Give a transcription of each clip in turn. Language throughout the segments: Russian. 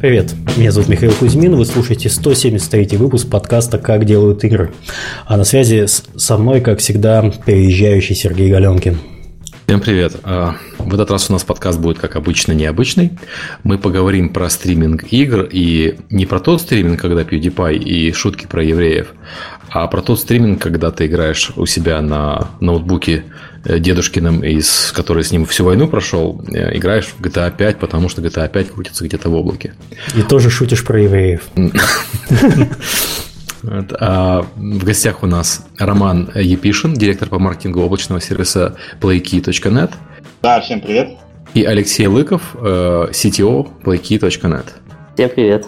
Привет, меня зовут Михаил Кузьмин, вы слушаете 173 выпуск подкаста «Как делают игры». А на связи со мной, как всегда, переезжающий Сергей Галенкин. Всем привет. А, в этот раз у нас подкаст будет, как обычно, необычный. Мы поговорим про стриминг игр и не про тот стриминг, когда PewDiePie и шутки про евреев, а про тот стриминг, когда ты играешь у себя на ноутбуке дедушкиным, из, который с ним всю войну прошел, э, играешь в GTA 5, потому что GTA 5 крутится где-то в облаке. И тоже шутишь про евреев. А в гостях у нас Роман Епишин, директор по маркетингу облачного сервиса playkey.net. Да, всем привет. И Алексей Лыков, э, CTO playkey.net. Всем привет.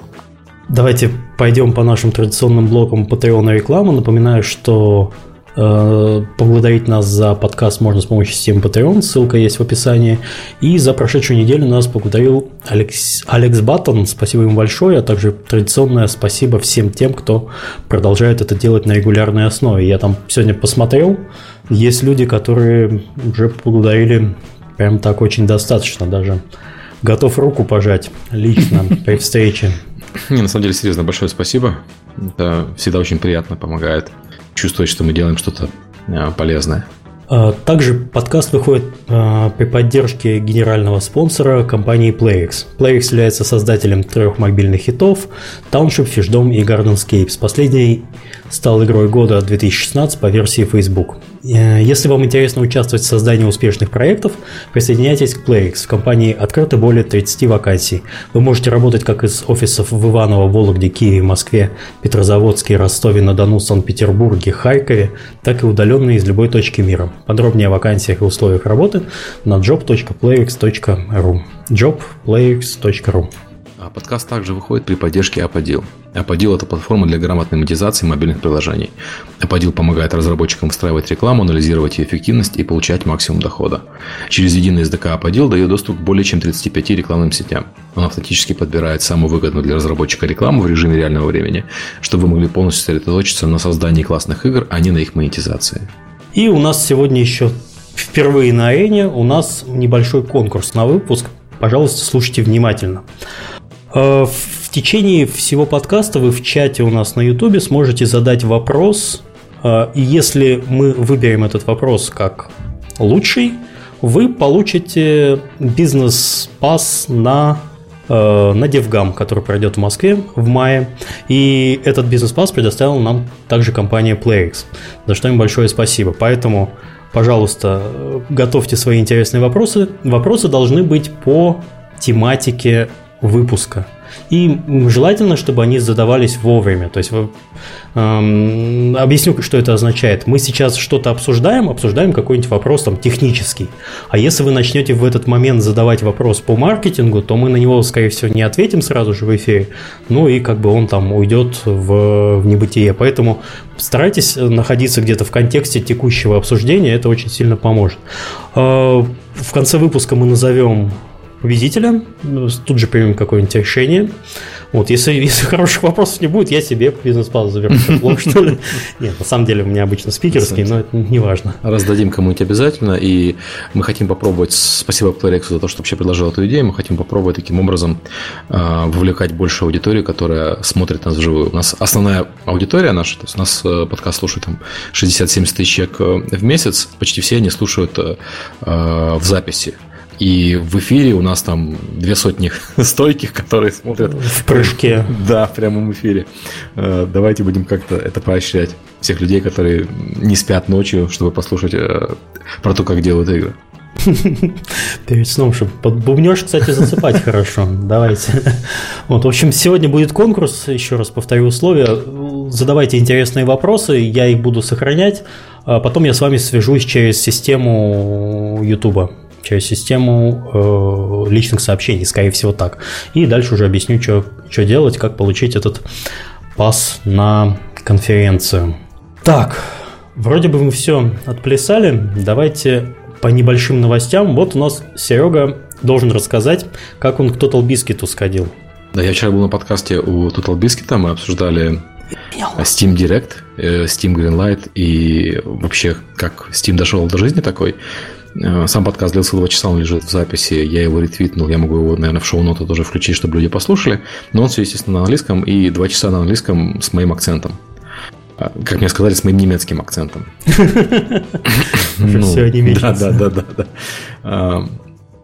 Давайте пойдем по нашим традиционным блокам Patreon рекламы. Напоминаю, что Э, поблагодарить нас за подкаст можно с помощью системы Patreon, ссылка есть в описании. И за прошедшую неделю нас поблагодарил Алекс, Алекс Баттон, спасибо ему большое, а также традиционное спасибо всем тем, кто продолжает это делать на регулярной основе. Я там сегодня посмотрел, есть люди, которые уже поблагодарили прям так очень достаточно даже. Готов руку пожать лично при встрече. Не, на самом деле, серьезно, большое спасибо. Это всегда очень приятно, помогает чувствовать, что мы делаем что-то э, полезное. А, также подкаст выходит а, при поддержке генерального спонсора компании PlayX. PlayX является создателем трех мобильных хитов Township, Fishdom и Gardenscapes. Последний стал игрой года 2016 по версии Facebook. Э, если вам интересно участвовать в создании успешных проектов, присоединяйтесь к PlayX. В компании открыто более 30 вакансий. Вы можете работать как из офисов в Иваново, Вологде, Киеве, Москве, Петрозаводске, Ростове-на-Дону, Санкт-Петербурге, Харькове, так и удаленно из любой точки мира. Подробнее о вакансиях и условиях работы на job.playx.ru job.playx.ru подкаст также выходит при поддержке Аподил. Аподил – это платформа для грамотной монетизации мобильных приложений. Аподил помогает разработчикам встраивать рекламу, анализировать ее эффективность и получать максимум дохода. Через единый SDK Аподил дает доступ к более чем 35 рекламным сетям. Он автоматически подбирает самую выгодную для разработчика рекламу в режиме реального времени, чтобы вы могли полностью сосредоточиться на создании классных игр, а не на их монетизации. И у нас сегодня еще впервые на арене у нас небольшой конкурс на выпуск. Пожалуйста, слушайте внимательно. Э, в течение всего подкаста вы в чате у нас на YouTube сможете задать вопрос, э, и если мы выберем этот вопрос как лучший, вы получите бизнес-пас на э, на DevGam, который пройдет в Москве в мае. И этот бизнес-пас предоставила нам также компания PlayX, за что им большое спасибо. Поэтому, пожалуйста, готовьте свои интересные вопросы. Вопросы должны быть по тематике выпуска. И желательно, чтобы они задавались вовремя. То есть, эм, объясню, что это означает. Мы сейчас что-то обсуждаем, обсуждаем какой-нибудь вопрос там технический. А если вы начнете в этот момент задавать вопрос по маркетингу, то мы на него, скорее всего, не ответим сразу же в эфире. Ну и как бы он там уйдет в, в небытие. Поэтому старайтесь находиться где-то в контексте текущего обсуждения, это очень сильно поможет. Э, в конце выпуска мы назовем победителя, тут же примем какое-нибудь решение. Вот, если, если хороших вопросов не будет, я себе бизнес-план заберу блог, что ли. Нет, на самом деле у меня обычно спикерский, но это не важно. Раздадим кому-нибудь обязательно, и мы хотим попробовать, спасибо Пларексу за то, что вообще предложил эту идею, мы хотим попробовать таким образом э, вовлекать больше аудиторию, которая смотрит нас вживую. У нас основная аудитория наша, то есть у нас э, подкаст слушает там 60-70 тысяч человек э, в месяц, почти все они слушают в записи. И в эфире у нас там две сотни стойких, которые смотрят. В прыжке. Да, в прямом эфире. Э, давайте будем как-то это поощрять. Всех людей, которые не спят ночью, чтобы послушать э, про то, как делают игры. Перед сном, чтобы под бубнеж, кстати, засыпать хорошо. Давайте. Вот, в общем, сегодня будет конкурс. Еще раз повторю условия. Задавайте интересные вопросы, я их буду сохранять. А потом я с вами свяжусь через систему YouTube через систему э, личных сообщений, скорее всего так. И дальше уже объясню, что, делать, как получить этот пас на конференцию. Так, вроде бы мы все отплясали. Давайте по небольшим новостям. Вот у нас Серега должен рассказать, как он к Total Biscuit сходил. Да, я вчера был на подкасте у Total Biscuit, мы обсуждали Steam Direct, э, Steam Greenlight и вообще как Steam дошел до жизни такой. Э, сам подкаст длился 2 часа, он лежит в записи, я его ретвитнул, я могу его, наверное, в шоу-ноты тоже включить, чтобы люди послушали. Но он все, естественно, на английском, и 2 часа на английском с моим акцентом. А, как мне сказали, с моим немецким акцентом. Ну, все немецкий. Да, да, да, да. А,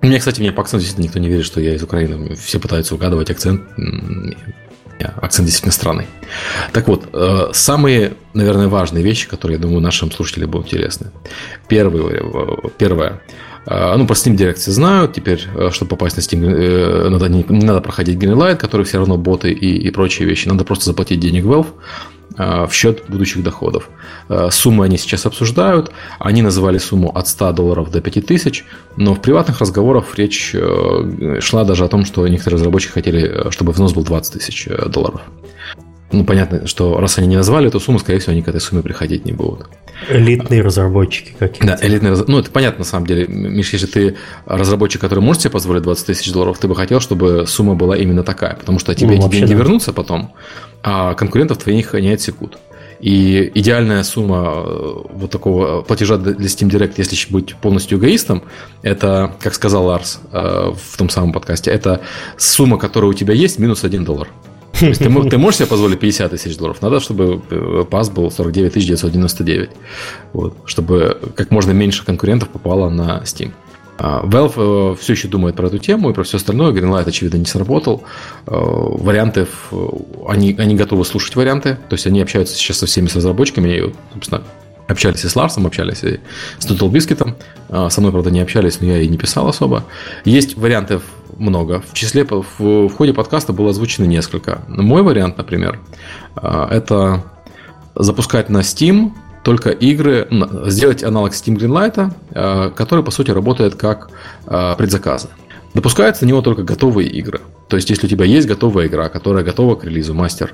мне, кстати, мне по акценту действительно никто не верит, что я из Украины. Все пытаются угадывать акцент. Акцент действительно странный. Так вот, э, самые, наверное, важные вещи, которые, я думаю, нашим слушателям будут интересны. Первое, э, первое э, ну, про Steam Direct все знают. Теперь, чтобы попасть на Steam, надо, не, не надо проходить Greenlight, который все равно боты и, и прочие вещи. Надо просто заплатить денег Valve. Э, в счет будущих доходов. Э, суммы они сейчас обсуждают. Они называли сумму от 100 долларов до 5000, но в приватных разговорах речь э, шла даже о том, что некоторые разработчики хотели, чтобы взнос был 20 тысяч долларов. Ну, понятно, что раз они не назвали эту сумму, скорее всего, они к этой сумме приходить не будут. Элитные разработчики какие-то. Да, элитные Ну, это понятно, на самом деле. Миш, если ты разработчик, который может себе позволить 20 тысяч долларов, ты бы хотел, чтобы сумма была именно такая, потому что тебе ну, эти деньги да. вернутся потом, а конкурентов твоих не отсекут. И идеальная сумма э, вот такого платежа для Steam Direct, если быть полностью эгоистом, это, как сказал Ларс э, в том самом подкасте, это сумма, которая у тебя есть, минус 1 доллар. То есть ты, ты можешь себе позволить 50 тысяч долларов, надо, чтобы э, пас был 49 999, вот, чтобы как можно меньше конкурентов попало на Steam. А, Valve э, все еще думает про эту тему и про все остальное. Greenlight, очевидно, не сработал. Э, варианты, они, они готовы слушать варианты. То есть они общаются сейчас со всеми разработчиками. И, собственно, общались и с Ларсом, общались и с Total Biscuit. А, со мной, правда, не общались, но я и не писал особо. Есть вариантов много. В числе в, в ходе подкаста было озвучено несколько. Мой вариант, например, а, это запускать на Steam только игры, сделать аналог Steam Greenlight, а, который, по сути, работает как а, предзаказы. Допускаются на него только готовые игры. То есть, если у тебя есть готовая игра, которая готова к релизу, мастер.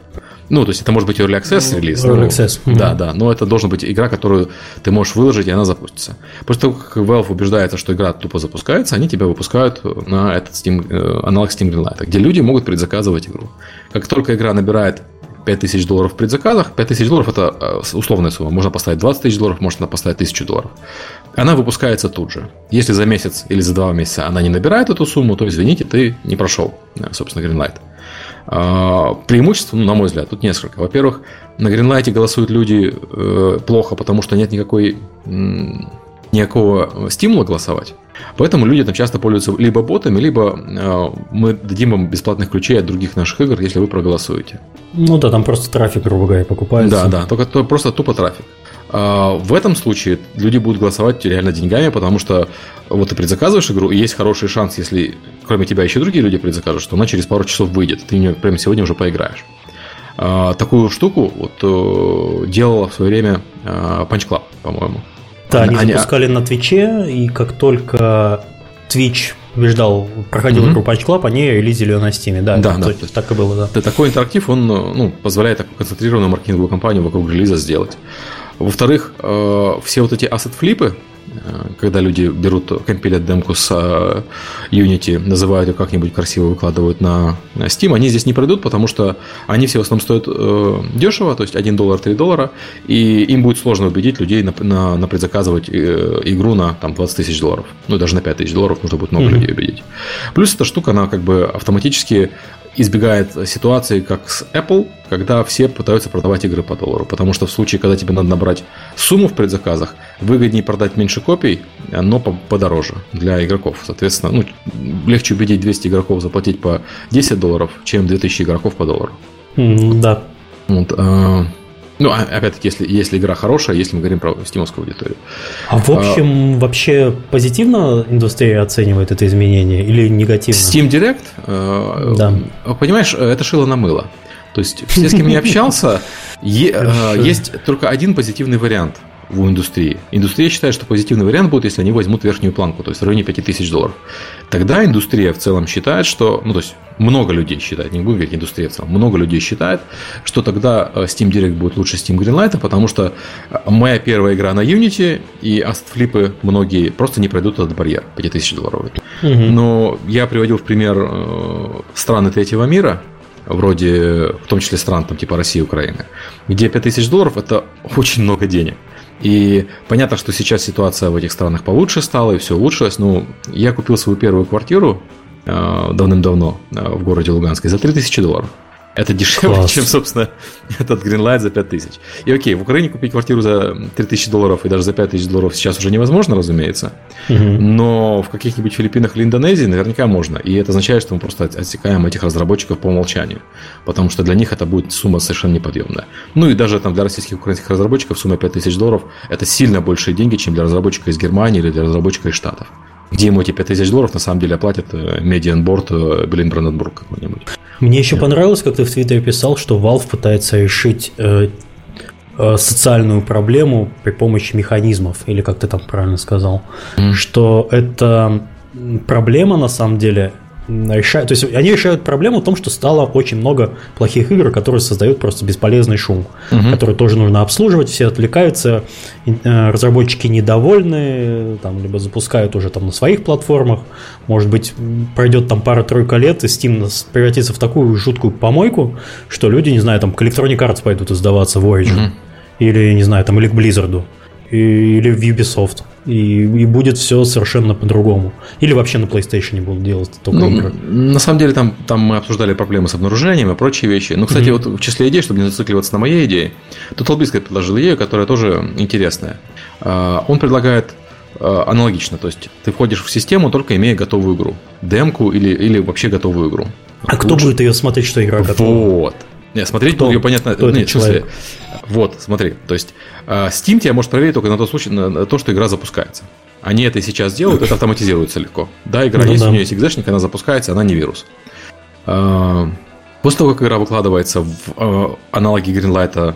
Ну, то есть, это может быть Early Access релиз. Early Access. Ну, да, да. Но это должна быть игра, которую ты можешь выложить, и она запустится. После того, как Valve убеждается, что игра тупо запускается, они тебя выпускают на этот Steam, э, аналог Steam Greenlight, где люди могут предзаказывать игру. Как только игра набирает 5000 долларов в предзаказах. 5000 долларов это э, условная сумма. Можно поставить 20 тысяч долларов, можно поставить 1000 долларов. Она выпускается тут же. Если за месяц или за два месяца она не набирает эту сумму, то извините, ты не прошел, э, собственно, Greenlight. А, преимуществ, ну, на мой взгляд, тут несколько. Во-первых, на Greenlight голосуют люди э, плохо, потому что нет никакой никакого стимула голосовать. Поэтому люди там часто пользуются либо ботами, либо э, мы дадим им бесплатных ключей от других наших игр, если вы проголосуете. Ну да, там просто трафик, грубо говоря, покупается. Да, да, только то, просто тупо трафик. А в этом случае люди будут голосовать реально деньгами, потому что вот ты предзаказываешь игру, и есть хороший шанс, если кроме тебя еще другие люди предзакажут, что она через пару часов выйдет, ты в нее прямо сегодня уже поиграешь. А, такую штуку вот э, делала в свое время э, Punch Club, по-моему. Да, они, они запускали на Твиче, и как только Twitch побеждал, проходил mm-hmm. Punch Club, они релизили ее на Steam. Да, да, да. То, так и было, да. да. Такой интерактив, он ну, позволяет такую концентрированную маркетинговую кампанию вокруг релиза сделать. Во-вторых, э, все вот эти ассет-флипы, Э, когда люди берут, компилят демку с э, Unity, называют ее как-нибудь красиво, выкладывают на Steam, они здесь не пройдут, потому что они все в основном стоят э, дешево, то есть 1 доллар, 3 доллара, и им будет сложно убедить людей на, на, на предзаказывать игру на там, 20 тысяч долларов. Ну, даже на 5 тысяч долларов нужно будет много mm-hmm. людей убедить. Плюс эта штука, она как бы автоматически избегает ситуации, как с Apple, когда все пытаются продавать игры по доллару. Потому что в случае, когда тебе надо набрать сумму в предзаказах, выгоднее продать меньше копий, но подороже для игроков. Соответственно, ну, легче убедить 200 игроков заплатить по 10 долларов, чем 2000 игроков по доллару. Mm, да. Вот, а, ну, а, опять-таки, если, если игра хорошая, если мы говорим про стимовскую аудиторию. А в общем, а, вообще позитивно индустрия оценивает это изменение или негативно? Steam Direct, э, да. понимаешь, это шило на мыло. То есть все, с кем я общался, э, есть только один позитивный вариант – в индустрии. Индустрия считает, что позитивный вариант будет, если они возьмут верхнюю планку, то есть в районе 5000 долларов. Тогда индустрия в целом считает, что, ну то есть много людей считает, не будем говорить индустрия в целом, много людей считает, что тогда э, Steam Direct будет лучше Steam Greenlight, потому что э, моя первая игра на Unity и астфлипы многие просто не пройдут этот барьер 5000 долларов. Угу. Но я приводил в пример э, страны третьего мира, вроде, в том числе стран там, типа России и Украины, где 5000 долларов – это очень много денег. И понятно, что сейчас ситуация в этих странах получше стала, и все улучшилось. Ну, я купил свою первую квартиру э, давным-давно э, в городе Луганске за 3000 долларов. Это дешевле, Класс. чем, собственно, этот Greenlight за 5000. И окей, в Украине купить квартиру за 3000 долларов и даже за 5000 долларов сейчас уже невозможно, разумеется. Угу. Но в каких-нибудь Филиппинах или Индонезии наверняка можно. И это означает, что мы просто отсекаем этих разработчиков по умолчанию. Потому что для них это будет сумма совершенно неподъемная. Ну и даже там для российских и украинских разработчиков сумма 5000 долларов – это сильно большие деньги, чем для разработчика из Германии или для разработчика из Штатов где ему эти 5000 долларов на самом деле оплатит медианборд Блин Бранденбург какой-нибудь. Мне еще понравилось, как ты в Твиттере писал, что Valve пытается решить э, э, социальную проблему при помощи механизмов, или как ты там правильно сказал, mm. что это проблема на самом деле решают, то есть они решают проблему в том, что стало очень много плохих игр, которые создают просто бесполезный шум, угу. который тоже нужно обслуживать, все отвлекаются, э, разработчики недовольны, там, либо запускают уже там на своих платформах, может быть, пройдет там пара-тройка лет, и Steam превратится в такую жуткую помойку, что люди, не знаю, там к Electronic Arts пойдут издаваться в Origin, угу. или, не знаю, там, или к Blizzard или в Ubisoft. И, и будет все совершенно по-другому. Или вообще на PlayStation будут делать только ну, игры. На самом деле, там, там мы обсуждали проблемы с обнаружением и прочие вещи. Ну, кстати, mm-hmm. вот в числе идей, чтобы не зацикливаться на моей идее, тут Толбискай предложил идею, которая тоже интересная. А, он предлагает а, аналогично. То есть ты входишь в систему, только имея готовую игру. Демку или, или вообще готовую игру. А Лучше... кто будет ее смотреть, что игра готова? Вот. Не, смотреть кто, ее понятно. Кто нет, человек? Вот, смотри. То есть э, Steam тебя может проверить только на тот случай, на то, что игра запускается. Они это сейчас делают, это автоматизируется легко. Да, игра ну, есть, да. у нее есть экзешник, она запускается, она не вирус. Э, после того, как игра выкладывается в э, аналоги Greenlight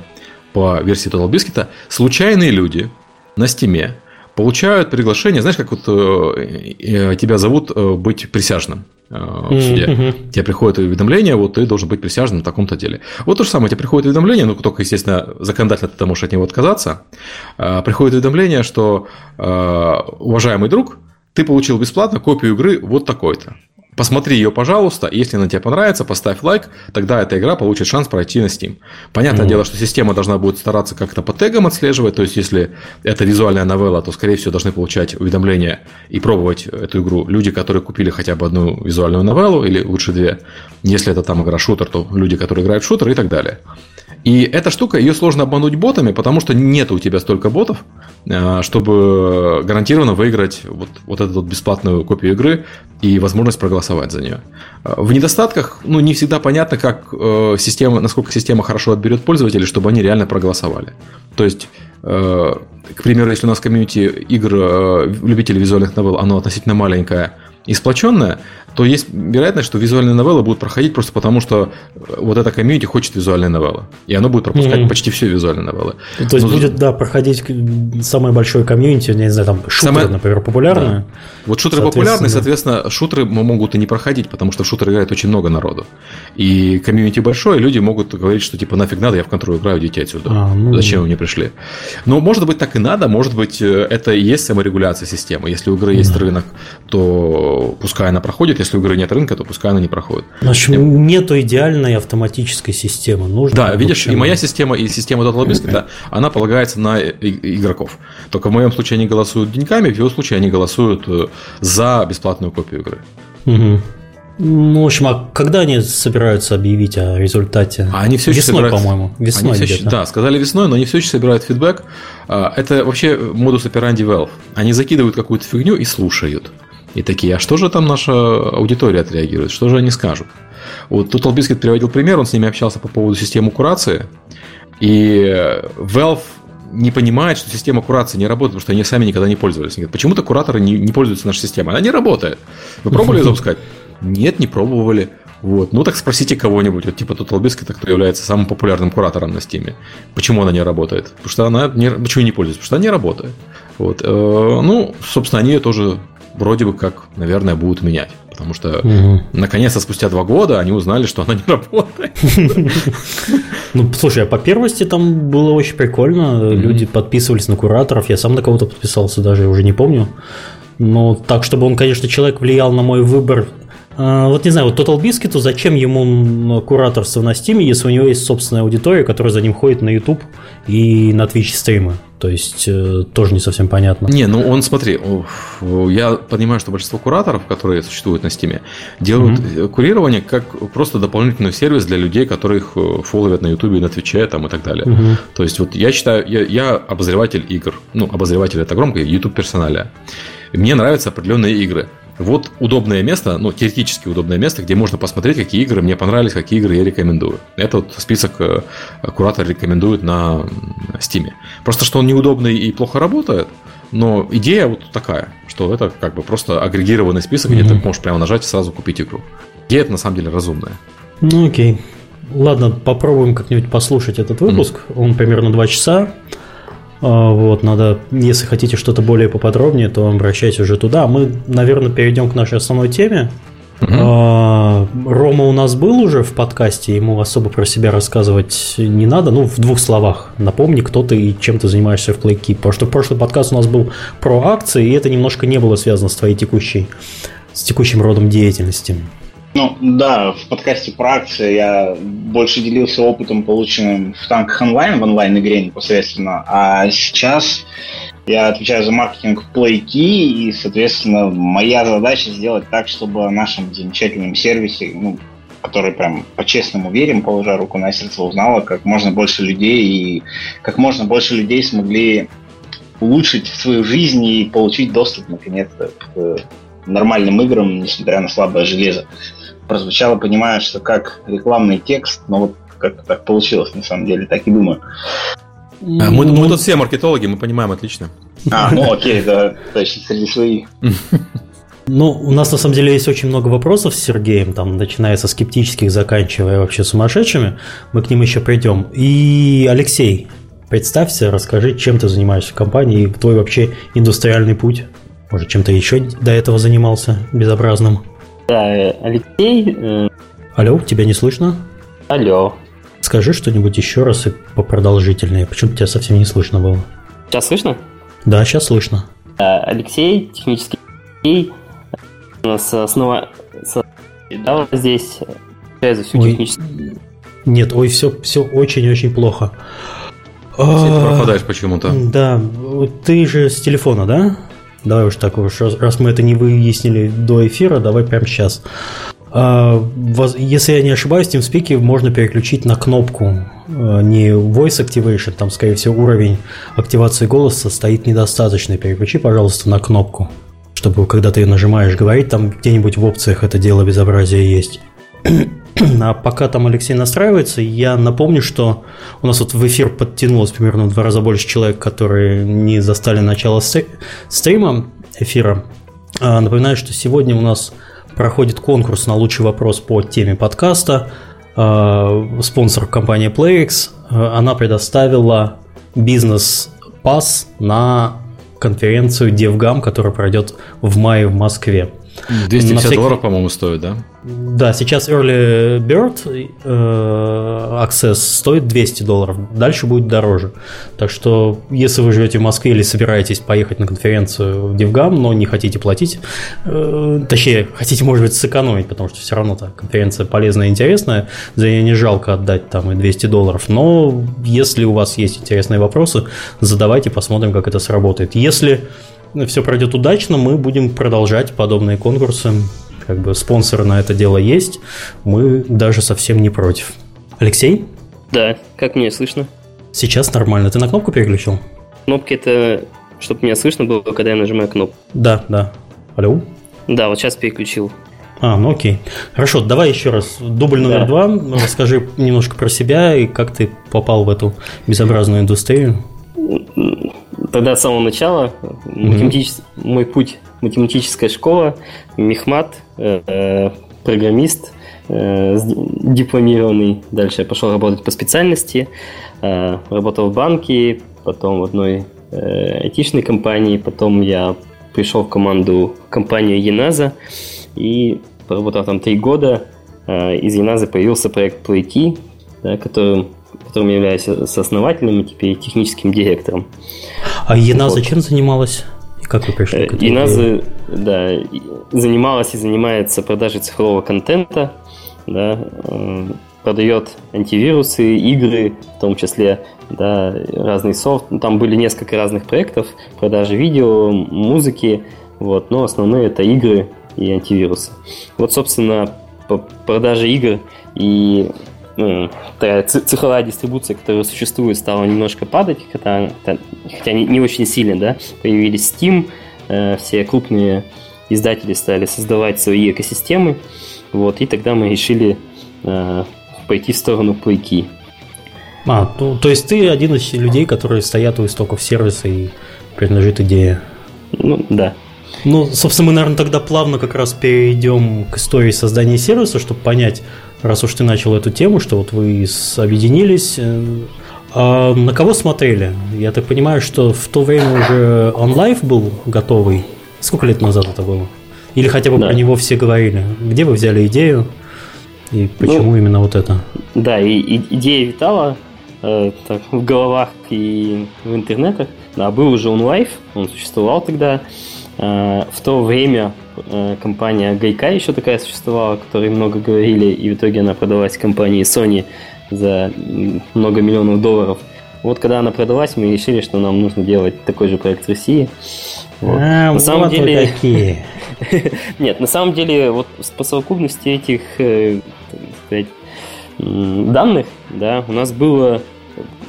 по версии Total Biscuit, случайные люди на стиме получают приглашение, знаешь, как вот тебя зовут быть присяжным. Э, в суде. Mm-hmm. Тебе приходит уведомление, вот ты должен быть присяжным на таком-то деле. Вот то же самое, тебе приходит уведомление, ну, только, естественно, законодательно ты можешь от него отказаться. Э, приходит уведомление, что, э, уважаемый друг, ты получил бесплатно копию игры вот такой-то. Посмотри ее, пожалуйста, если она тебе понравится, поставь лайк, тогда эта игра получит шанс пройти на Steam. Понятное mm. дело, что система должна будет стараться как-то по тегам отслеживать, то есть если это визуальная новелла, то, скорее всего, должны получать уведомления и пробовать эту игру люди, которые купили хотя бы одну визуальную новеллу, или лучше две. Если это там игра шутер, то люди, которые играют в шутер и так далее. И эта штука, ее сложно обмануть ботами, потому что нет у тебя столько ботов, э, чтобы гарантированно выиграть вот, вот эту вот бесплатную копию игры и возможность проголосовать за нее. Э, в недостатках, ну, не всегда понятно, как э, система, насколько система хорошо отберет пользователей, чтобы они реально проголосовали. То есть, к примеру, если у нас комьюнити игр любителей визуальных новелл, оно относительно маленькое и сплоченное, то есть вероятность, что визуальные новеллы будут проходить просто потому, что вот эта комьюнити хочет визуальные новеллы. И оно будет пропускать mm-hmm. почти все визуальные новеллы. То есть Но... будет, да, проходить самое большое комьюнити, не знаю, там шутеры, Самое... например, популярные. Да. Вот шутеры популярные, соответственно, шутеры могут и не проходить, потому что в шутеры играет очень много народу. И комьюнити большое, люди могут говорить, что типа нафиг надо, я в контроль играю, идите отсюда. А, ну... Зачем вы мне пришли? Но может быть так и надо, может быть э, это и есть саморегуляция системы. Если у игры есть да. рынок, то пускай она проходит, если у игры нет рынка, то пускай она не проходит. В общем, Я... нету идеальной автоматической системы. Нужно да, видишь, и моя система, и система Biscuit, да, она полагается на игроков. Только в моем случае они голосуют деньгами, в его случае они голосуют э, за бесплатную копию игры. Угу. Ну, в общем, а когда они собираются объявить о результате? А они все еще весной, собирают... по-моему. Весной они все еще... Да, сказали весной, но они все еще собирают фидбэк. А, это вообще модус операнди Valve. Они закидывают какую-то фигню и слушают. И такие, а что же там наша аудитория отреагирует? Что же они скажут? Вот тут Албискет приводил пример, он с ними общался по поводу системы курации. И Valve не понимает, что система курации не работает, потому что они сами никогда не пользовались. Они говорят, почему-то кураторы не, не пользуются нашей системой. Она не работает. Вы пробовали запускать? Нет, не пробовали. Вот. Ну так спросите кого-нибудь, вот типа Total Biscuit, кто является самым популярным куратором на Steam. Почему она не работает? Потому что она не, почему не пользуется? Потому что она не работает. Вот. Э, ну, собственно, они ее тоже вроде бы как, наверное, будут менять. Потому что угу. наконец-то спустя два года они узнали, что она не работает. Ну, слушай, а по первости там было очень прикольно. Люди подписывались на кураторов. Я сам на кого-то подписался, даже уже не помню. Но так, чтобы он, конечно, человек влиял на мой выбор. А, вот не знаю, вот Total Biscuit, то зачем ему кураторство на Steam, если у него есть собственная аудитория, которая за ним ходит на YouTube и на Twitch стримы? То есть э, тоже не совсем понятно. Не, ну он, смотри, я понимаю, что большинство кураторов, которые существуют на Steam, делают mm-hmm. курирование как просто дополнительный сервис для людей, которых э, фолловят на YouTube, на Твиче там, и так далее. Mm-hmm. То есть вот я считаю, я, я обозреватель игр. Ну, обозреватель это громко, YouTube персоналия. Мне нравятся определенные игры. Вот удобное место, ну, теоретически удобное место, где можно посмотреть, какие игры мне понравились, какие игры я рекомендую. Это вот список э, куратор рекомендует на Steam. Просто что он неудобный и плохо работает, но идея вот такая, что это как бы просто агрегированный список, mm-hmm. где ты можешь прямо нажать и сразу купить игру. Идея это на самом деле разумная. Ну окей. Ладно, попробуем как-нибудь послушать этот выпуск. Mm-hmm. Он примерно 2 часа. А, вот, надо, если хотите что-то более поподробнее, то обращайтесь уже туда. Мы, наверное, перейдем к нашей основной теме. Угу. Рома у нас был уже в подкасте, ему особо про себя рассказывать не надо. Ну, в двух словах. Напомни, кто ты и чем ты занимаешься в PlayKeep. Потому что прошлый подкаст у нас был про акции, и это немножко не было связано с твоей текущей, с текущим родом деятельности. Ну, да, в подкасте про акции я больше делился опытом, полученным в танках онлайн, в онлайн-игре непосредственно, а сейчас я отвечаю за маркетинг в PlayKey, и, соответственно, моя задача сделать так, чтобы о нашем замечательном сервисе, ну, который прям по-честному верим, положа руку на сердце, узнало как можно больше людей, и как можно больше людей смогли улучшить свою жизнь и получить доступ, наконец-то, к нормальным играм, несмотря на слабое железо прозвучало, понимаю, что как рекламный текст, но вот как так получилось, на самом деле, так и думаю. А, мы, мы ну, тут все маркетологи, мы понимаем отлично. А, ну окей, да, точно, среди своих. Ну, у нас на самом деле есть очень много вопросов с Сергеем, там, начиная со скептических, заканчивая вообще сумасшедшими. Мы к ним еще придем. И Алексей, представься, расскажи, чем ты занимаешься в компании и твой вообще индустриальный путь. Может, чем-то еще до этого занимался безобразным? Да, Алексей. Э, Алло, тебя не слышно? Алло. Скажи что-нибудь еще раз и попродолжительнее. Почему тебя совсем не слышно было? Сейчас слышно? Да, сейчас слышно. Алексей, технический Алексей, у нас снова да, здесь за всю ой, техническую. Нет, ой, все, все очень-очень плохо. Ты пропадаешь почему-то. Да, ты же с телефона, да? Давай уж так уж, раз мы это не выяснили до эфира, давай прямо сейчас. А, если я не ошибаюсь, в TeamSpeak можно переключить на кнопку а, не Voice Activation, там, скорее всего, уровень активации голоса стоит недостаточный. Переключи, пожалуйста, на кнопку, чтобы когда ты ее нажимаешь, говорить, там где-нибудь в опциях это дело безобразия есть. А пока там Алексей настраивается, я напомню, что у нас вот в эфир подтянулось примерно в два раза больше человек, которые не застали начало стрима эфира. А, напоминаю, что сегодня у нас проходит конкурс на лучший вопрос по теме подкаста. А, спонсор компании PlayX. А, она предоставила бизнес-пас на конференцию DevGam, которая пройдет в мае в Москве. 250 всякий... долларов, по-моему, стоит, да? Да, сейчас Early Bird э, Access стоит 200 долларов, дальше будет дороже. Так что, если вы живете в Москве или собираетесь поехать на конференцию в DevGam, но не хотите платить, э, точнее, хотите, может быть, сэкономить, потому что все равно та конференция полезная и интересная, за нее не жалко отдать там и 200 долларов, но если у вас есть интересные вопросы, задавайте, посмотрим, как это сработает. Если все пройдет удачно, мы будем продолжать подобные конкурсы. Как бы спонсоры на это дело есть, мы даже совсем не против. Алексей? Да, как меня слышно? Сейчас нормально. Ты на кнопку переключил? Кнопки это, чтобы меня слышно было, когда я нажимаю кнопку. Да, да. Алло? Да, вот сейчас переключил. А, ну окей. Хорошо, давай еще раз. Дубль номер да. два. Расскажи немножко про себя и как ты попал в эту безобразную индустрию тогда с самого начала математичес... мой путь математическая школа, мехмат, э, программист, э, дипломированный. Дальше я пошел работать по специальности, э, работал в банке, потом в одной э, айтишной компании, потом я пришел в команду в компанию Еназа и поработал там три года. Э, из Еназа появился проект PlayKey, да, которым которым являюсь сооснователем и теперь техническим директором. А ЕНА вот. зачем занималась? И как вы пришли к этому? ЕНА да, занималась и занимается продажей цифрового контента. Да, э, продает антивирусы, игры, в том числе, да, разный софт. Ну, там были несколько разных проектов, продажи видео, музыки, вот, но основные это игры и антивирусы. Вот, собственно, по продаже игр и ну, цифровая дистрибуция, которая существует, стала немножко падать, хотя, хотя не, не очень сильно, да, появились Steam, э, все крупные издатели стали создавать свои экосистемы, вот, и тогда мы решили э, пойти в сторону плейки. А, ну, то есть ты один из людей, которые стоят у истоков сервиса и принадлежит идея. Ну, да. Ну, собственно, мы, наверное, тогда плавно как раз перейдем к истории создания сервиса, чтобы понять, раз уж ты начал эту тему, что вот вы объединились. Э, а на кого смотрели? Я так понимаю, что в то время уже онлайф был готовый. Сколько лет назад это было? Или хотя бы да. про него все говорили? Где вы взяли идею? И почему ну, именно вот это? Да, и, и идея витала э, так, в головах и в интернетах. Да, был уже онлайф, он существовал тогда. Э, в то время э, компания Гайка еще такая существовала, о которой много говорили, и в итоге она продалась компании Sony за много миллионов долларов. Вот когда она продалась, мы решили, что нам нужно делать такой же проект в России. Вот. А, на самом вот деле... какие. Нет, на самом деле, вот по совокупности этих э, сказать, данных, да, у нас было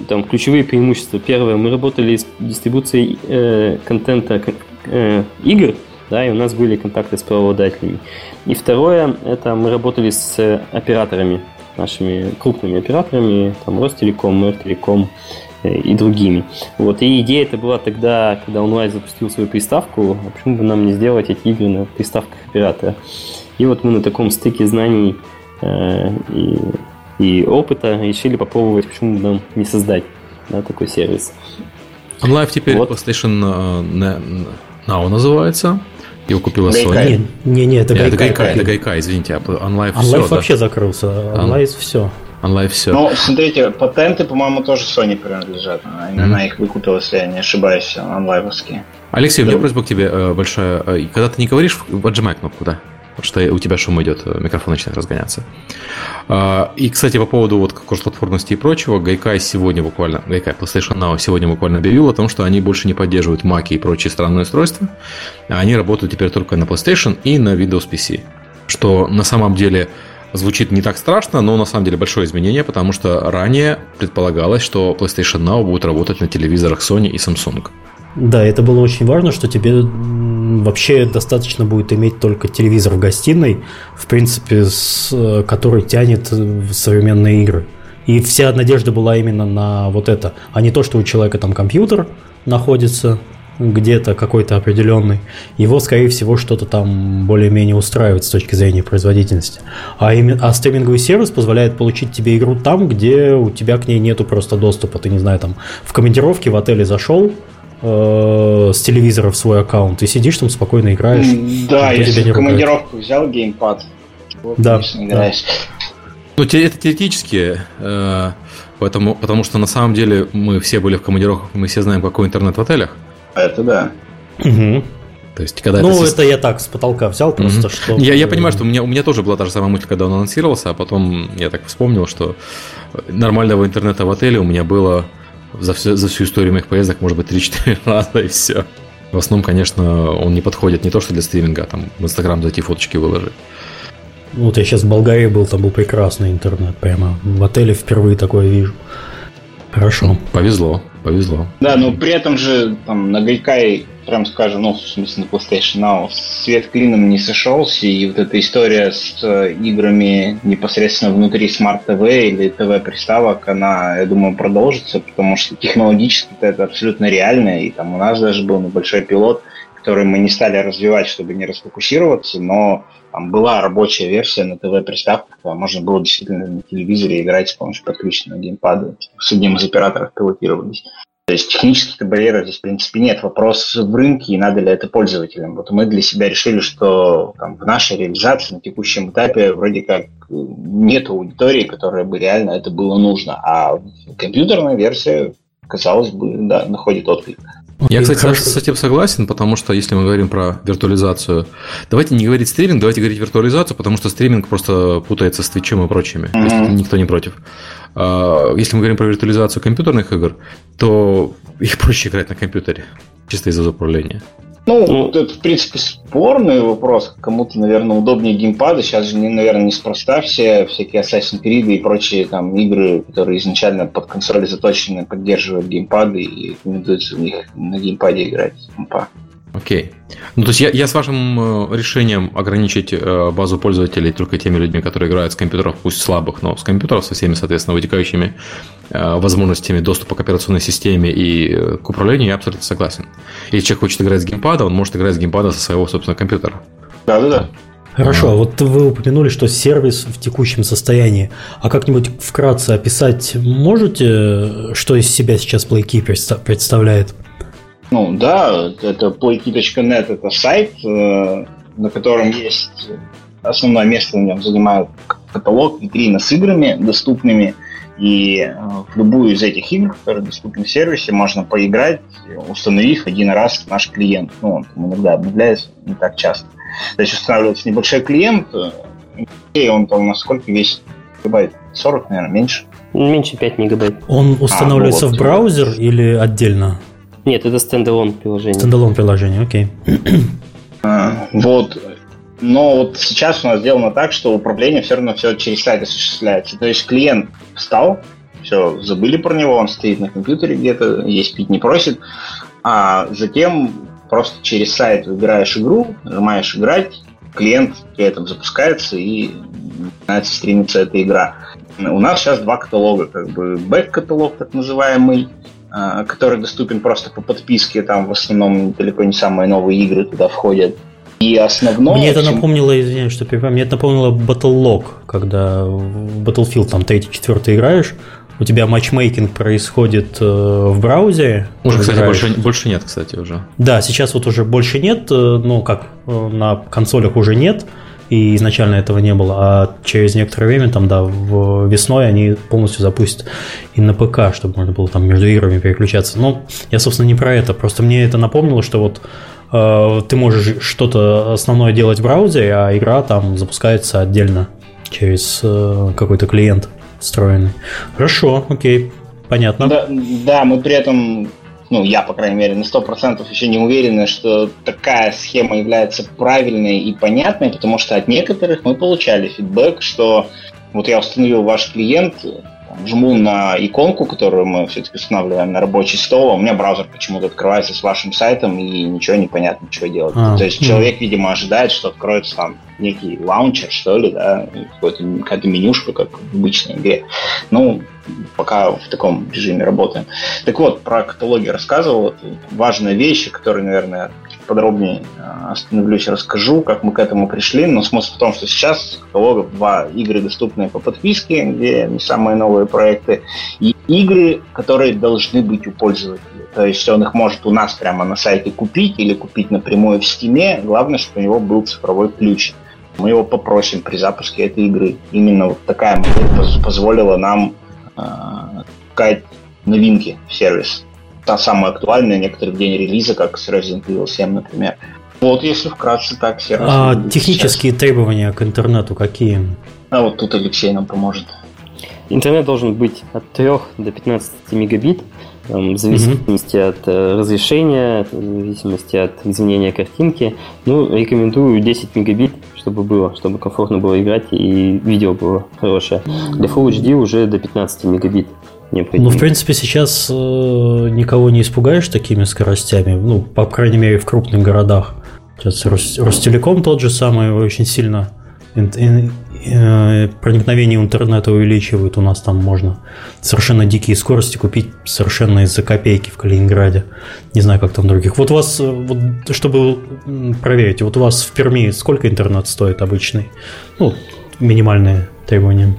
там ключевые преимущества. Первое, мы работали с дистрибуцией э, контента э, игр, да, и у нас были контакты с правообладателями. И второе, это мы работали с операторами, нашими крупными операторами, там Ростелеком, Мертелеком э, и другими. Вот, и идея это была тогда, когда онлайн запустил свою приставку, а почему бы нам не сделать эти игры на приставках оператора. И вот мы на таком стыке знаний э, и, и опыта решили попробовать, почему бы нам не создать да, такой сервис. OnLive теперь вот. PlayStation uh, Now называется. Его купила Sony. Не, не, это Гайка. Это Гайка, это Гайка, извините. OnLive, OnLive все, вообще да? закрылся. OnLive все. OnLive все. Ну, смотрите, патенты, по-моему, тоже Sony принадлежат. Она mm-hmm. их выкупила, если я не ошибаюсь, онлайвовские. Алексей, да. у меня просьба к тебе э, большая. Э, когда ты не говоришь, отжимай кнопку, да? Что у тебя шум идет, э, микрофон начинает разгоняться. А, и, кстати, по поводу вот кросс-платформности и прочего, Гайкай сегодня буквально, Гайкай PlayStation Now сегодня буквально объявил о том, что они больше не поддерживают Mac и прочие странные устройства, а они работают теперь только на PlayStation и на Windows PC. Что на самом деле звучит не так страшно, но на самом деле большое изменение, потому что ранее предполагалось, что PlayStation Now будет работать на телевизорах Sony и Samsung. Да, это было очень важно, что тебе вообще достаточно будет иметь только телевизор в гостиной, в принципе, с, который тянет современные игры. И вся надежда была именно на вот это, а не то, что у человека там компьютер находится где-то какой-то определенный, его, скорее всего, что-то там более-менее устраивает с точки зрения производительности. А, именно, а стриминговый сервис позволяет получить тебе игру там, где у тебя к ней нету просто доступа. Ты, не знаю, там в командировке в отеле зашел, э, с телевизора в свой аккаунт и сидишь там спокойно играешь. Да, если в командировку взял геймпад, вот, да, да. Ну, это теоретически, э, поэтому, потому что на самом деле мы все были в командировках, мы все знаем, какой интернет в отелях. Это да. Угу. То есть, когда ну, это, это я так с потолка взял, просто mm что. Я, я понимаю, что у меня, у меня тоже была та же самая мысль, когда он анонсировался, а потом я так вспомнил, что нормального интернета в отеле у меня было за всю, за всю историю моих поездок, может быть, 3-4 раза и все. В основном, конечно, он не подходит не то, что для стриминга, а там в Инстаграм зайти фоточки выложить. Вот я сейчас в Болгарии был, там был прекрасный интернет, прямо в отеле впервые такое вижу. Хорошо. Повезло, повезло. Да, но при этом же там на Гайкай прям скажем, ну, в смысле на PlayStation Now, свет клином не сошелся, и вот эта история с э, играми непосредственно внутри Smart TV или ТВ-приставок, она, я думаю, продолжится, потому что технологически это абсолютно реально, и там у нас даже был небольшой пилот, который мы не стали развивать, чтобы не расфокусироваться, но там была рабочая версия на ТВ-приставках, можно было действительно на телевизоре играть с помощью подключенного геймпада. С одним из операторов пилотировались. То есть технических барьеров здесь, в принципе, нет. Вопрос в рынке, и надо ли это пользователям. Вот мы для себя решили, что там, в нашей реализации на текущем этапе вроде как нет аудитории, которая бы реально это было нужно. А компьютерная версия казалось бы, да, находит отклик. Я, кстати, хорошо. с этим согласен, потому что если мы говорим про виртуализацию, давайте не говорить стриминг, давайте говорить виртуализацию, потому что стриминг просто путается с Твичем и прочими. Mm-hmm. То есть никто не против. А, если мы говорим про виртуализацию компьютерных игр, то их проще играть на компьютере, чисто из-за управления. Ну, ну, это, в принципе, спорный вопрос. Кому-то, наверное, удобнее геймпады. Сейчас же, наверное, неспроста все всякие Assassin's Creed и прочие там игры, которые изначально под консоли заточены, поддерживают геймпады и рекомендуется в них на геймпаде играть. Компа. Окей. Ну, то есть я, я с вашим э, решением ограничить э, базу пользователей только теми людьми, которые играют с компьютеров, пусть слабых, но с компьютеров со всеми, соответственно, вытекающими э, возможностями доступа к операционной системе и к управлению, я абсолютно согласен. Если человек хочет играть с геймпада, он может играть с геймпада со своего собственного компьютера. Да-да-да. Хорошо, а вот вы упомянули, что сервис в текущем состоянии. А как-нибудь вкратце описать можете, что из себя сейчас PlayKey представляет? Ну да, это playkey.net это сайт, э, на котором есть основное место в нем занимает каталог витрина с играми доступными. И э, в любую из этих игр, которые доступны в сервисе, можно поиграть, установив один раз наш клиент. Ну, он там иногда обновляется не так часто. То есть устанавливается небольшой клиент, э, и он там насколько весит? Гигабайт 40, наверное, меньше. Меньше 5 мегабайт. Он устанавливается а, ну, вот. в браузер или отдельно? Нет, это standalone приложение. Standalone приложение, окей. А, вот. Но вот сейчас у нас сделано так, что управление все равно все через сайт осуществляется. То есть клиент встал, все, забыли про него, он стоит на компьютере где-то, есть пить не просит, а затем просто через сайт выбираешь игру, нажимаешь играть, клиент при этом запускается и начинается стримиться эта игра. У нас сейчас два каталога, как бы бэк-каталог так называемый, который доступен просто по подписке, там в основном далеко не самые новые игры туда входят. И основное... Мне это напомнило, извиняюсь, что перебиваю, мне это напомнило Battle Log, когда в Battlefield там 3-4 играешь, у тебя матчмейкинг происходит э, в браузере. Уже, кстати, больше, больше нет, кстати, уже. Да, сейчас вот уже больше нет, э, ну как, э, на консолях уже нет, и изначально этого не было, а через некоторое время, там, да, в весной они полностью запустят и на ПК, чтобы можно было там между играми переключаться. Но я, собственно, не про это, просто мне это напомнило, что вот э, ты можешь что-то основное делать в браузере, а игра там запускается отдельно через э, какой-то клиент встроенный. Хорошо, окей, понятно. Да, да, мы при этом ну, я, по крайней мере, на 100% еще не уверена, что такая схема является правильной и понятной, потому что от некоторых мы получали фидбэк, что вот я установил ваш клиент, жму на иконку, которую мы все-таки устанавливаем на рабочий стол, а у меня браузер почему-то открывается с вашим сайтом, и ничего не понятно, что делать. А, То есть человек, видимо, ожидает, что откроется там некий лаунчер, что ли, да, какая-то менюшка, как в обычной игре. Ну, пока в таком режиме работаем. Так вот, про каталоги рассказывал. Важная вещь, которую, наверное, подробнее а, остановлюсь и расскажу, как мы к этому пришли. Но смысл в том, что сейчас каталогов два игры, доступные по подписке, где не самые новые проекты, и игры, которые должны быть у пользователя. То есть он их может у нас прямо на сайте купить или купить напрямую в Steam. Главное, чтобы у него был цифровой ключ. Мы его попросим при запуске этой игры. Именно вот такая модель позволила нам искать новинки в сервис. Та самая актуальная, некоторые в день релиза, как с Resident Evil 7, например. Вот если вкратце так сервис. А технические сейчас. требования к интернету какие? А вот тут Алексей нам поможет. Интернет должен быть от 3 до 15 мегабит, в зависимости mm-hmm. от э, разрешения, в зависимости от изменения картинки. Ну, рекомендую 10 мегабит, чтобы было, чтобы комфортно было играть и видео было хорошее. Для Full HD уже до 15 мегабит. Ну, в принципе, сейчас э, никого не испугаешь такими скоростями, ну, по крайней мере, в крупных городах. Сейчас Ростелеком тот же самый очень сильно Э, проникновение интернета увеличивают, у нас там можно совершенно дикие скорости купить совершенно из-за копейки в Калининграде. Не знаю, как там других. Вот у вас, э, вот, чтобы проверить, вот у вас в Перми сколько интернет стоит обычный? Ну, минимальные требования.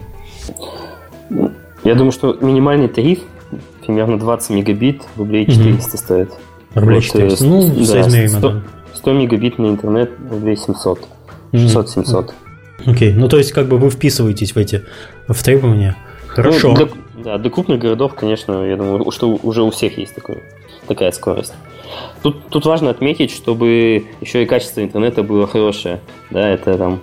Я думаю, что минимальный тариф примерно 20 мегабит, рублей 400 угу. стоит. Рублей 400, вот, ну, да, соизмеримо, 100, да. 100 мегабит на интернет, рублей 700. 600-700. Окей, ну то есть как бы вы вписываетесь в эти в требования. Хорошо. Ну, для, Да, до крупных городов, конечно, я думаю, что уже у всех есть такой, такая скорость. Тут, тут важно отметить, чтобы еще и качество интернета было хорошее. Да, это там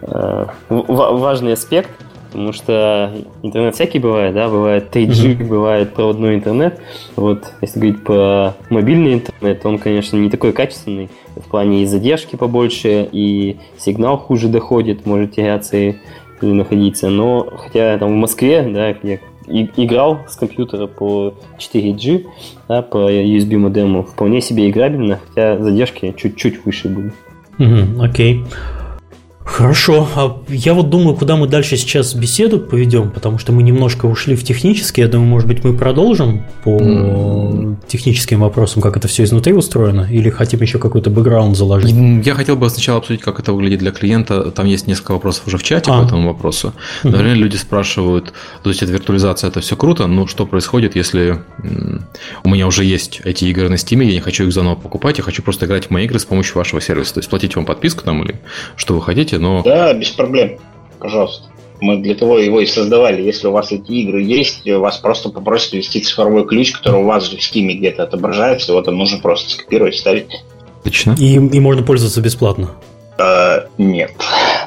э, важный аспект, потому что интернет всякий бывает, да, бывает 3G, mm-hmm. бывает проводной интернет. Вот, если говорить про мобильный интернет, он, конечно, не такой качественный, в плане и задержки побольше, и сигнал хуже доходит, может теряться и находиться. Но хотя там в Москве, да, я играл с компьютера по 4G, да, по USB модему, вполне себе играбельно, хотя задержки чуть-чуть выше были. Окей. Хорошо, а я вот думаю, куда мы дальше сейчас беседу поведем, потому что мы немножко ушли в технические. Я думаю, может быть, мы продолжим по mm. техническим вопросам, как это все изнутри устроено, или хотим еще какой-то бэкграунд заложить? Я хотел бы сначала обсудить, как это выглядит для клиента. Там есть несколько вопросов уже в чате а. по этому вопросу. Mm-hmm. Например, люди спрашивают, то есть это виртуализация, это все круто, но что происходит, если у меня уже есть эти игры на Steam, я не хочу их заново покупать, я хочу просто играть в мои игры с помощью вашего сервиса, то есть платить вам подписку там или что вы хотите, но... Да, без проблем. Пожалуйста. Мы для того его и создавали. Если у вас эти игры есть, вас просто попросят ввести цифровой ключ, который у вас же в Steam где-то отображается, его там нужно просто скопировать, ставить. Отлично. И, и можно пользоваться бесплатно. Uh, нет.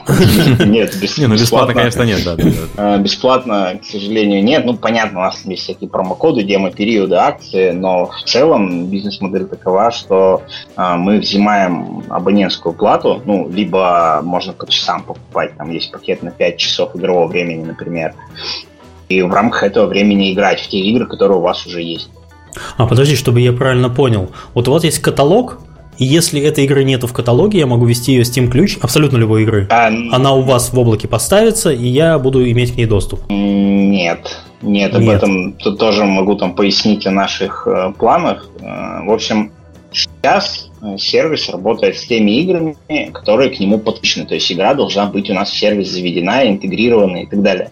Нет, не, ну бесплатно, конечно, нет, да, а, Бесплатно, к сожалению, нет. Ну, понятно, у нас есть всякие промокоды, демо-периоды, акции, но в целом бизнес-модель такова, что а, мы взимаем абонентскую плату, ну, либо можно по часам покупать, там есть пакет на 5 часов игрового времени, например, и в рамках этого времени играть в те игры, которые у вас уже есть. А, подожди, чтобы я правильно понял. Вот у вас есть каталог, и если этой игры нету в каталоге, я могу ввести ее Steam ключ абсолютно любой игры. А, Она у вас в облаке поставится, и я буду иметь к ней доступ. Нет. Нет, об Нет. этом тут тоже могу там пояснить о наших э, планах. Э, в общем, сейчас э, сервис работает с теми играми, которые к нему подключены. То есть игра должна быть у нас в сервис заведена, интегрирована и так далее.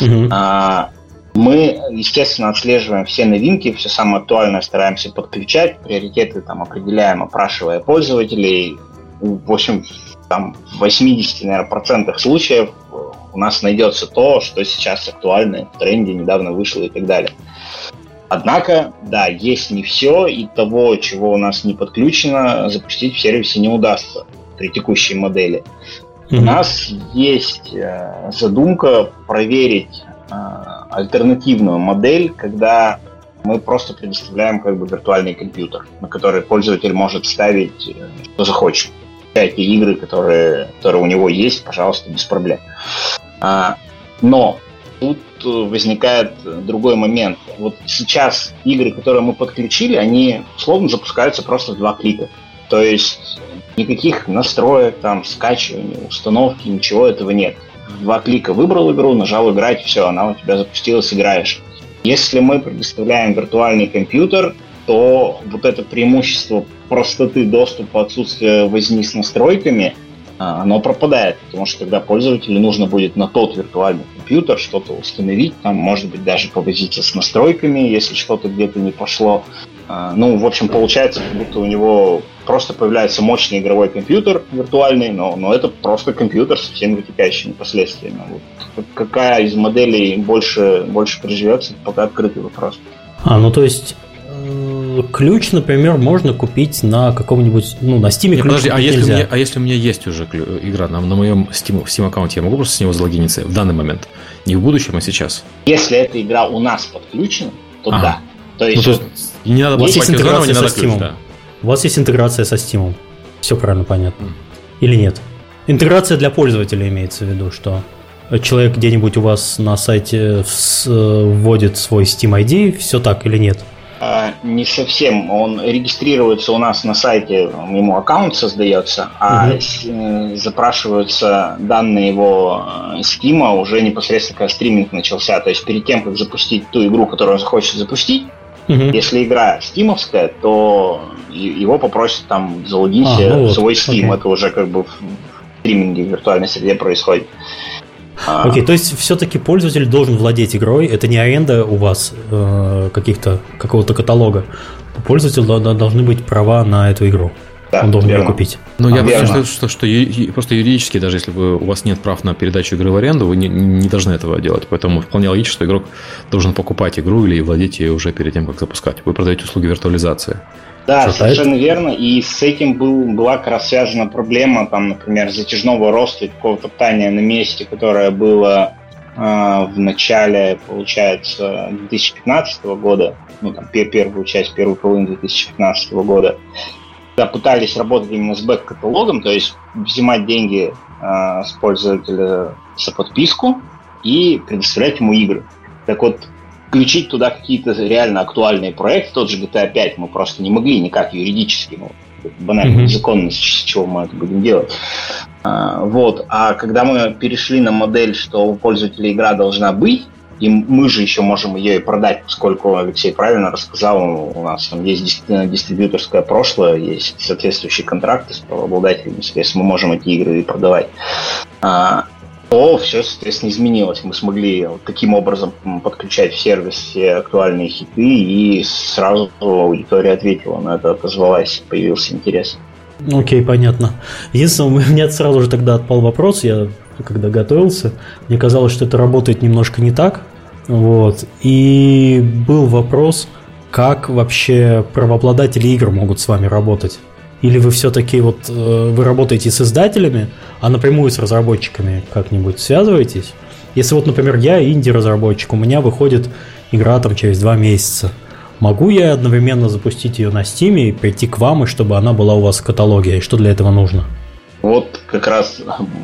Угу. А, мы, естественно, отслеживаем все новинки, все самое актуальное стараемся подключать, приоритеты там определяем, опрашивая пользователей. В общем, там в 80, наверное, процентах случаев у нас найдется то, что сейчас актуально, в тренде недавно вышло и так далее. Однако, да, есть не все, и того, чего у нас не подключено, запустить в сервисе не удастся при текущей модели. Mm-hmm. У нас есть э, задумка проверить а, альтернативную модель, когда мы просто предоставляем как бы виртуальный компьютер, на который пользователь может ставить э, что захочет. Эти игры, которые, которые у него есть, пожалуйста, без проблем. А, но тут возникает другой момент. Вот сейчас игры, которые мы подключили, они условно запускаются просто в два клика. То есть никаких настроек, там, скачивания, установки, ничего этого нет два клика выбрал игру, нажал играть, все, она у тебя запустилась, играешь. Если мы предоставляем виртуальный компьютер, то вот это преимущество простоты доступа, отсутствия возни с настройками, а, оно пропадает, потому что тогда пользователю нужно будет на тот виртуальный компьютер что-то установить, там, может быть, даже повозиться с настройками, если что-то где-то не пошло. А, ну, в общем, получается, как будто у него просто появляется мощный игровой компьютер виртуальный, но, но это просто компьютер со всеми вытекающими последствиями. Вот. Какая из моделей больше, больше приживется, пока открытый вопрос. А, ну то есть э, ключ, например, можно купить на каком-нибудь, ну, на Steam ключ подожди, а если, у меня, а если у меня есть уже игра на, на моем Steam, Steam аккаунте, я могу просто с него залогиниться в данный момент? Не в будущем, а сейчас? Если эта игра у нас подключена, то ага. да. То есть, ну, то есть не надо покупать заново, не надо ключ, да. У вас есть интеграция со Steam. Все правильно понятно. Или нет? Интеграция для пользователя имеется в виду, что человек где-нибудь у вас на сайте вводит свой Steam ID, все так или нет? А, не совсем. Он регистрируется у нас на сайте, ему аккаунт создается, а угу. запрашиваются данные его э, Steam уже непосредственно, когда стриминг начался. То есть перед тем, как запустить ту игру, которую он захочет запустить, угу. если игра стимовская, то его попросят там залогинься а, ну в свой Steam. Окей. Это уже как бы в стриминге в виртуальной среде происходит. А. Окей, okay, то есть все-таки пользователь должен владеть игрой, это не аренда у вас э, каких-то какого-то каталога. У пользователя должны быть права на эту игру. Да, он должен верно. ее купить. Ну, я а, что, что, что просто юридически, даже если вы, у вас нет прав на передачу игры в аренду, вы не, не должны этого делать. Поэтому вполне логично, что игрок должен покупать игру или владеть ее уже перед тем, как запускать. Вы продаете услуги виртуализации. Да, Что совершенно это? верно. И с этим был, была как раз связана проблема, там, например, затяжного роста и какого-то топтания на месте, которое было э, в начале, получается, 2015 года, ну, там, первую часть, первую половину 2015 года, когда пытались работать именно с бэк-каталогом, то есть взимать деньги э, с пользователя за подписку и предоставлять ему игры. Так вот, включить туда какие-то реально актуальные проекты, тот же GTA 5 мы просто не могли никак юридически, ну, банально mm-hmm. законно, с чего мы это будем делать. А, вот. А когда мы перешли на модель, что у пользователя игра должна быть, и мы же еще можем ее и продать, поскольку Алексей правильно рассказал, у нас там есть дистрибьюторское прошлое, есть соответствующие контракты с правообладателями, соответственно, мы можем эти игры и продавать. А, то все, соответственно, изменилось. Мы смогли таким образом подключать в сервис все актуальные хиты, и сразу аудитория ответила на это, отозвалась, появился интерес. Окей, понятно. Единственное, у меня сразу же тогда отпал вопрос, я когда готовился, мне казалось, что это работает немножко не так, вот, и был вопрос, как вообще правообладатели игр могут с вами работать. Или вы все-таки вот э, вы работаете с издателями, а напрямую с разработчиками как-нибудь связываетесь? Если вот, например, я инди-разработчик, у меня выходит игра там через два месяца. Могу я одновременно запустить ее на Steam и прийти к вам, и чтобы она была у вас в каталоге? И что для этого нужно? Вот как раз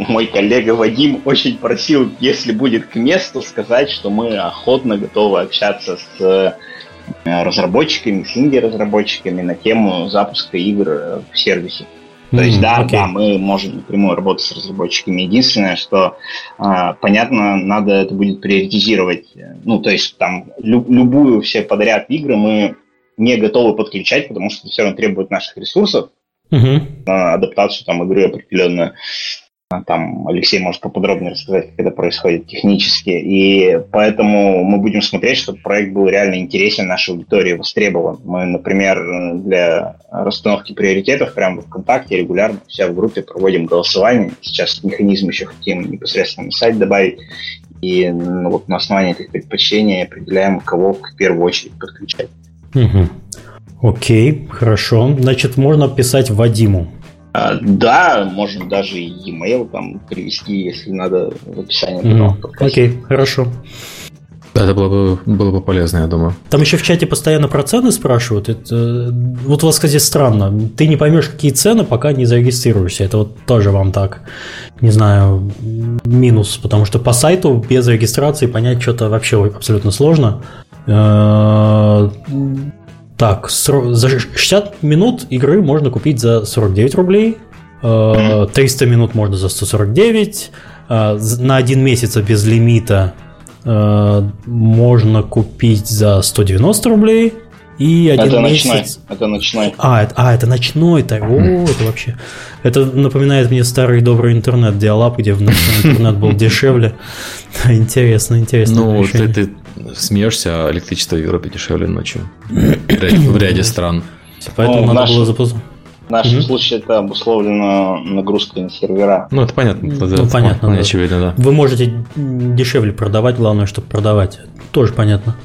мой коллега Вадим очень просил, если будет к месту, сказать, что мы охотно готовы общаться с Э, разработчиками, с инди-разработчиками на тему запуска игр в сервисе. То есть, да, okay. да, мы можем напрямую работать с разработчиками. Единственное, что э, понятно, надо это будет приоритизировать. Ну, то есть, там лю- любую все подряд игры мы не готовы подключать, потому что это все равно требует наших ресурсов mm-hmm. на адаптацию там игры определенную. А там Алексей может поподробнее рассказать, как это происходит технически. И поэтому мы будем смотреть, чтобы проект был реально интересен нашей аудитории, востребован. Мы, например, для расстановки приоритетов прямо в ВКонтакте регулярно у себя в группе проводим голосование. Сейчас механизм еще хотим непосредственно на сайт добавить. И ну, вот на основании этих предпочтений определяем, кого в первую очередь подключать. Угу. Окей, хорошо. Значит, можно писать Вадиму. А, да, можно даже и e-mail там привести, если надо в описании. Mm. Окей, хорошо. Да, это было бы, было бы полезно, я думаю. Там еще в чате постоянно про цены спрашивают. Это, вот у вас, кстати, странно. Ты не поймешь, какие цены, пока не зарегистрируешься. Это вот тоже вам так, не знаю, минус. Потому что по сайту без регистрации понять что-то вообще абсолютно сложно. Так, за 60 минут игры можно купить за 49 рублей, 300 э, минут можно за 149, э, на один месяц без лимита э, можно купить за 190 рублей, и один это месяц... Ночной. Это ночной. А, это, а, это ночной так. О, это вообще. Это напоминает мне старый добрый интернет, диалаб, где в ночной интернет был дешевле. Интересно, интересно. Ну, ты, ты смеешься, а электричество в Европе дешевле ночью. В ряде стран. Поэтому ну, надо было запускать. В нашем mm-hmm. случае это обусловлено нагрузкой на сервера. Ну, это понятно. Это ну, понятно. Да. Очевидно, да. Вы можете дешевле продавать, главное, чтобы продавать. Тоже понятно.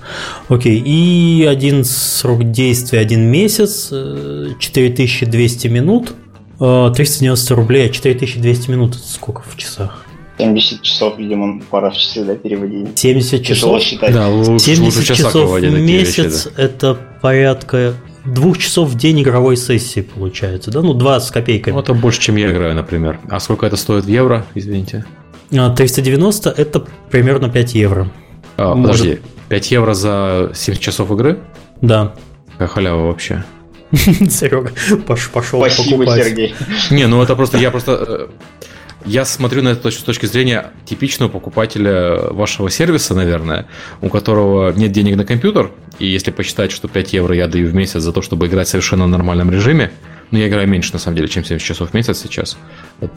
Окей. И один срок действия, один месяц, 4200 э, минут, 390 э, рублей, а 4200 минут это сколько в часах? 70 часов, видимо, пора в часы да, переводить. 70 часов? считать. Да, 70 часов в месяц – это порядка двух часов в день игровой сессии получается, да? Ну, два с копейками. Ну, это больше, чем я играю, например. А сколько это стоит в евро, извините? 390 – это примерно 5 евро. А, Может... Подожди, 5 евро за 70 часов игры? Да. Какая халява вообще. Серега пошел Спасибо, покупать. Сергей. Не, ну это просто, я просто э, я смотрю на это с точки зрения типичного покупателя вашего сервиса, наверное, у которого нет денег на компьютер, и если посчитать, что 5 евро я даю в месяц за то, чтобы играть в совершенно нормальном режиме, ну, я играю меньше, на самом деле, чем 70 часов в месяц сейчас,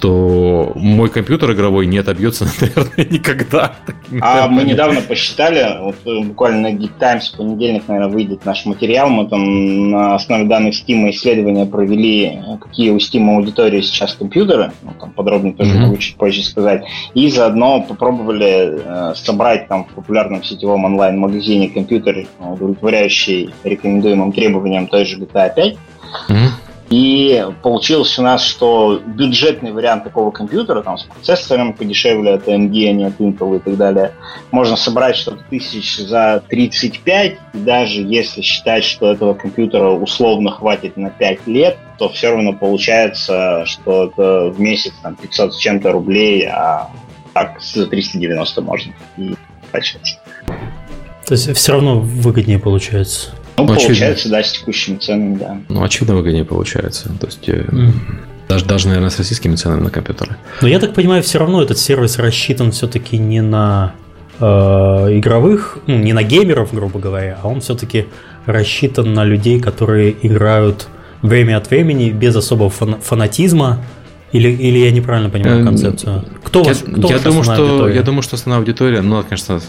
то мой компьютер игровой не отобьется, наверное, никогда. А мы недавно посчитали, вот э, буквально на Geek Times в понедельник, наверное, выйдет наш материал, мы там на основе данных Steam исследования провели, какие у Steam аудитории сейчас компьютеры, ну, там подробнее тоже mm-hmm. чуть позже сказать, и заодно попробовали э, собрать там в популярном сетевом онлайн-магазине компьютер, удовлетворяющий рекомендуемым требованиям той же GTA 5, mm-hmm. И получилось у нас, что бюджетный вариант такого компьютера, там, с процессором подешевле от AMD, а не от Intel и так далее, можно собрать что-то тысяч за 35, и даже если считать, что этого компьютера условно хватит на 5 лет, то все равно получается, что это в месяц там, 500 с чем-то рублей, а так за 390 можно и качать. То есть все равно выгоднее получается. Ну, ну получается, да, с текущими ценами, да. Ну, очевидно, выгоднее получается. То есть, mm. даже, даже, наверное, с российскими ценами на компьютеры. Но я так понимаю, все равно этот сервис рассчитан все-таки не на э, игровых, ну, не на геймеров, грубо говоря, а он все-таки рассчитан на людей, которые играют время от времени без особого фан- фанатизма. Или, или я неправильно понимаю эм, концепцию? Кто я, ваш, кто я думаю, что аудитория? Я думаю, что основная аудитория, ну, конечно,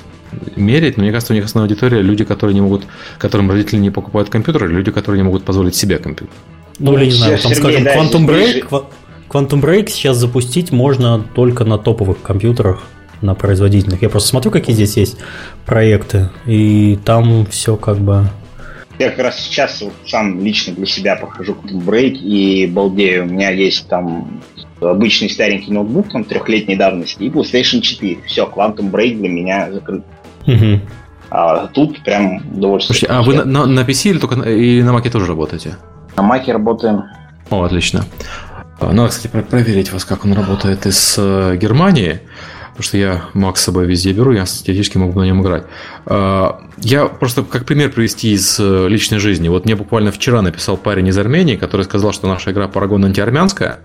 мерить, но мне кажется, у них основная аудитория люди, которые не могут, которым родители не покупают компьютер, люди, которые не могут позволить себе компьютер. Ну, или не знаю, там, скажем, Quantum Break, Quantum Break сейчас запустить можно только на топовых компьютерах, на производительных. Я просто смотрю, какие здесь есть проекты, и там все как бы я как раз сейчас вот сам лично для себя прохожу Break и балдею. У меня есть там обычный старенький ноутбук, там, трехлетней давности, и PlayStation 4. Все, Quantum Break для меня закрыт. Угу. А тут прям удовольствие. Слушайте, а вы на, на, на PC или только на, и на Mac тоже работаете? На Mac работаем. О, отлично. А, надо, кстати, проверить вас, как он работает из э, Германии, потому что я Mac с собой везде беру, я теоретически могу на нем играть. А, я просто как пример привести из э, личной жизни. Вот мне буквально вчера написал парень из Армении, который сказал, что наша игра Парагон антиармянская,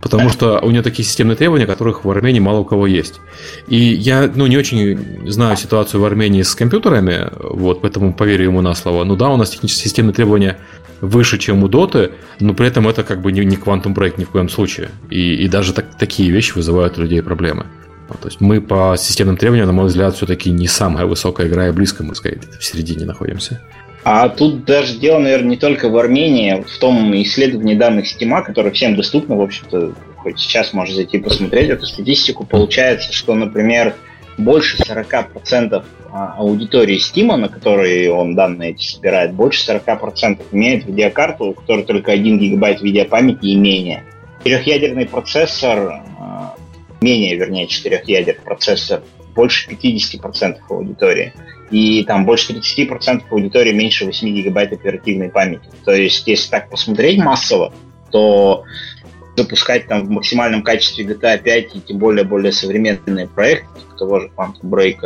потому что у нее такие системные требования, которых в Армении мало у кого есть. И я ну, не очень знаю ситуацию в Армении с компьютерами, вот, поэтому поверю ему на слово. Ну да, у нас технические системные требования выше, чем у Доты, но при этом это как бы не, Quantum Break ни в коем случае. И, и даже так, такие вещи вызывают у людей проблемы. То есть мы по системным требованиям, на мой взгляд, все-таки не самая высокая игра, и близко мы, скорее, в середине находимся. А тут даже дело, наверное, не только в Армении, в том исследовании данных Стима, которое всем доступно, в общем-то, хоть сейчас можно зайти посмотреть эту статистику, получается, что, например, больше 40% а, аудитории Стима, на которой он данные эти собирает, больше 40% имеет видеокарту, у которой только 1 гигабайт видеопамяти и менее. Трехъядерный процессор, а, менее, вернее, четырех ядер процессор, больше 50% аудитории и там больше 30% аудитории меньше 8 гигабайт оперативной памяти. То есть, если так посмотреть массово, то запускать там в максимальном качестве GTA 5 и тем более более современные проекты, типа того же Quantum Break,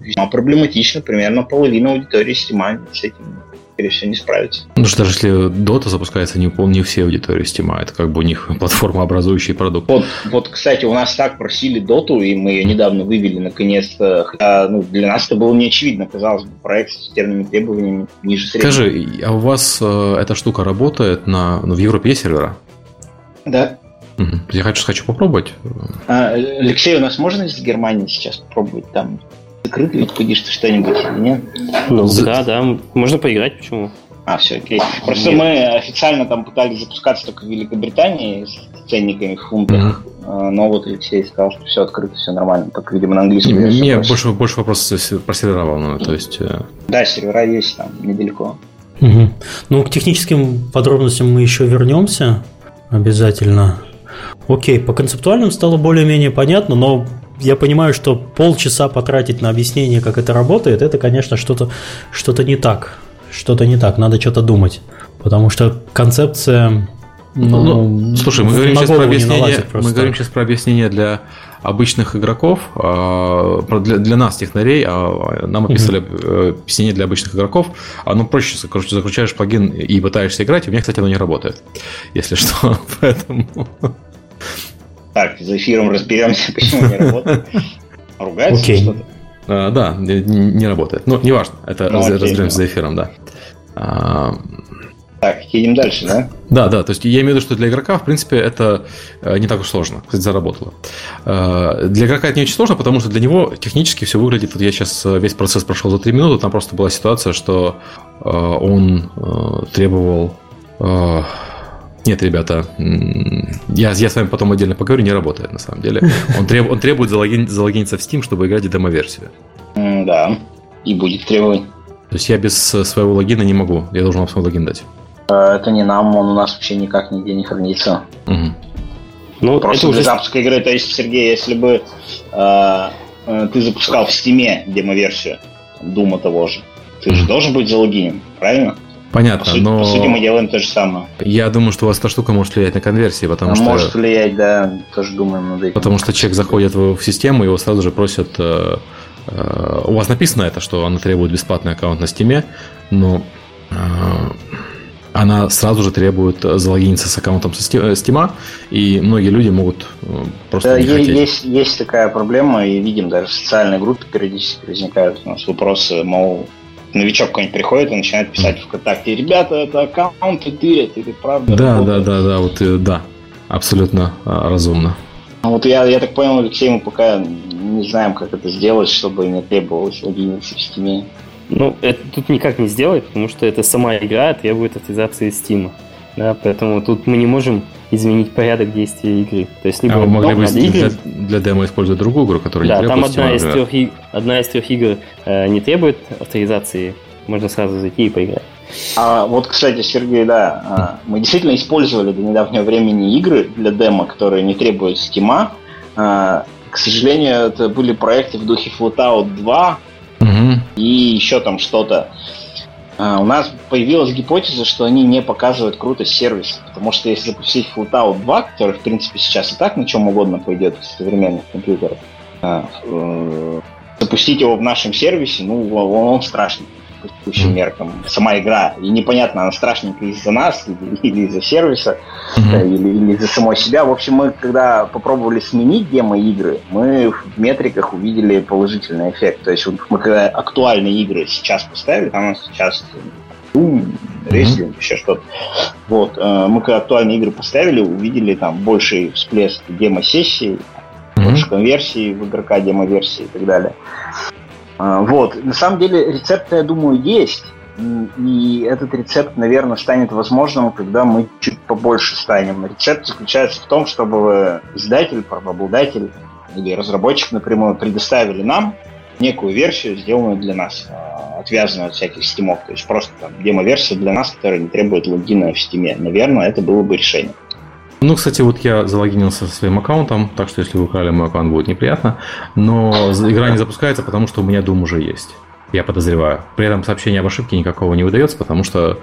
весьма проблематично. Примерно половина аудитории Steam с этим скорее всего, не справится. Ну что, даже если Dota запускается, не, не все аудитории Steam, это как бы у них платформа образующий продукт. Вот, вот, кстати, у нас так просили Доту, и мы ее недавно вывели наконец-то. Хотя, ну, для нас это было не очевидно, казалось бы, проект с терминами требованиями ниже среднего. Скажи, а у вас э, эта штука работает на, ну, в Европе есть сервера? Да. Я хочу, хочу попробовать. А, Алексей, у нас можно из Германии сейчас попробовать там закрыто ведь что что-нибудь, нет? Ну, За... да, да, можно поиграть, почему? А, все, окей. Просто нет. мы официально там пытались запускаться только в Великобритании с ценниками в фунтах. Mm-hmm. Но вот Алексей сказал, что все открыто, все нормально. Только, видимо, на английском. Мне больше, больше вопросов про сервера волнует. То есть... Э, да, сервера есть там недалеко. Угу. Ну, к техническим подробностям мы еще вернемся обязательно. Окей, по концептуальным стало более-менее понятно, но я понимаю, что полчаса потратить на объяснение, как это работает, это, конечно, что-то что не так. Что-то не так, надо что-то думать. Потому что концепция ну, ну, слушай, мы говорим, сейчас про объяснение, мы говорим сейчас про объяснение для обычных игроков, а, для, для нас, технарей, а нам описали угу. объяснение для обычных игроков. Оно проще, короче, заключаешь плагин и пытаешься играть, у меня, кстати, оно не работает, если что. Поэтому так, за эфиром разберемся, почему не работает. Ругается okay. что-то? А, да, не, не работает. Ну, неважно, это ну, раз, окей, разберемся за эфиром, да. А... Так, едем дальше, да? Да, да, то есть я имею в виду, что для игрока, в принципе, это э, не так уж сложно. Кстати, заработало. Э, для игрока это не очень сложно, потому что для него технически все выглядит... Вот я сейчас э, весь процесс прошел за 3 минуты, там просто была ситуация, что он требовал... Нет, ребята, я, я с вами потом отдельно поговорю, не работает на самом деле. Он, треб, он требует залогин, залогиниться в Steam, чтобы играть в демо-версию. Да, и будет требовать. То есть я без своего логина не могу, я должен вам свой логин дать. Э, это не нам, он у нас вообще никак нигде не хранится. Угу. Ну, Просто это уже... запуска игры, то есть, Сергей, если бы э, э, ты запускал в Стиме демо-версию Дума того же, ты же должен быть залогинен, правильно? Понятно, по сути, но... По сути, мы делаем то же самое. Я думаю, что у вас эта штука может влиять на конверсии, потому а что... Может влиять, да, тоже думаем над этим. Потому что человек заходит в, в систему, его сразу же просят... Э, э, у вас написано это, что она требует бесплатный аккаунт на Стиме, но... Э, она сразу же требует залогиниться с аккаунтом со Steam, и многие люди могут э, просто да, не есть, хотеть. Есть, есть такая проблема, и видим, даже в социальной группе периодически возникают у нас вопросы, мол, новичок какой-нибудь приходит и начинает писать в ВКонтакте, ребята, это аккаунты тырят, или правда? Да, да, да, да, вот э, да, абсолютно а, разумно. Ну, вот я, я так понял, Алексей, мы пока не знаем, как это сделать, чтобы не требовалось логиниться в Steam. Ну, это тут никак не сделать, потому что это сама игра требует авторизации Steam. Да, поэтому тут мы не можем изменить порядок действия игры. То есть, либо а вы могли бы игры... для, для демо использовать другую игру, которая да, не требует там одна из, трех, одна из трех игр э, не требует авторизации, можно сразу зайти и поиграть. А вот, кстати, Сергей, да, а, мы действительно использовали до недавнего времени игры для демо, которые не требуют стима. А, к сожалению, это были проекты в духе Flatout 2, угу. и еще там что-то. Uh, у нас появилась гипотеза, что они не показывают крутость сервиса, потому что если запустить Flutout 2, который, в принципе, сейчас и так на чем угодно пойдет в современных компьютерах, uh, uh, запустить его в нашем сервисе, ну, он страшный по текущим меркам. Сама игра. И непонятно, она страшненькая из-за нас или, или из-за сервиса, mm-hmm. или, или из-за самой себя. В общем, мы когда попробовали сменить демо-игры, мы в метриках увидели положительный эффект. То есть мы когда актуальные игры сейчас поставили, там у нас сейчас Doom, Wrestling, mm-hmm. еще что-то. Вот. Э, мы когда актуальные игры поставили, увидели там больший всплеск демо-сессий, mm-hmm. больше конверсии в игрока, демо-версии и так далее. А, вот. На самом деле рецепт, я думаю, есть. И этот рецепт, наверное, станет возможным, когда мы чуть побольше станем. Рецепт заключается в том, чтобы издатель, правообладатель или разработчик напрямую предоставили нам некую версию, сделанную для нас, а, отвязанную от всяких стимов. То есть просто там демо-версия для нас, которая не требует логина в стиме. Наверное, это было бы решение. Ну, кстати, вот я залогинился со своим аккаунтом, так что если вы украли мой аккаунт, будет неприятно. Но игра не запускается, потому что у меня Doom уже есть. Я подозреваю. При этом сообщение об ошибке никакого не выдается, потому что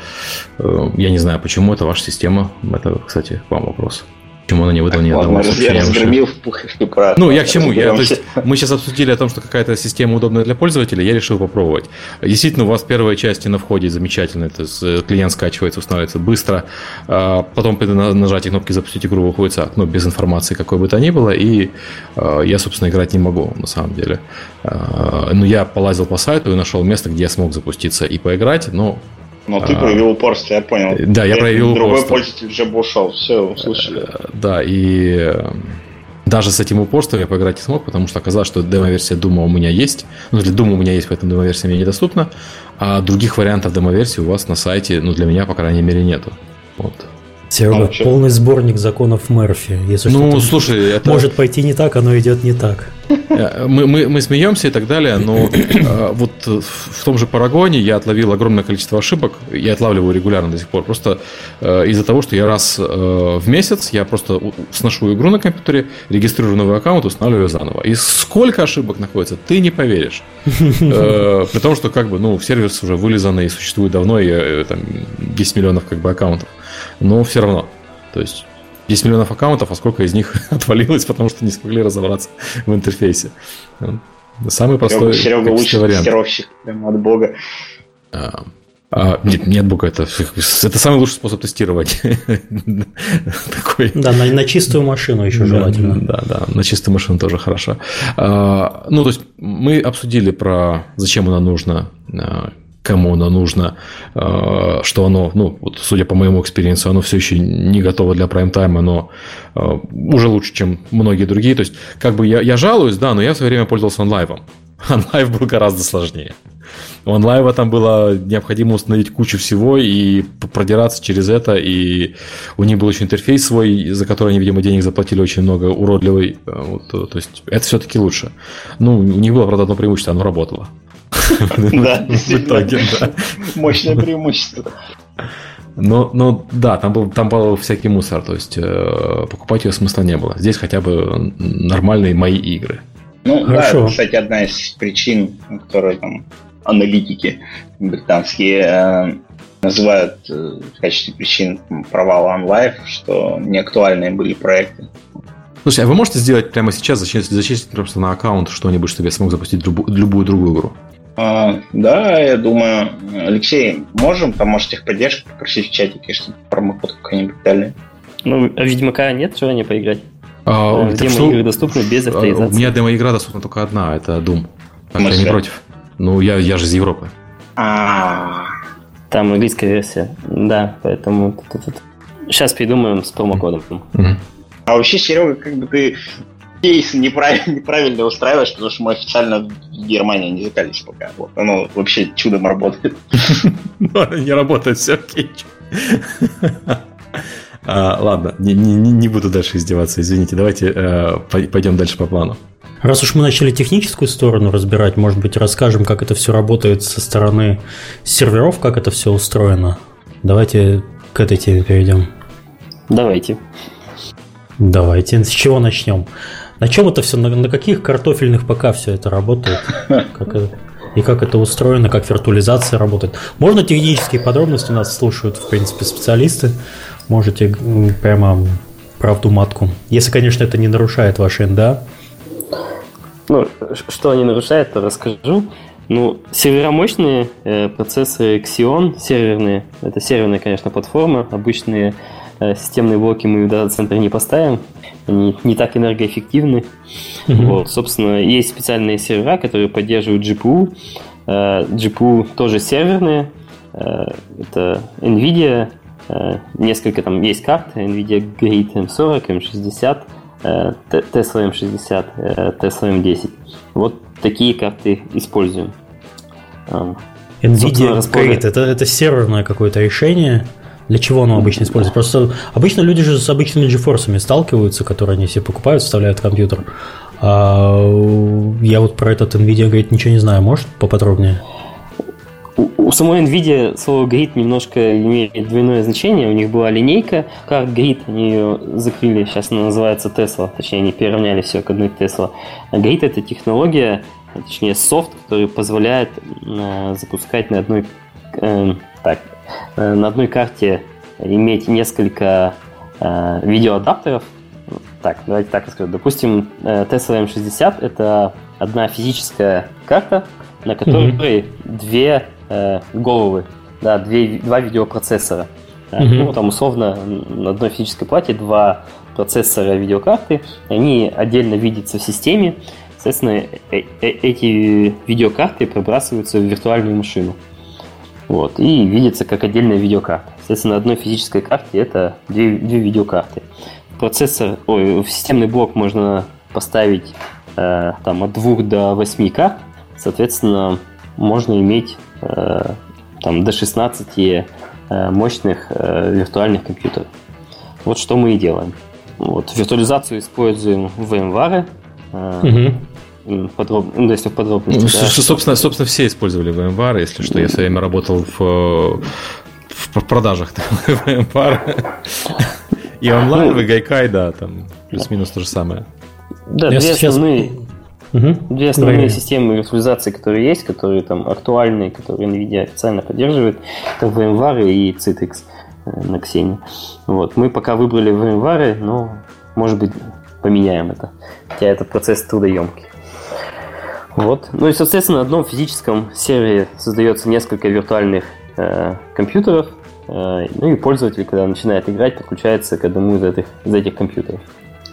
э, я не знаю, почему это ваша система. Это, кстати, к вам вопрос. Почему она не выдала ни одного сообщения? Разгромил в пух и прах. Ну, я к чему? Я, то есть, мы сейчас обсудили о том, что какая-то система удобная для пользователя, я решил попробовать. Действительно, у вас первая часть на входе замечательная, то есть э, клиент скачивается, устанавливается быстро, а потом при нажатии кнопки «Запустить игру» выходит окно без информации, какой бы то ни было, и э, я, собственно, играть не могу, на самом деле. Э, ну, я полазил по сайту и нашел место, где я смог запуститься и поиграть, но но ты а, проявил упорство, я понял. Да, я проявил другой упорство. Другой пользователь уже бы ушел, все, услышали. Э, да, и э, даже с этим упорством я поиграть не смог, потому что оказалось, что демо-версия Дума у меня есть. Ну, для Дума у меня есть, поэтому демо-версия мне недоступна. А других вариантов демо-версии у вас на сайте, ну, для меня, по крайней мере, нету. Вот. Серега, а, полный сборник законов Мерфи. Если ну, слушай, это... может пойти не так, оно идет не так. Э, мы, мы, мы смеемся и так далее, но э, вот в том же Парагоне я отловил огромное количество ошибок, я отлавливаю регулярно до сих пор, просто э, из-за того, что я раз э, в месяц, я просто сношу игру на компьютере, регистрирую новый аккаунт, устанавливаю заново. И сколько ошибок находится, ты не поверишь. Э, при том, что как бы, ну, сервис уже вылизанный, существует давно, и там 10 миллионов как бы аккаунтов. Но все равно. То есть 10 миллионов аккаунтов, а сколько из них отвалилось, потому что не смогли разобраться в интерфейсе. Самый простой Серега лучший вариант. тестировщик прямо от бога. А, а, нет, нетбук а, это, это самый лучший способ тестировать. Такой. Да, на, на чистую машину еще желательно. Да, да, на чистую машину тоже хорошо. А, ну, то есть мы обсудили про зачем она нужна а, кому оно нужно, э, что оно, ну, вот, судя по моему experience у, оно все еще не готово для прайм-тайма, но э, уже лучше, чем многие другие. То есть, как бы я, я жалуюсь, да, но я в свое время пользовался OnLive ом. Онлайв был гораздо сложнее. У онлайва там было необходимо установить кучу всего и продираться через это, и у них был еще интерфейс свой, за который они, видимо, денег заплатили очень много, уродливый. Э, вот, то есть это все-таки лучше. Ну, у них было, правда, одно преимущество, оно работало. Да, в итоге, да. Мощное преимущество. Но, но да, там был, там был всякий мусор, то есть э, покупать ее смысла не было. Здесь хотя бы нормальные мои игры. Ну, Хорошо. да, кстати, одна из причин, которые там аналитики британские э, называют э, в качестве причин провала OnLive, что неактуальные были проекты. Слушай, а вы можете сделать прямо сейчас, зачислить, зачислить просто на аккаунт что-нибудь, чтобы я смог запустить любую, любую другую игру? А, да, я думаю, Алексей, можем, там может техподдержку попросить в чатике, чтобы промокод какой-нибудь дали. Ну, а Ведьмака нет желания поиграть? А, э, демо-игры доступны без а, авторизации. У меня демо-игра доступна только одна, это Doom. Так, я не против. Ну, я, я же из Европы. А, Там английская версия, да, поэтому... Сейчас придумаем с промокодом. А вообще, Серега, как бы ты кейс неправильно, неправильно устраиваешь, потому что мы официально в Германии не закались пока. Вот. Оно вообще чудом работает. Не работает все, окей. А, ладно, не буду дальше издеваться, извините. Давайте э, пойдем дальше по плану. Раз уж мы начали техническую сторону разбирать, может быть, расскажем, как это все работает со стороны серверов, как это все устроено. Давайте к этой теме перейдем. Давайте. Давайте. С чего начнем? На чем это все, на, на каких картофельных ПК все это работает? Как это, и как это устроено, как виртуализация работает? Можно технические подробности, нас слушают, в принципе, специалисты. Можете прямо правду матку. Если, конечно, это не нарушает ваши НДА. Ну, что не нарушает, то расскажу. Ну, серверомощные э, процессоры Xeon, серверные, это серверная, конечно, платформа, обычные системные блоки мы в дата-центр не поставим, они не так энергоэффективны. Mm-hmm. Вот, собственно, есть специальные сервера, которые поддерживают GPU. Э, GPU тоже серверные. Э, это NVIDIA, э, несколько там есть карт, NVIDIA Grid M40, M60, Tesla M60, Tesla M10. Вот такие карты используем. NVIDIA Grid, это, это серверное какое-то решение, для чего оно обычно используется? Просто обычно люди же с обычными GeForce сталкиваются, которые они себе покупают, вставляют в компьютер. А я вот про этот NVIDIA говорит ничего не знаю. Может поподробнее? У самой NVIDIA слово grid немножко имеет двойное значение. У них была линейка, как grid, они ее закрыли, сейчас она называется Tesla, точнее, они переравняли все к одной Tesla. А grid – это технология, точнее, софт, который позволяет э, запускать на одной э, так, на одной карте иметь несколько э, видеоадаптеров. Так, давайте так расскажу. Допустим, э, Tesla M60 это одна физическая карта, на которой mm-hmm. две э, головы, да, две, два видеопроцессора. Mm-hmm. Ну, там условно на одной физической плате два процессора видеокарты, они отдельно видятся в системе, соответственно, э- э- эти видеокарты пробрасываются в виртуальную машину. Вот, и видится как отдельная видеокарта. Соответственно, на одной физической карте это две, две видеокарты. Процессор, ой, в системный блок можно поставить э, там от 2 до 8 карт. Соответственно, можно иметь э, там до 16 э, мощных э, виртуальных компьютеров. Вот что мы и делаем. Вот, виртуализацию используем в VMware. Э, угу подробно, ну, если в подробности. Ну, да. собственно, собственно, все использовали VMware, если что. Я все время работал в, в продажах VMware. И онлайн, и Гайкай, да, там плюс-минус то же самое. Да, две основные, угу. две основные системы виртуализации, которые есть, которые там актуальные, которые NVIDIA официально поддерживает, это VMware и Citrix э, на Xen. Вот. Мы пока выбрали VMware, но, может быть, поменяем это. Хотя этот процесс трудоемкий. Вот. Ну и, соответственно, на одном физическом сервере создается несколько виртуальных э, компьютеров, э, ну и пользователь, когда начинает играть, подключается к одному из этих, из этих компьютеров.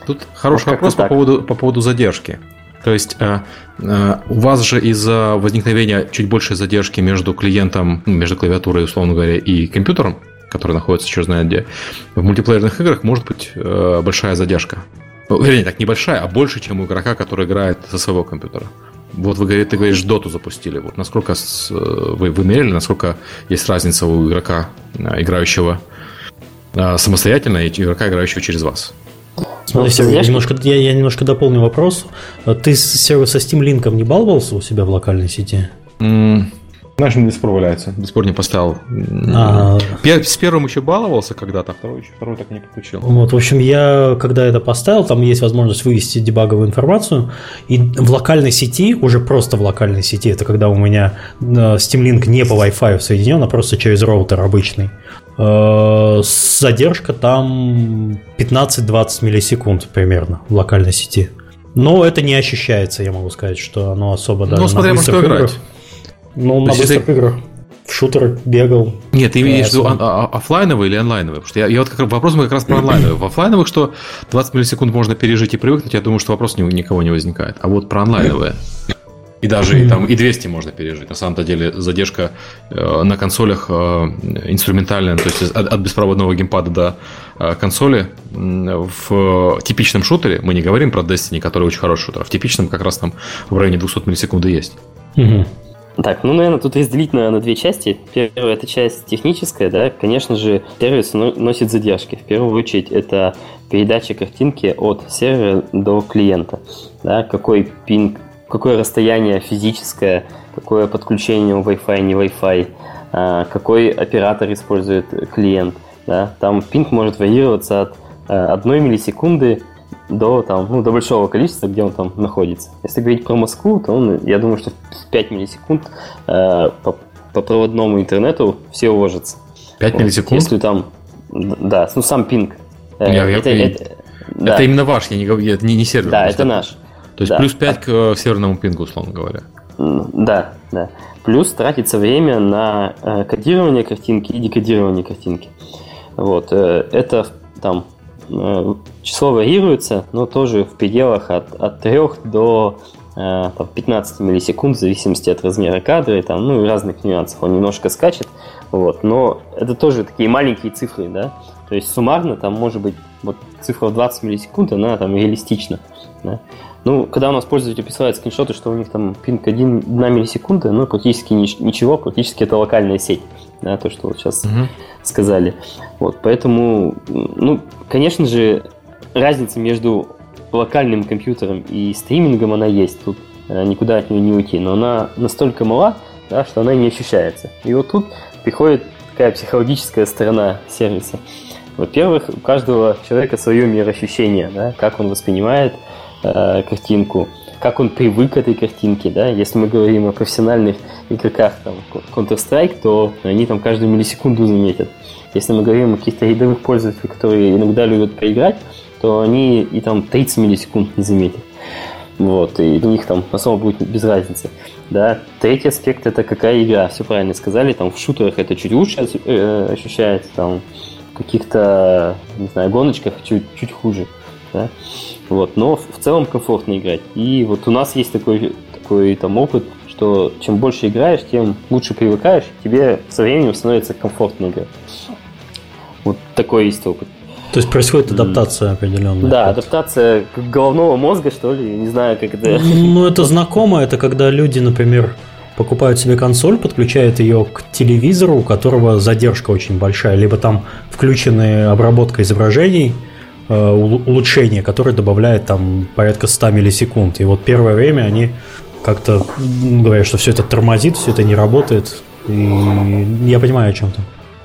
Тут хороший вот вопрос по поводу, по поводу задержки. То есть э, э, у вас же из-за возникновения чуть большей задержки между клиентом, ну, между клавиатурой, условно говоря, и компьютером, который находится черт знает где, в мультиплеерных играх может быть э, большая задержка. Ну, вернее, так небольшая, а больше, чем у игрока, который играет со своего компьютера. Вот вы, ты говоришь, доту запустили. Вот насколько с, вы, вы мерили, насколько есть разница у игрока, играющего самостоятельно, и игрока, играющего через вас? Смотри, ну, я, немножко, я, я немножко дополню вопрос. Ты сервер со Steam Link не баловался у себя в локальной сети? Mm. Знаешь, он до сих пор валяется. До сих пор не поставил. А... С первым еще баловался когда-то, а второй, еще, второй так и не подключил. Вот, в общем, я, когда это поставил, там есть возможность вывести дебаговую информацию, и в локальной сети, уже просто в локальной сети, это когда у меня э, Steam Link не по Wi-Fi соединен, а просто через роутер обычный, Э, задержка там 15-20 миллисекунд примерно в локальной сети. Но это не ощущается, я могу сказать, что оно особо даже ну, смотря на быстрых играх. Играть. Ну, на быстрых ты... играх. В шутер бегал. Нет, ты имеешь в виду офлайновые или онлайновые? Потому что я, я вот как, вопрос мой как раз про онлайновые. В офлайновых, что 20 миллисекунд можно пережить и привыкнуть, я думаю, что вопрос ни, никого не возникает. А вот про онлайновые. И даже и, там, и 200 можно пережить. На самом-то деле задержка э, на консолях э, инструментальная, то есть от, от беспроводного геймпада до э, консоли в типичном шутере, мы не говорим про Destiny, который очень хороший шутер, а в типичном как раз там в районе 200 миллисекунд есть. Так, ну, наверное, тут разделить на, на две части. Первая – это часть техническая, да, конечно же, сервис носит задержки. В первую очередь, это передача картинки от сервера до клиента. Да, какой пинг какое расстояние физическое, какое подключение Wi-Fi, не Wi-Fi, а, какой оператор использует клиент. Да? Там пинг может варьироваться от а, одной миллисекунды до, там, ну, до большого количества, где он там находится. Если говорить про Москву, то он, я думаю, что в 5 миллисекунд э, по, по проводному интернету все уложатся. 5 вот, миллисекунд? Если там, да, ну сам пинг. Я, это, я, это, это, да. это именно ваш, я не, я, не, не сервер. Да, это наш. То есть да. плюс 5 к э, северному пингу, условно говоря. Да, да. Плюс тратится время на э, кодирование картинки и декодирование картинки. Вот. Э, это там число варьируется, но тоже в пределах от, от 3 до там, 15 миллисекунд, в зависимости от размера кадра и там, ну, и разных нюансов. Он немножко скачет, вот, но это тоже такие маленькие цифры, да, то есть суммарно там может быть вот цифра в 20 миллисекунд, она там реалистична, да? Ну, когда у нас пользователи присылают скриншоты, что у них там пинг 1, 1 миллисекунда, ну, практически ничего, практически это локальная сеть, да, то, что вот сейчас угу. сказали. Вот, поэтому, ну, конечно же, разница между локальным компьютером и стримингом, она есть, тут э, никуда от нее не уйти, но она настолько мала, да, что она не ощущается. И вот тут приходит такая психологическая сторона сервиса. Во-первых, у каждого человека свое мироощущение, да, как он воспринимает э, картинку, как он привык к этой картинке, да, если мы говорим о профессиональных игроках, там, Counter-Strike, то они там каждую миллисекунду заметят. Если мы говорим о каких-то рядовых пользователях, которые иногда любят поиграть, то они и там 30 миллисекунд не заметят. Вот, и у них там особо будет без разницы. Да. Третий аспект это какая игра, все правильно сказали, там в шутерах это чуть лучше э, ощущается, там в каких-то, не знаю, гоночках чуть, чуть хуже. Да. Вот, но в целом комфортно играть. И вот у нас есть такой, такой там опыт, что чем больше играешь, тем лучше привыкаешь, тебе со временем становится комфортно играть. Вот такой есть опыт. То есть происходит адаптация определенная. Да, адаптация головного мозга, что ли, не знаю, как это. Ну, это знакомо, это когда люди, например, покупают себе консоль, подключают ее к телевизору, у которого задержка очень большая, либо там включенная обработка изображений – улучшение, которое добавляет там порядка 100 миллисекунд. И вот первое время они как-то говорят, что все это тормозит, все это не работает. И я понимаю о чем то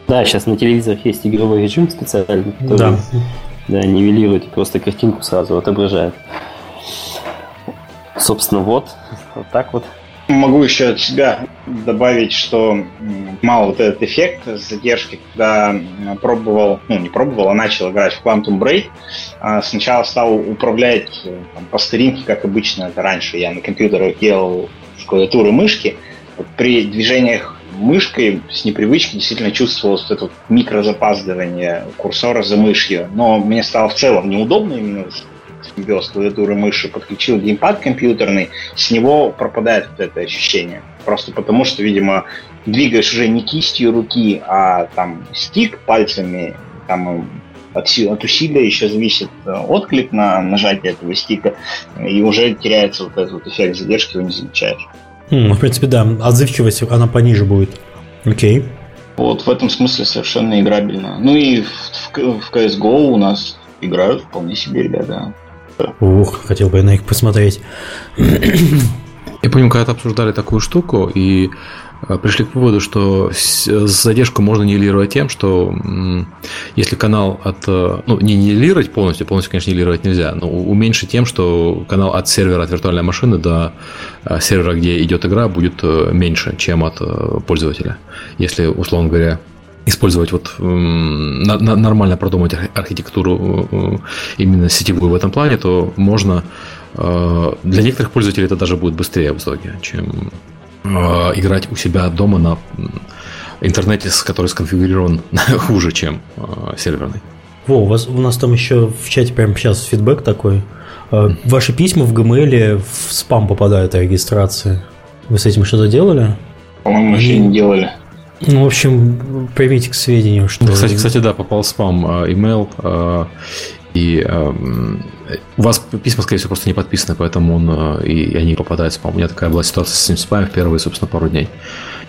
Да, сейчас на телевизорах есть игровой режим специальный, который да. Да, нивелирует, просто картинку сразу отображает. Собственно, вот, вот так вот. Могу еще от себя добавить, что мало вот этот эффект задержки, когда пробовал, ну не пробовал, а начал играть в Quantum Break, а сначала стал управлять э, там, по старинке, как обычно. Это раньше я на компьютерах делал с клавиатуры мышки. При движениях мышкой с непривычки действительно чувствовалось вот это микрозапаздывание курсора за мышью, но мне стало в целом неудобно именно симбиоз клавиатуры мыши, подключил геймпад компьютерный, с него пропадает вот это ощущение. Просто потому, что, видимо, двигаешь уже не кистью руки, а там стик пальцами, там от, от усилия еще зависит э, отклик на нажатие этого стика, и уже теряется вот этот вот эффект задержки, его не замечаешь. Mm, в принципе, да, отзывчивость она пониже будет. Окей. Вот в этом смысле совершенно играбельно. Ну и в, в, в CSGO у нас играют вполне себе ребята. Ух, хотел бы я на них посмотреть. Я помню, когда-то обсуждали такую штуку, и Э, пришли к выводу, что задержку можно нивелировать тем, что если канал от... Э, ну, не нивелировать полностью, полностью, конечно, нивелировать нельзя, но уменьшить тем, что канал от сервера, от виртуальной машины до э, сервера, где идет игра, будет меньше, чем от пользователя. Если, условно говоря, использовать вот нормально продумать архитектуру именно сетевую в этом плане, то можно для некоторых пользователей это даже будет быстрее в итоге, чем Э, играть у себя дома на интернете, который сконфигурирован хуже, чем э, серверный. Во, у, вас, у нас там еще в чате прямо сейчас фидбэк такой. Э, ваши письма в Gmail в спам попадают о регистрации. Вы с этим что-то делали? По-моему, еще не делали. Ну, в общем, примите к сведению, что... Кстати, кстати, да, попал спам email, и э, у вас письма, скорее всего, просто не подписаны, поэтому он, и они попадают в спам. У меня такая была ситуация с этим спамом в первые, собственно, пару дней.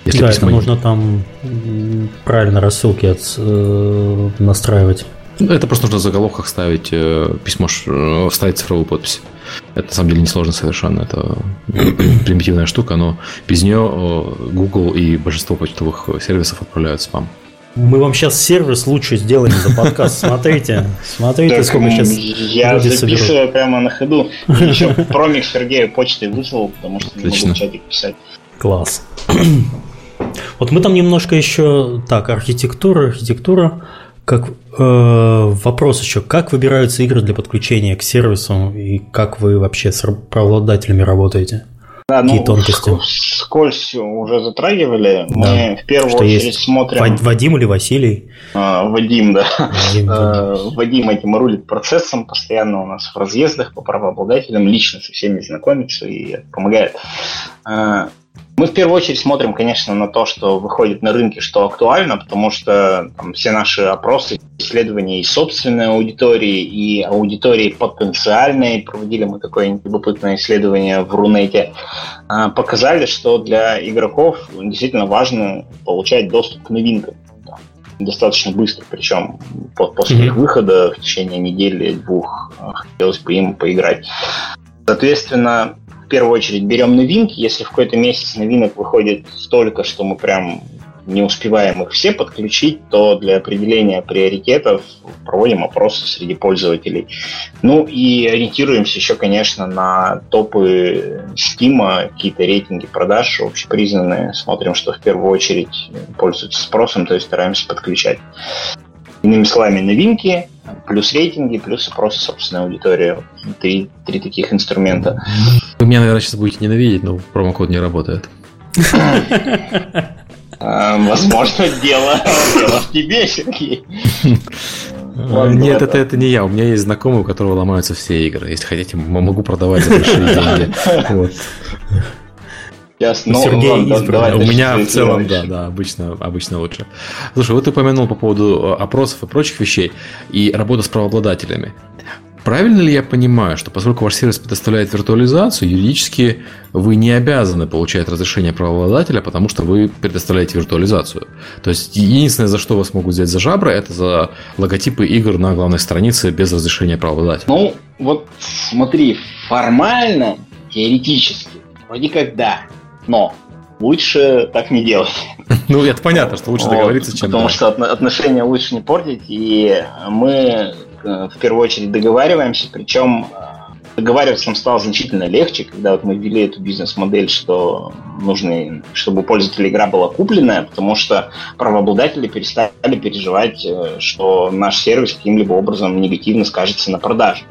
Если да, это нужно там правильно рассылки от, э, настраивать. Ну, это просто нужно в заголовках ставить э, письмо, э, ставить цифровую подпись. Это на самом деле несложно совершенно. Это примитивная штука, но без нее э, Google и большинство почтовых сервисов отправляют спам. Мы вам сейчас сервис лучше сделаем за подкаст. Смотрите, смотрите, так, сколько сейчас Я записываю соберут. прямо на ходу. Еще промик Сергею почтой выслал, потому что не могу в чатик писать. Класс. Вот мы там немножко еще... Так, архитектура, архитектура. Как э, вопрос еще, как выбираются игры для подключения к сервису и как вы вообще с правообладателями работаете? Да, Какие ну, тонкости? Скользь уже затрагивали. Да. Мы в первую Что очередь есть? смотрим... Вадим или Василий? А, Вадим, да. Вадим, а, Вадим этим рулит процессом, постоянно у нас в разъездах по правообладателям, лично со всеми знакомится и помогает. А, мы в первую очередь смотрим, конечно, на то, что выходит на рынке, что актуально, потому что там, все наши опросы, исследования и собственной аудитории, и аудитории потенциальной, проводили мы такое любопытное исследование в Рунете, а, показали, что для игроков действительно важно получать доступ к новинкам достаточно быстро, причем после mm-hmm. их выхода в течение недели, двух, хотелось бы им поиграть. Соответственно, первую очередь берем новинки. Если в какой-то месяц новинок выходит столько, что мы прям не успеваем их все подключить, то для определения приоритетов проводим опросы среди пользователей. Ну и ориентируемся еще, конечно, на топы Steam, какие-то рейтинги продаж общепризнанные. Смотрим, что в первую очередь пользуются спросом, то есть стараемся подключать. Иными словами, новинки, плюс рейтинги, плюс опросы собственной аудитории. Три, три таких инструмента. Вы меня, наверное, сейчас будете ненавидеть, но промокод не работает. А, возможно, дело, дело в тебе, Сергей. Нет, это, это не я. У меня есть знакомый, у которого ломаются все игры. Если хотите, могу продавать за большие деньги. Ясно. Ну, Сергей ладно, избран. У меня в целом, да, да, обычно, обычно лучше. Слушай, вот ты упомянул по поводу э, опросов и прочих вещей и работа с правообладателями. Правильно ли я понимаю, что поскольку ваш сервис предоставляет виртуализацию, юридически вы не обязаны получать разрешение правообладателя, потому что вы предоставляете виртуализацию? То есть единственное, за что вас могут взять за жабры, это за логотипы игр на главной странице без разрешения правообладателя. Ну, вот смотри, формально, теоретически, вроде как да но лучше так не делать. Ну, это понятно, что лучше договориться, чем... Потому что отношения лучше не портить, и мы э, в первую очередь договариваемся, причем э, договариваться нам стало значительно легче, когда вот мы ввели эту бизнес-модель, что нужно, чтобы у пользователя игра была купленная, потому что правообладатели перестали переживать, э, что наш сервис каким-либо образом негативно скажется на продаже.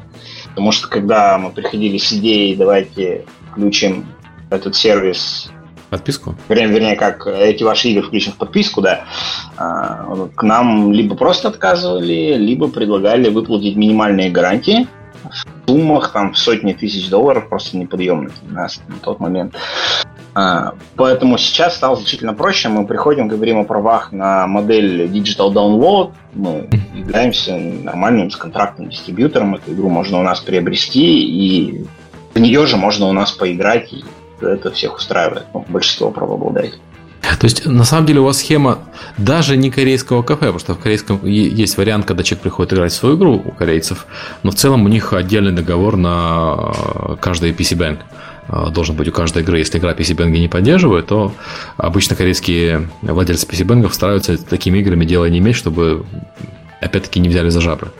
Потому что когда мы приходили с идеей, давайте включим этот сервис Подписку? Вернее, вернее, как эти ваши игры включены в подписку, да. А, к нам либо просто отказывали, либо предлагали выплатить минимальные гарантии в суммах там в сотни тысяч долларов просто неподъемных для нас на тот момент. А, поэтому сейчас стало значительно проще. Мы приходим, говорим о правах на модель Digital Download. Мы являемся нормальным с контрактным дистрибьютором. Эту игру можно у нас приобрести, и в нее же можно у нас поиграть. И это всех устраивает. Ну, большинство правообладателей. То есть, на самом деле, у вас схема даже не корейского кафе, потому что в корейском есть вариант, когда человек приходит играть в свою игру у корейцев, но в целом у них отдельный договор на каждый PC Bank должен быть у каждой игры. Если игра PC Bang не поддерживает, то обычно корейские владельцы PC Bang стараются такими играми дело не иметь, чтобы опять-таки не взяли за жабры.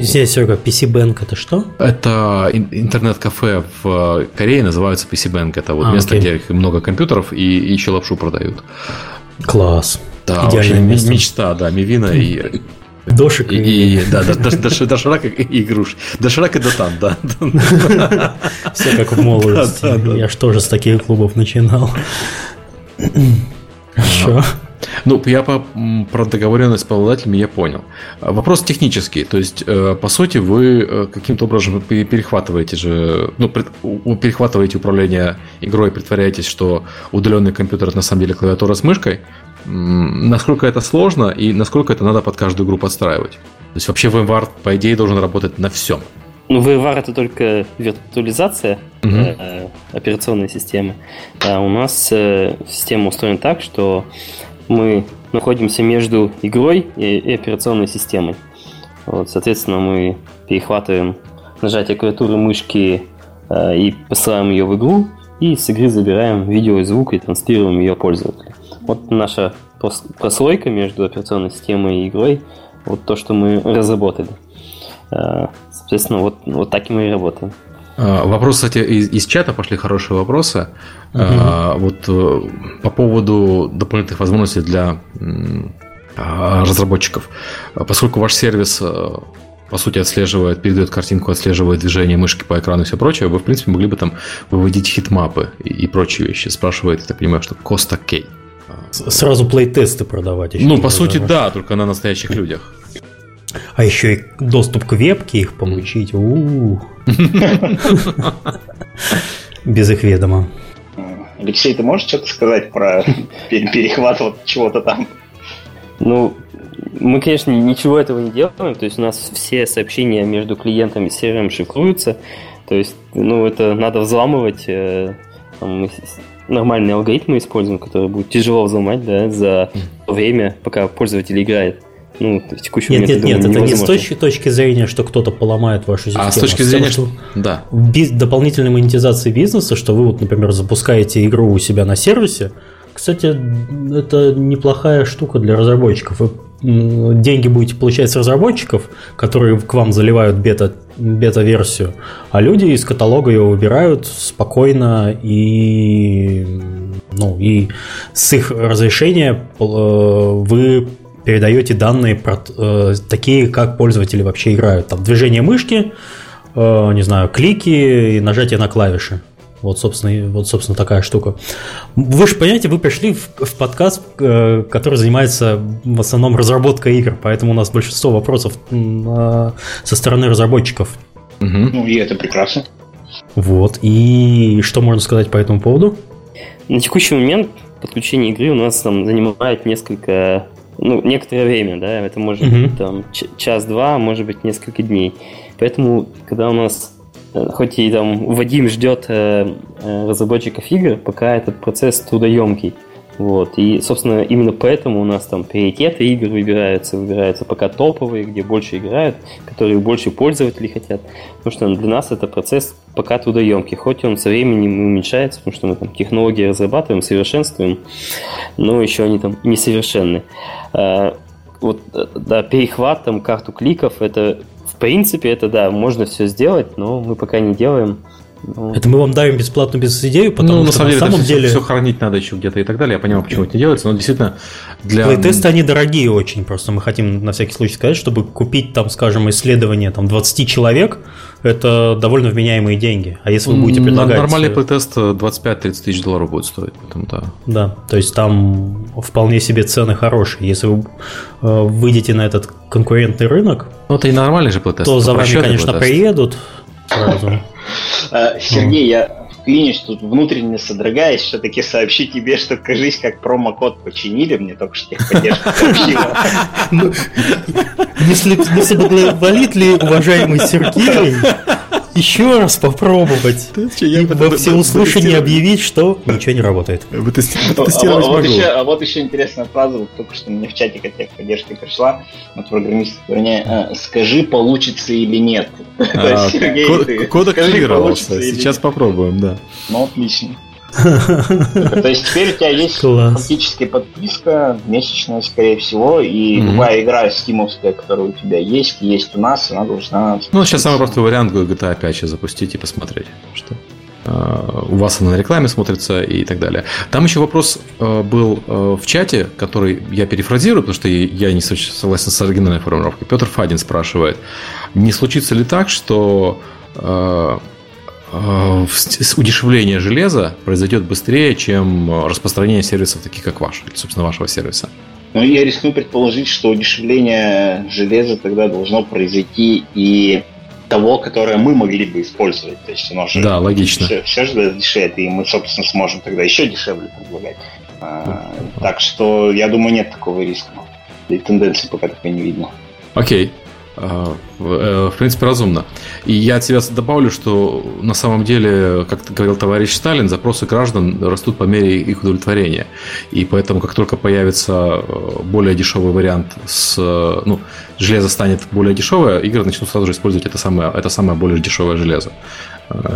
Здесь, Серега, PC Bank это что? Это интернет-кафе в Корее называется PC Bank. Это вот а, место, окей. где много компьютеров и, и еще лапшу продают. Класс. Да, Идеальное место. мечта, да, Мивина и Дошик и, и, да, да, доширак и игруш. Доширак и дотан, да. Все как в молодости. Я ж тоже с таких клубов начинал. Хорошо. Ну, я по, про договоренность с обладателями я понял. Вопрос технический. То есть, э, по сути, вы э, каким-то образом перехватываете же, ну, перехватываете управление игрой, притворяетесь, что удаленный компьютер это на самом деле клавиатура с мышкой. Насколько это сложно и насколько это надо под каждую игру подстраивать? То есть, вообще VMware, по идее, должен работать на всем. Ну, VMware это только виртуализация угу. э, операционной системы. А у нас э, система устроена так, что мы находимся между игрой и, операционной системой. Вот, соответственно, мы перехватываем нажатие клавиатуры мышки э, и посылаем ее в игру, и с игры забираем видео и звук и транслируем ее пользователю. Вот наша прослойка между операционной системой и игрой, вот то, что мы разработали. Э, соответственно, вот, вот так и мы и работаем. А, вопрос, кстати, из, из чата пошли хорошие вопросы. Угу. А, вот э, по поводу дополнительных возможностей для а, разработчиков. Поскольку ваш сервис э, по сути, отслеживает, передает картинку, отслеживает движение мышки по экрану и все прочее, вы, в принципе, могли бы там выводить heatmap ы и, и прочие вещи. Спрашивает, я так понимаю, что Коста Кей. Сразу playtest ы продавать. Еще ну, по сути, да, только на настоящих людях. А еще и доступ к вебке их получить. Без их ведома. Алексей, ты можешь что-то сказать про перехват вот чего-то там? Ну, мы, конечно, ничего этого не делаем. То есть у нас все сообщения между клиентом и сервером шифруются. То есть, ну, это надо взламывать. Э, там, мы нормальные алгоритмы используем, которые будут тяжело взломать, да, за время, пока пользователь играет. Ну, в текущий нет, момент, нет, нет, это не с точки, точки зрения, что кто-то поломает вашу систему. А с точки зрения, что да. Без дополнительной монетизации бизнеса, что вы вот, например, запускаете игру у себя на сервисе. Кстати, это неплохая штука для разработчиков. Вы деньги будете получать с разработчиков, которые к вам заливают бета, бета-версию, а люди из каталога ее выбирают спокойно и, ну, и с их разрешения э, вы передаете данные про э, такие, как пользователи вообще играют. Там движение мышки, э, не знаю, клики и нажатие на клавиши. Вот, собственно, вот, собственно, такая штука. Вы же понимаете, вы пришли в, в подкаст, э, который занимается в основном разработкой игр, поэтому у нас большинство вопросов э, со стороны разработчиков. Угу. Ну и это прекрасно. Вот. И что можно сказать по этому поводу? На текущий момент подключение игры у нас там занимает несколько ну, некоторое время, да, это может uh-huh. быть там час-два, может быть несколько дней. Поэтому, когда у нас, э, хоть и там Вадим ждет э, э, разработчиков игр, пока этот процесс трудоемкий. Вот. И, собственно, именно поэтому у нас там приоритеты игр выбираются, выбираются пока топовые, где больше играют, которые больше пользователей хотят. Потому что для нас это процесс пока трудоемкий, хоть он со временем уменьшается, потому что мы там технологии разрабатываем, совершенствуем, но еще они там несовершенны. А, вот, да, перехват, там, карту кликов, это, в принципе, это, да, можно все сделать, но мы пока не делаем, Ну, это мы вам даем бесплатную бизнес-идею, потому ну, что на самом деле, на самом деле... Все, все хранить надо еще где-то и так далее. Я понимаю, почему это не делается, но действительно для... Плейтесты, они дорогие очень, просто мы хотим на всякий случай сказать, чтобы купить там, скажем, исследование там 20 человек, это довольно вменяемые деньги. А если вы будете предлагать... Нормальный плейтест 25-30 тысяч долларов будет стоить, поэтому да. Да, то есть там вполне себе цены хорошие. Если вы э, выйдете на этот конкурентный рынок, ну, это и нормальный же плейтест. То за вами, конечно, приедут сразу. Э, Сергей, я вклинюсь тут внутренне содрогаясь, все-таки сообщи тебе, что, кажись, как промокод починили, мне только что техподдержка сообщила. Ну, не соблаговолит ли уважаемый Сергей еще раз попробовать и во всеуслышание объявить, что ничего не работает. А вот, еще, а вот еще интересная фраза, вот только что мне в чатик от техподдержки пришла от программиста, вернее, э, скажи, получится или нет. А, код активировался, сейчас попробуем, да. Ну, отлично. То есть теперь у тебя есть Класс. фактически подписка месячная, скорее всего, и mm-hmm. любая игра стимовская, которая у тебя есть, есть у нас, она должна... Ну, сейчас самый простой вариант GTA 5 сейчас запустить и посмотреть, что а, у вас она на рекламе смотрится и так далее. Там еще вопрос э, был э, в чате, который я перефразирую, потому что я не согласен с оригинальной формулировкой. Петр Фадин спрашивает, не случится ли так, что Э, удешевление железа произойдет быстрее, чем э, распространение сервисов, таких как ваш, собственно, вашего сервиса. Ну, я рискну предположить, что удешевление железа тогда должно произойти и того, которое мы могли бы использовать. То есть оно же да, логично. Все, все же дешевле, и мы, собственно, сможем тогда еще дешевле предлагать. А, так что я думаю, нет такого риска. И тенденции пока такой не видно. Окей. А, э, в принципе, разумно. И я от себя добавлю, что на самом деле, как говорил товарищ Сталин, запросы граждан растут по мере их удовлетворения. И поэтому, как только появится э, более дешевый вариант с... Э, ну, железо станет более дешевое, игры начнут сразу же использовать это самое, это самое более дешевое железо.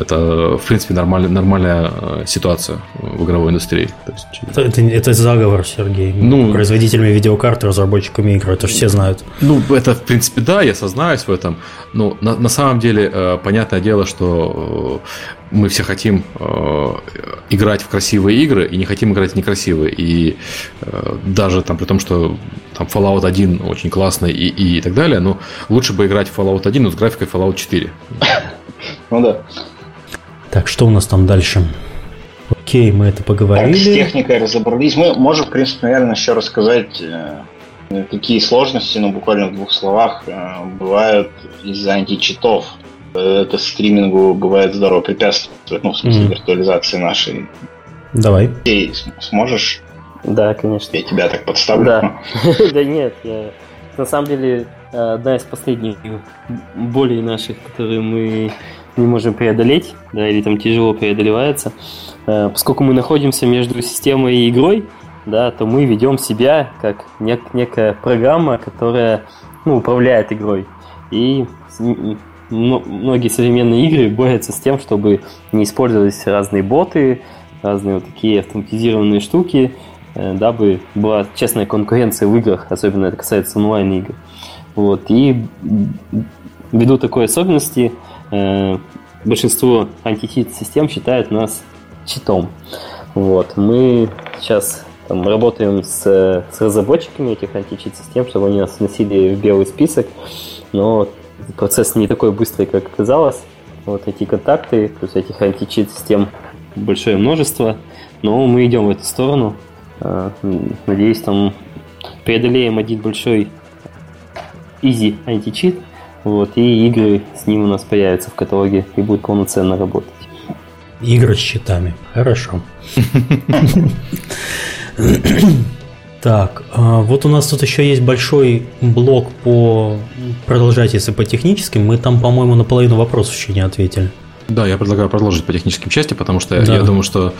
Это, в принципе, нормаль, нормальная э, ситуация в игровой индустрии. Есть... это, это, это заговор, Сергей. Ну, Производителями видеокарт, разработчиками игр, это же все знают. Ну, это, в принципе, да, я сознаюсь в этом. Но на, на самом деле, э, понятное дело, что э, мы все хотим играть в красивые игры и не хотим играть в некрасивые. И даже там при том, что там Fallout 1 очень классный и, и так далее, но лучше бы играть в Fallout 1, но с графикой Fallout 4. Ну да. Так, что у нас там дальше? Окей, мы это поговорили. Так, с техникой разобрались. Мы можем, в принципе, наверное, еще рассказать, э, какие сложности, ну, буквально в двух словах, э, бывают из-за античитов. Это стримингу бывает здорово препятствует, ну, в смысле mm. виртуализации нашей. Давай. Ты сможешь? Да, конечно. Я тебя так подставлю. Да. Да нет, на самом деле одна из последних болей наших, которые мы не можем преодолеть, да, или там тяжело преодолевается. Э, поскольку мы находимся между системой и игрой, да, то мы ведем себя как нек- некая программа, которая ну, управляет игрой. И многие современные игры борются с тем, чтобы не использовались разные боты, разные вот такие автоматизированные штуки, э, дабы была честная конкуренция в играх, особенно это касается онлайн-игр. Вот, и ввиду такой особенности э, большинство античит-систем считают нас читом. Вот, мы сейчас там, работаем с, с разработчиками этих античит-систем, чтобы они нас вносили в белый список, но процесс не такой быстрый, как казалось. Вот эти контакты, плюс этих античит-систем большое множество, но мы идем в эту сторону. Э, надеюсь, там преодолеем один большой Easy античит, вот, и игры с ним у нас появятся в каталоге и будут полноценно работать. Игры с щитами. Хорошо. Так, а, вот у нас тут еще есть большой блок по... Продолжать, если по техническим. Мы там, по-моему, наполовину вопросов еще не ответили. Да, я предлагаю продолжить по техническим части, потому что да. я думаю, что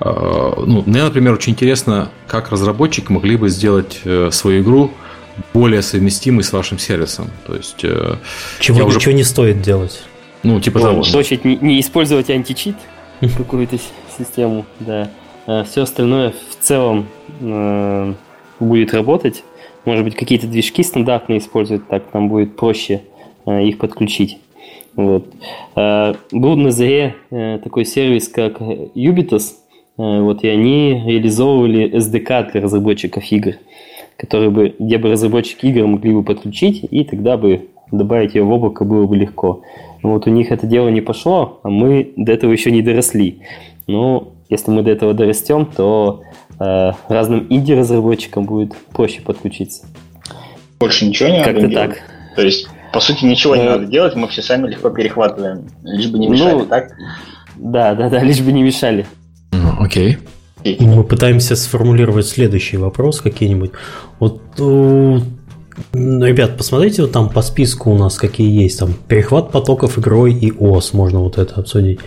а, ну, мне, например, очень интересно, как разработчики могли бы сделать э, свою игру более совместимый с вашим сервисом. То есть, э, Чего ничего уже... не стоит делать. Ну, типа того. В очередь, не, не использовать античит, какую-то систему, да. А все остальное в целом э, будет работать. Может быть, какие-то движки стандартные использовать, так нам будет проще э, их подключить. Вот. А, был на заре э, такой сервис, как Ubitus, э, вот, и они реализовывали SDK для разработчиков игр, которые бы, где бы разработчики игр могли бы подключить, и тогда бы добавить ее в облако было бы легко. Вот у них это дело не пошло, а мы до этого еще не доросли. Но если мы до этого дорастем, то э, разным инди-разработчикам будет проще подключиться. Больше ничего не Как-то так. То есть по сути, ничего не надо делать, мы все сами легко перехватываем, лишь бы не мешали, ну, так? Да, да, да, лишь бы не мешали. Ну, окей. Мы пытаемся сформулировать следующий вопрос какие-нибудь. Вот, ребят, посмотрите вот там по списку у нас какие есть. Там перехват потоков игрой и ОС, можно вот это обсудить.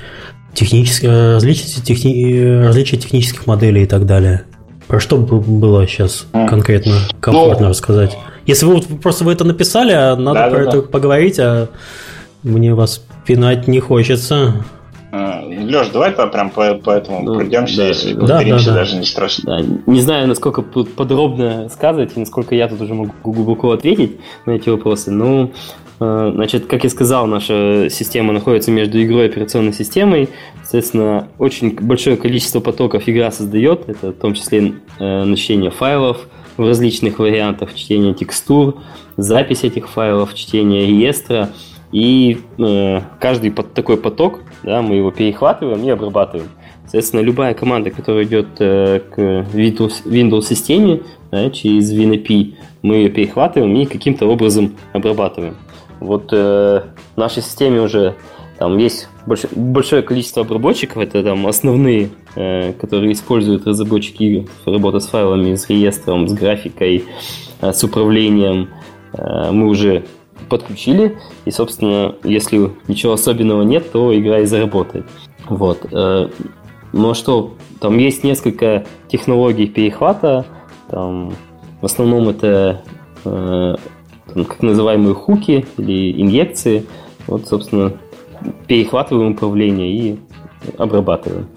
Технические, различия, техни, различия технических моделей и так далее. Про что было сейчас конкретно комфортно ну, рассказать? Если вы просто вы это написали, а надо да, про да, это да. поговорить, а мне вас пинать не хочется. А, Леш, давай -то прям по, по этому ну, пройдемся, да, если да, да, да. даже не страшно. Да, не знаю, насколько подробно сказать, и насколько я тут уже могу глубоко ответить на эти вопросы. Ну, э, значит, как я сказал, наша система находится между игрой и операционной системой. Соответственно, очень большое количество потоков игра создает. Это в том числе э, начисление файлов, в различных вариантах чтения текстур, запись этих файлов, чтение реестра. И э, каждый под такой поток, да, мы его перехватываем и обрабатываем. Соответственно, любая команда, которая идет э, к Windows, Windows да, через WinAPI, мы ее перехватываем и каким-то образом обрабатываем. Вот э, в нашей системе уже там есть большое, большое количество обработчиков, это там основные, э, которые используют разработчики работа с файлами, с реестром, с графикой, э, с управлением. Э, мы уже подключили, и, собственно, если ничего особенного нет, то игра и заработает. Вот. Э, ну а что, там есть несколько технологий перехвата, там, в основном это э, там, как называемые хуки или инъекции. Вот, собственно, перехватываем управление и обрабатываем.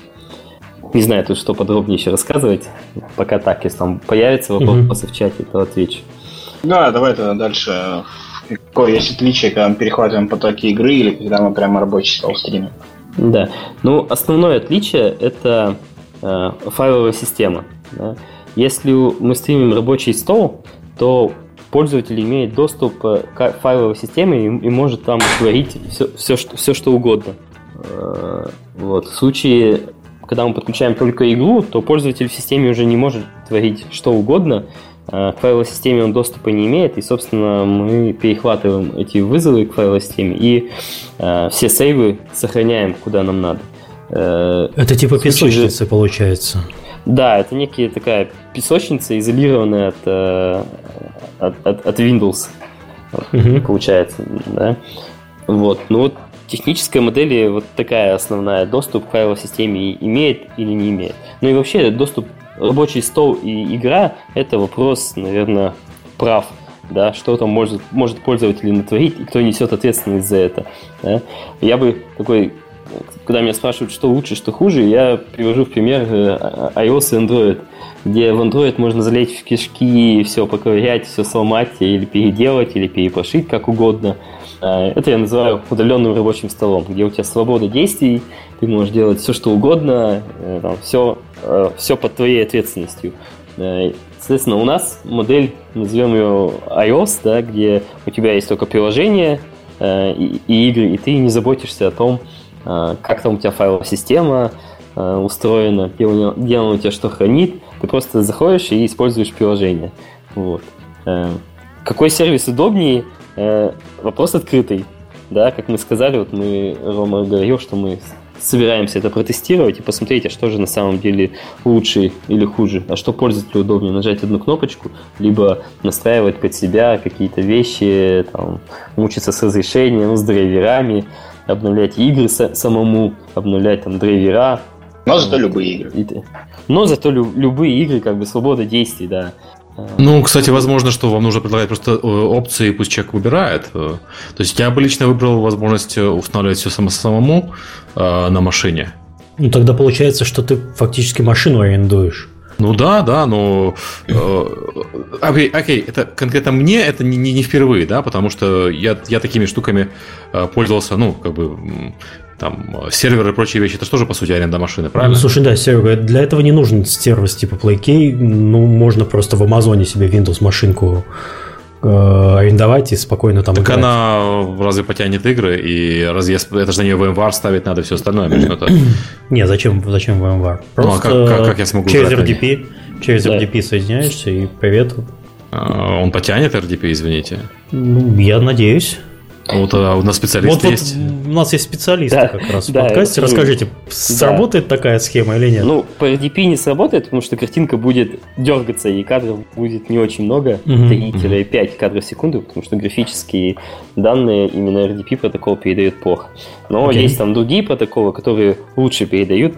Не знаю, тут что подробнее еще рассказывать. Пока так, если там появятся вопросы mm-hmm. в чате, то отвечу. Да, давай тогда дальше. Какое есть отличие, когда мы перехватываем потоки игры или когда мы прямо рабочий стол стримим? Да. Ну, основное отличие это э, файловая система. Да? Если мы стримим рабочий стол, то пользователь имеет доступ э, к файловой системе и, и может там творить все, все, что, все, что угодно. Э, вот. В случае, когда мы подключаем только игру, то пользователь в системе уже не может творить что угодно. Э, к файловой системе он доступа не имеет, и, собственно, мы перехватываем эти вызовы к файловой системе и э, все сейвы сохраняем, куда нам надо. Это типа песочницы, же... получается. Да, это некая такая песочница, изолированная от, э, от, от, от Windows, угу. получается, да. Вот, ну вот техническая модель вот такая основная. Доступ к файловой системе имеет или не имеет. Ну и вообще доступ рабочий стол и игра – это вопрос, наверное, прав. Да, что там может, может пользователь натворить и кто несет ответственность за это. Да? Я бы такой когда меня спрашивают, что лучше, что хуже, я привожу в пример э, iOS и Android, где в Android можно залезть в кишки, все поковырять, все сломать, или переделать, или перепошить, как угодно. А, это я называю удаленным рабочим столом, где у тебя свобода действий, ты можешь делать все, что угодно, э, там, все, все под твоей ответственностью. Соответственно, у нас модель, назовем ее iOS, да, где у тебя есть только приложение и, и игры, и ты не заботишься о том, а, как там у тебя файловая система устроена, где, у где она у тебя что хранит. Ты просто заходишь и используешь приложение. Вот. Э, какой сервис удобнее? Э, вопрос открытый. Да, как мы сказали, вот мы, Рома говорил, что мы собираемся это протестировать и посмотреть, а что же на самом деле лучше или хуже, а что пользователю удобнее, нажать одну кнопочку, либо настраивать под себя какие-то вещи, там, мучиться с разрешением, с драйверами, обновлять игры самому, обновлять там драйвера. Но зато любые игры. Но зато лю- любые игры, как бы свобода действий, да. Ну, кстати, возможно, что вам нужно предлагать просто э, опции, пусть человек выбирает. Э, то есть я бы лично выбрал возможность э, устанавливать все само самому э, на машине. Ну, тогда получается, что ты фактически машину арендуешь. Ну да, да, но э, окей, окей, это конкретно мне это не, не, не впервые, да, потому что я, я такими штуками э, пользовался, ну, как бы там серверы и прочие вещи, это же тоже, по сути, аренда машины, правильно? Ну, слушай, да, сервер, для этого не нужен сервис типа PlayKey, ну, можно просто в Амазоне себе Windows машинку Э, арендовать и спокойно там так играть. она разве потянет игры? И разве это же на нее VMware ставить надо все остальное? Не, зачем, зачем VMware? Просто ну, а как, как, как я смогу через RDP, через да. RDP соединяешься и привет. А, он потянет RDP, извините? Ну, я надеюсь. Вот а у нас специалист вот, есть. Вот у нас есть специалисты да, как раз да, в подкасте. Расскажите, да. сработает такая схема или нет? Ну, по RDP не сработает, потому что картинка будет дергаться, и кадров будет не очень много, угу. 3-5 кадров в секунду, потому что графические данные именно RDP протокол передает плохо. Но okay. есть там другие протоколы, которые лучше передают.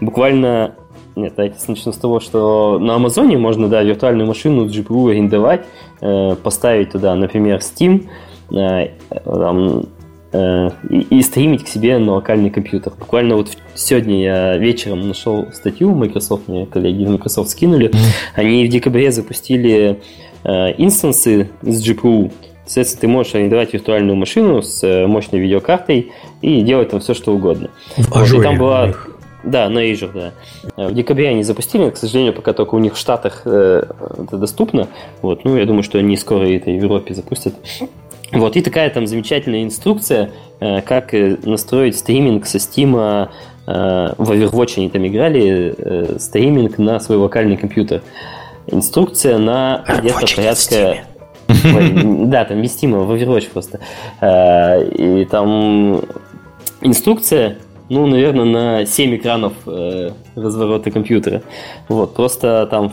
Буквально нет, давайте начну с того, что на Амазоне можно, да, виртуальную машину GPU арендовать, э, поставить туда, например, Steam, там, э, и, и стримить к себе на локальный компьютер. Буквально вот сегодня я вечером нашел статью, Microsoft, мне коллеги из Microsoft скинули. Они в декабре запустили э, инстансы с GPU. Соответственно, ты можешь арендовать виртуальную машину с э, мощной видеокартой и делать там все, что угодно. В вот, и там была... Да, на Azure, да. В декабре они запустили, к сожалению, пока только у них в Штатах э, это доступно. Вот, ну, я думаю, что они скоро это в Европе запустят. Вот, и такая там замечательная инструкция, э, как э, настроить стриминг со Steam э, в Overwatch они там играли, стриминг на свой локальный компьютер. Инструкция на где-то порядка... Да, там вестимо в Overwatch просто. И там инструкция, ну, наверное, на 7 экранов разворота компьютера. Вот, просто там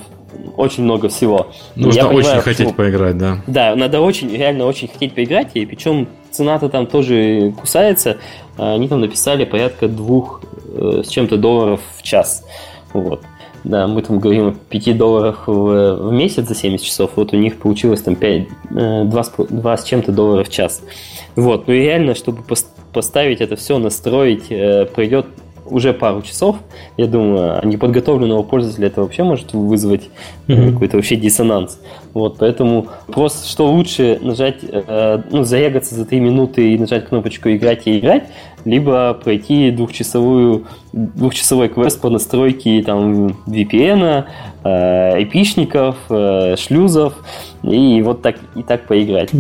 очень много всего. Нужно я очень понимаю, хотеть почему... поиграть, да. Да, надо очень, реально очень хотеть поиграть, и причем цена-то там тоже кусается. Они там написали порядка двух э, с чем-то долларов в час. Вот. Да, мы там говорим о 5 долларах в, в месяц за 70 часов, вот у них получилось там 5, 2, 2 с чем-то долларов в час. Вот, ну и реально, чтобы поставить это все, настроить, э, пройдет уже пару часов, я думаю, а неподготовленного пользователя это вообще может вызвать mm-hmm. какой-то вообще диссонанс. Вот, поэтому просто что лучше нажать, э, ну, заягаться за 3 минуты и нажать кнопочку «Играть» и играть, либо пройти двухчасовую, двухчасовой квест по настройке там VPN, э, эпишников, э, шлюзов, и вот так и так поиграть.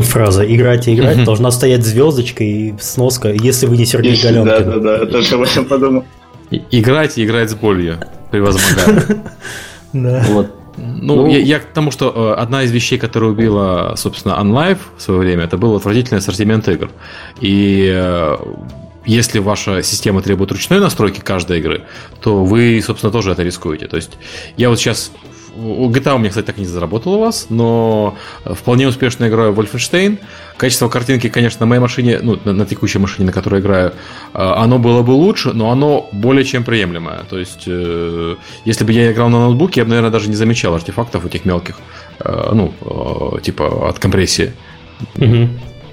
Фраза «играть и играть» должна стоять звездочка и сноска, если вы не Сергей если, Галенкин. Да, да, да, тоже об этом подумал. Играть и играть с болью, превозмогая. Да. Вот. Ну, ну я, я к тому, что э, одна из вещей, которая убила, собственно, OnLive в свое время, это был отвратительный ассортимент игр. И э, если ваша система требует ручной настройки каждой игры, то вы, собственно, тоже это рискуете. То есть я вот сейчас GTA у меня, кстати, так и не заработал у вас, но вполне успешно играю в Wolfenstein. Качество картинки, конечно, на моей машине, ну, на, на текущей машине, на которой играю, э, оно было бы лучше, но оно более чем приемлемое. То есть, э, если бы я играл на ноутбуке, я бы, наверное, даже не замечал артефактов этих мелких, э, ну, типа от компрессии. Угу.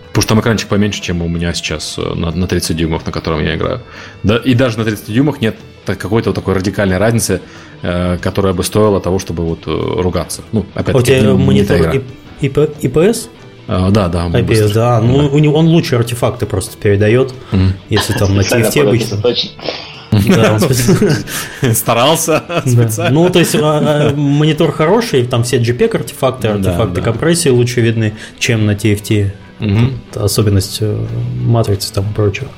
Потому что там экранчик поменьше, чем у меня сейчас на, на 30 дюймов, на котором я играю. Да, и даже на 30 дюймах нет какой-то вот такой радикальной разницы, э, которая бы стоила того, чтобы вот э, ругаться. Ну, опять-таки, а у тебя не, монитор не IPS? А, да, да. IPS, быстро. да. Ну, да. у него он лучше артефакты просто передает, mm. если там на TFT обычно. Старался специально. Ну, то есть а, а, монитор хороший, там все JPEG артефакты, артефакты компрессии лучше видны, чем на TFT. Особенность э, матрицы там и прочего.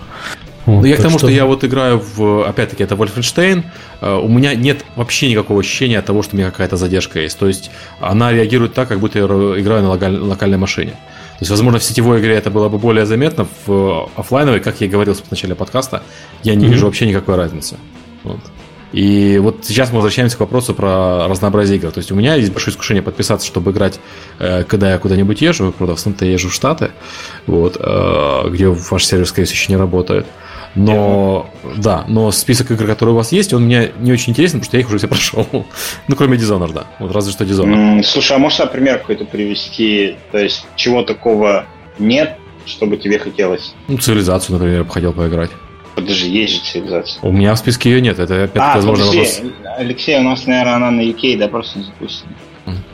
Вот, ну, я к тому, что... что я вот играю в, опять-таки, это Wolfenstein, э, у меня нет вообще никакого ощущения от того, что у меня какая-то задержка есть. То есть она реагирует так, как будто я играю на локальной машине. То есть, возможно, в сетевой игре это было бы более заметно, в офлайновой, как я и говорил в начале подкаста, я не mm-hmm. вижу вообще никакой разницы. Вот. И вот сейчас мы возвращаемся к вопросу про разнообразие игр. То есть у меня есть большое искушение подписаться, чтобы играть, э, когда я куда-нибудь езжу. Правда, в основном-то я езжу в Штаты, вот, э, где ваш сервис, скорее всего, еще не работает. Но, да, но список игр, которые у вас есть, он мне не очень интересен, потому что я их уже все прошел. ну, кроме Dishonored, да. Вот разве что Dishonored. Mm, слушай, а можешь, например, какой-то привести? То есть, чего такого нет, чтобы тебе хотелось? Ну, цивилизацию, например, я бы хотел поиграть. Подожди, есть же цивилизация. У меня в списке ее нет, это опять, а, возможно, подожди, вопрос. Алексей, у нас, наверное, она на UK, да, просто не запустена.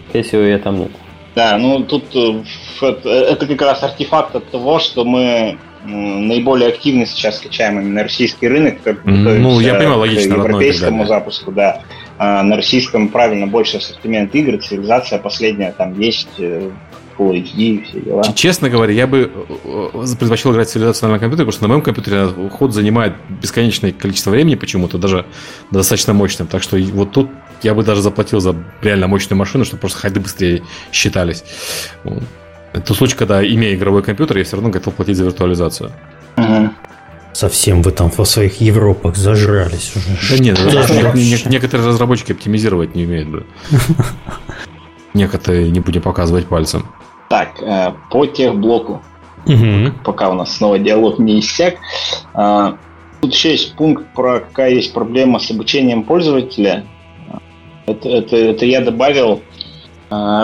Скорее всего, ее там нет. Да, ну тут э, это как раз артефакт от того, что мы наиболее активно сейчас качаем именно российский рынок, как ну, я понимаю, логично, к европейскому запуску, да. А на российском правильно больше ассортимент игр, цивилизация последняя там есть, э, Full HD, все дела. Честно говоря, я бы э, предпочел играть в цивилизацию на компьютере, потому что на моем компьютере ход занимает бесконечное количество времени почему-то, даже достаточно мощным. Так что вот тут я бы даже заплатил за реально мощную машину, чтобы просто ходы быстрее считались. Это случай, когда, имея игровой компьютер, я все равно готов платить за виртуализацию. Угу. Совсем вы там во своих Европах зажрались уже. Да нет, не, некоторые разработчики оптимизировать не умеют. Некоторые не будем показывать пальцем. Так, э, по техблоку. Угу. Пока у нас снова диалог не иссяк. Э, тут еще есть пункт про какая есть проблема с обучением пользователя. Это, это, это я добавил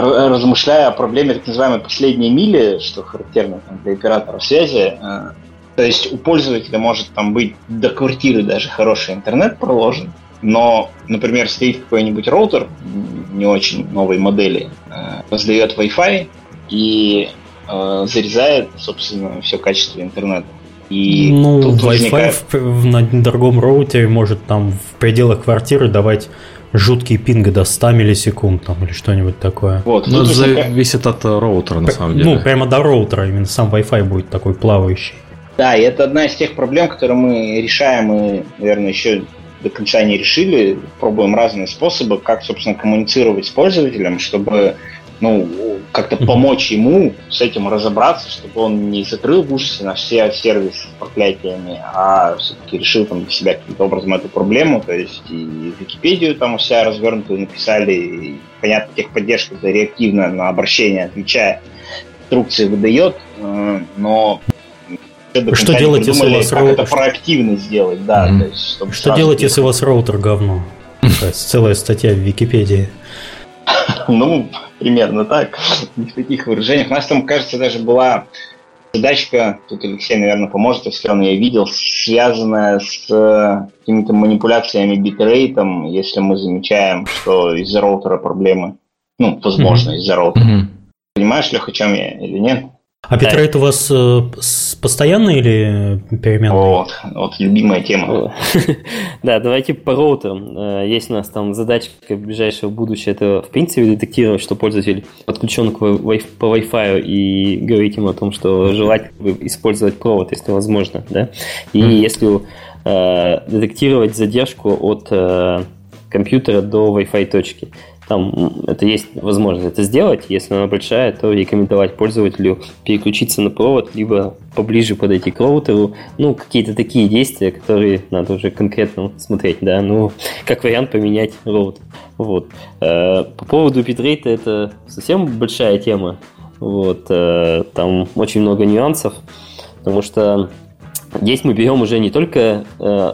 размышляя о проблеме так называемой последней мили, что характерно там, для оператора связи, э, то есть у пользователя может там быть до квартиры даже хороший интернет проложен, но, например, стоит какой-нибудь роутер не очень новой модели, э, раздает Wi-Fi и зарезает, собственно, все качество интернета. И ну, Wi-Fi возникает... в, на дорогом роутере может там в пределах квартиры давать жуткий пинг до 100 миллисекунд там, или что-нибудь такое. Вот, Но это зависит от роутера, на самом деле. Ну, прямо до роутера, именно сам Wi-Fi будет такой плавающий. Да, и это одна из тех проблем, которые мы решаем и, наверное, еще до конца не решили. Пробуем разные способы, как, собственно, коммуницировать с пользователем, чтобы ну, как-то помочь ему с этим разобраться, чтобы он не закрыл в ужасе на все сервис с проклятиями, а все-таки решил там для себя каким-то образом эту проблему, то есть и Википедию там у себя развернутую написали, и, понятно, техподдержка это реактивно на обращение отвечая, инструкции выдает, э, но что делать, если у вас как роутер... это проактивно сделать, да. Mm-hmm. То есть, чтобы что делать, если у вас роутер говно? Целая статья в Википедии. Ну, примерно так, не в таких выражениях. У нас там, кажется, даже была задачка, тут Алексей, наверное, поможет, если он ее видел, связанная с э, какими-то манипуляциями битрейтом, если мы замечаем, что из-за роутера проблемы. Ну, возможно, mm-hmm. из-за роутера. Mm-hmm. Понимаешь, Леха, о чем я или нет? А битрейт у вас э, постоянный или переменный? Вот, вот любимая тема. Да, давайте по роутерам. Э, есть у нас там задачка в ближайшее будущее, это в принципе детектировать, что пользователь подключен к wi- по Wi-Fi и говорить ему о том, что желательно использовать провод, если возможно, да. И если э, детектировать задержку от э, компьютера до Wi-Fi точки. Там это есть возможность это сделать. Если она большая, то рекомендовать пользователю переключиться на провод, либо поближе подойти к роутеру. Ну, какие-то такие действия, которые надо уже конкретно смотреть, да. Ну, как вариант поменять роутер. Вот. Э, по поводу битрейта это совсем большая тема. Вот. Э, там очень много нюансов, потому что здесь мы берем уже не только э,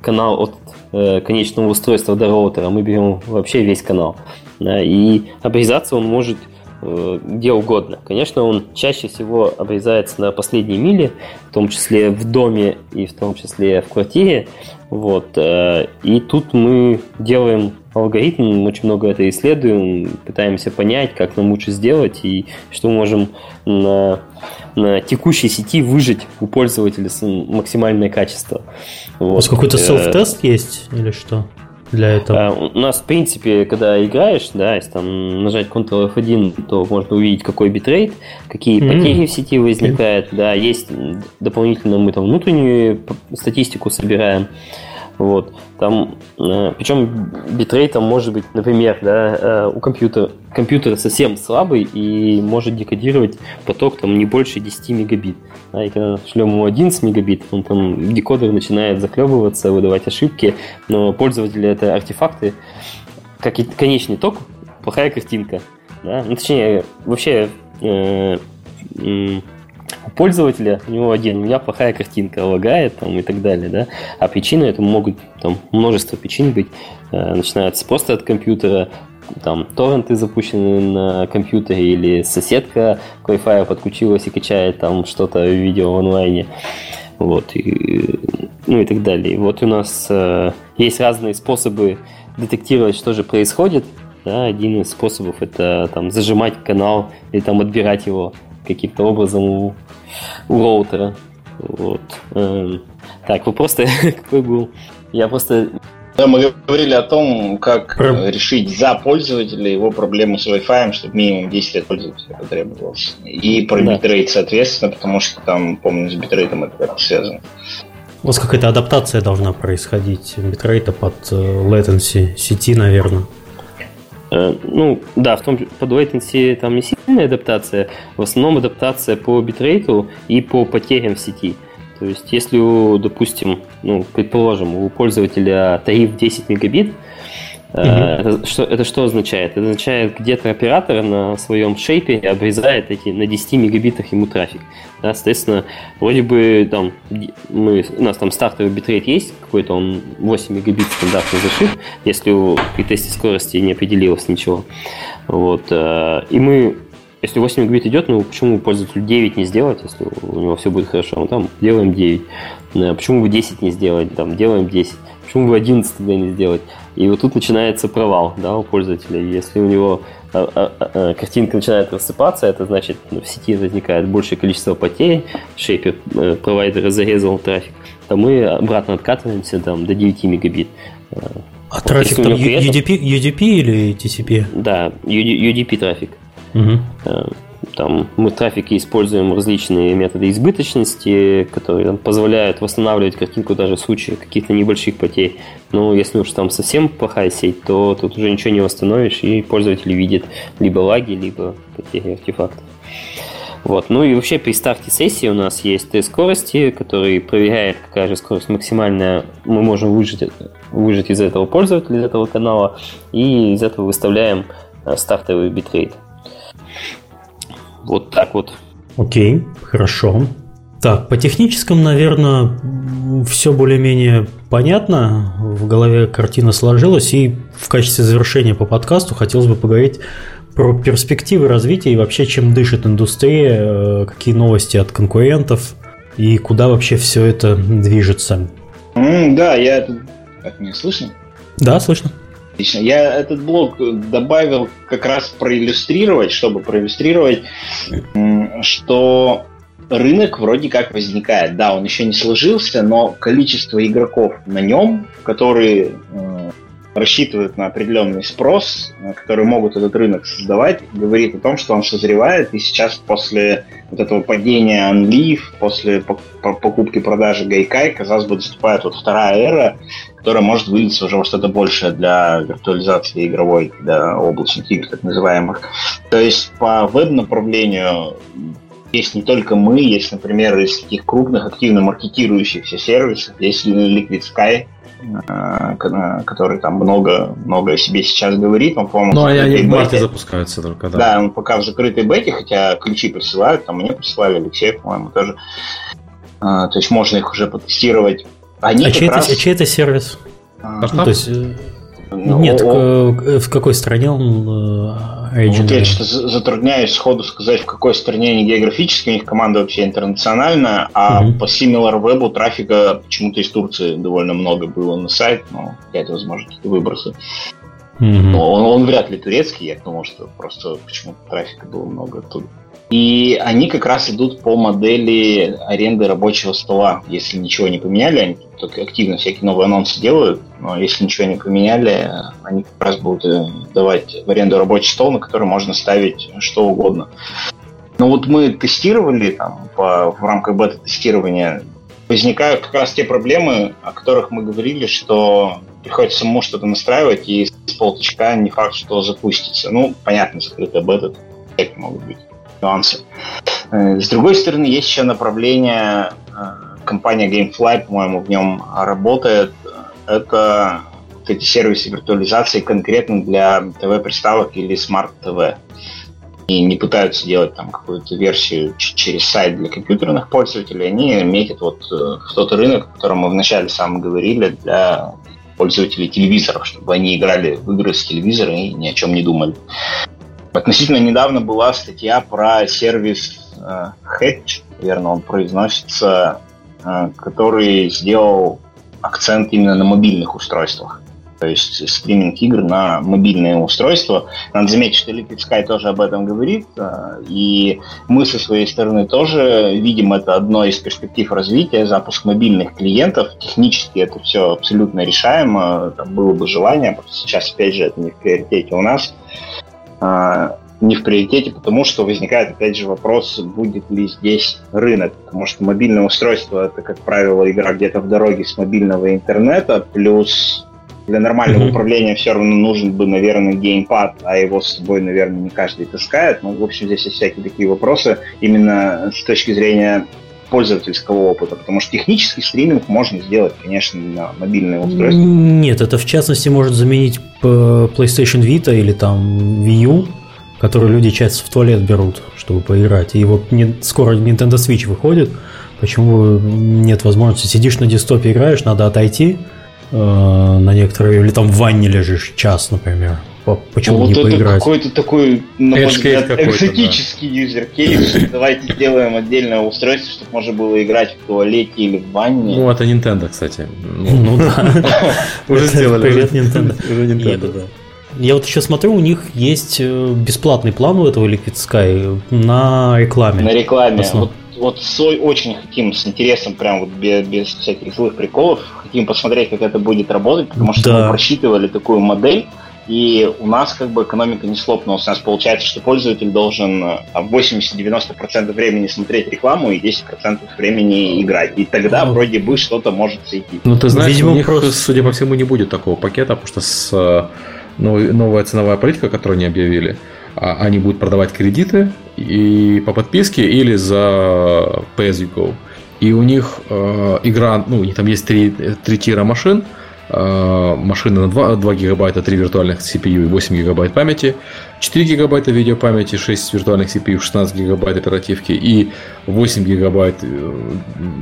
канал от э, конечного устройства до роутера, мы берем вообще весь канал. Да, и обрезаться он может э, где угодно. Конечно, он чаще всего обрезается на последней миле, в том числе в доме и в том числе в квартире. Вот. Э, и тут мы делаем алгоритм, очень много это исследуем, пытаемся понять, как нам лучше сделать и что мы можем на, на текущей сети выжить у пользователя максимальное качество. Вот. У вас какой-то self-тест есть или что? для этого? А, у нас, в принципе, когда играешь, да, если там нажать Ctrl F1, то можно увидеть, какой битрейт, какие mm-hmm. потери в сети возникают, okay. да, есть дополнительно мы там внутреннюю статистику собираем, вот. Там, э, причем там может быть, например, да, э, у компьютера, компьютер совсем слабый и может декодировать поток там не больше 10 мегабит. Да, и когда шлем ему 11 мегабит, он там декодер начинает захлебываться, выдавать ошибки, но пользователи это артефакты, как и конечный ток, плохая картинка. Да? Ну, точнее, вообще э, у пользователя, у него один, у меня плохая картинка, лагает там и так далее, да, а причины это могут там множество причин быть, э, начинается просто от компьютера, там торренты запущены на компьютере или соседка к Wi-Fi подключилась и качает там что-то видео онлайне. Вот. И ну и так далее. Вот у нас э, есть разные способы детектировать, что же происходит. Да, один из способов это там зажимать канал или там отбирать его каким-то образом у, у роутера. Вот. Эм, так, вопрос-то какой был? Я просто да, мы говорили о том, как Про... решить за пользователя его проблему с Wi-Fi, чтобы минимум действий от пользователя потребовалось. И про да. битрейт, соответственно, потому что там, помню, с битрейтом это как связано. У вас какая-то адаптация должна происходить битрейта под э, latency сети, наверное. Э, ну, да, в том под latency там не сильная адаптация, в основном адаптация по битрейту и по потерям в сети. То есть, если, допустим, ну, предположим, у пользователя тариф 10 мегабит, угу. это, что, это что означает? Это означает, где-то оператор на своем шейпе обрезает эти на 10 мегабитах ему трафик. Да, соответственно, вроде бы там мы, у нас там стартовый битрейт есть, какой-то он 8 мегабит стандартный зашит, если при тесте скорости не определилось ничего. Вот, э, и мы если 8 мегабит идет, ну почему пользователю 9 не сделать, если у него все будет хорошо? Ну там делаем 9. Э, почему бы 10 не сделать? Там делаем 10. Почему бы 11 тогда не сделать? И вот тут начинается провал да, у пользователя. Если у него а, а, а, картинка начинает рассыпаться, это значит, ну, в сети возникает большее количество потерь, шейпер э, провайдера зарезал трафик, то мы обратно откатываемся там, до 9 мегабит. Э, а вот, трафик там UDP, UDP или TCP? Да, UDP трафик. Угу. Там мы в трафике используем различные методы избыточности, которые там, позволяют восстанавливать картинку даже в случае каких-то небольших потерь. Но если уж там совсем плохая сеть, то тут уже ничего не восстановишь, и пользователь видит либо лаги, либо потери артефактов. Вот. Ну и вообще при старте сессии у нас есть тест скорости, который проверяет, какая же скорость максимальная мы можем выжать, выжать из этого пользователя, из этого канала, и из этого выставляем э, стартовый битрейт. Вот так вот. Окей, хорошо. Так, по техническому, наверное, все более-менее понятно. В голове картина сложилась. И в качестве завершения по подкасту хотелось бы поговорить про перспективы развития и вообще, чем дышит индустрия, э, какие новости от конкурентов и куда вообще все это движется. Mm, да, я... Как меня слышно? Да, слышно. Отлично. Я этот блок добавил как раз проиллюстрировать, чтобы проиллюстрировать, что рынок вроде как возникает. Да, он еще не сложился, но количество игроков на нем, которые рассчитывают на определенный спрос, которые могут этот рынок создавать, говорит о том, что он созревает, и сейчас после вот этого падения Unleaf, после покупки-продажи Гайкай, казалось бы, наступает вот вторая эра, которая может вылиться уже во что-то большее для виртуализации игровой, для облачных игр, так называемых. То есть по веб-направлению есть не только мы, есть, например, из таких крупных, активно маркетирующихся сервисов, есть Liquid Sky, который там много, много о себе сейчас говорит. Он, по-моему, ну, они в марте запускаются только, да. Да, он пока в закрытой бете, хотя ключи присылают, там мне присылали, Алексей, по-моему, тоже. А, то есть можно их уже потестировать. Они а, чей раз... это, а чей это сервис? А, то есть, э, ну, нет, о... в какой стране он Agent. Вот я что-то затрудняюсь сходу сказать, в какой стране они географически, у них команда вообще интернациональная, а mm-hmm. по Similar Web трафика почему-то из Турции довольно много было на сайт, но это, возможно, какие-то выбросы. Mm-hmm. Он, он вряд ли турецкий, я думал, что просто почему-то трафика было много оттуда. И они как раз идут по модели аренды рабочего стола. Если ничего не поменяли, они только активно всякие новые анонсы делают, но если ничего не поменяли, они как раз будут э, давать в аренду рабочий стол, на который можно ставить что угодно. Но вот мы тестировали там, по, в рамках бета-тестирования, возникают как раз те проблемы, о которых мы говорили, что приходится самому что-то настраивать, и с полточка не факт, что запустится. Ну, понятно, закрытая бета, это могут быть нюансы. Э, с другой стороны, есть еще направление, э, компания Gamefly, по-моему, в нем работает. Это вот эти сервисы виртуализации конкретно для ТВ-приставок или смарт-ТВ. И не пытаются делать там какую-то версию через сайт для компьютерных пользователей, они метят вот э, в тот рынок, о котором мы вначале сам говорили, для пользователей телевизоров, чтобы они играли в игры с телевизора и ни о чем не думали. Относительно недавно была статья про сервис э, Hatch, наверное, он произносится который сделал акцент именно на мобильных устройствах то есть стриминг игр на мобильные устройства. Надо заметить, что Liquid Sky тоже об этом говорит, э, и мы со своей стороны тоже видим это одной из перспектив развития, запуск мобильных клиентов. Технически это все абсолютно решаемо, там было бы желание, сейчас, опять же, это не в приоритете у нас э, не в приоритете, потому что возникает, опять же, вопрос, будет ли здесь рынок. Потому что мобильное устройство – это, как правило, игра где-то в дороге с мобильного интернета, плюс для нормального mm-hmm. управления все равно нужен бы, наверное, геймпад, а его с собой, наверное, не каждый таскает. Ну, в общем, здесь есть всякие такие вопросы именно с точки зрения пользовательского опыта, потому что технический стриминг можно сделать, конечно, на мобильное устройство. Нет, это в частности может заменить PlayStation Vita или там Wii U, которые люди часто в туалет берут, чтобы поиграть. И вот не, скоро Nintendo Switch выходит, почему нет возможности, сидишь на десктопе играешь, надо отойти, Э, на некоторые, или там в ванне лежишь час, например. Почему ну, не вот поиграть? какой-то такой, на мой взгляд, экзотический да. Давайте сделаем отдельное устройство, чтобы можно было играть в туалете или в ванне. Ну, это Nintendo, кстати. Ну да. Уже сделали. Привет, Nintendo. Уже Nintendo, да. Я вот еще смотрю, у них есть э, бесплатный план у этого Liquid Sky на рекламе. На рекламе. Вот вот Сой очень хотим с интересом, прям вот без, без всяких злых приколов, хотим посмотреть, как это будет работать, потому что да. мы просчитывали такую модель, и у нас как бы экономика не слопнулась. У нас получается, что пользователь должен 80-90% времени смотреть рекламу и 10% времени играть. И тогда ну, вроде бы что-то может сойти. Ну, ты знаешь, Видимо, у них, просто... судя по всему, не будет такого пакета, потому что с э, новая ценовая политика, которую они объявили, а, они будут продавать кредиты и по подписке или за Pay as you go. И у них э, игра, ну, у них там есть три, три тира машин, э, машины на 2, 2 гигабайта, 3 виртуальных CPU и 8 гигабайт памяти, 4 гигабайта видеопамяти, 6 виртуальных CPU, 16 гигабайт оперативки и 8 гигабайт э,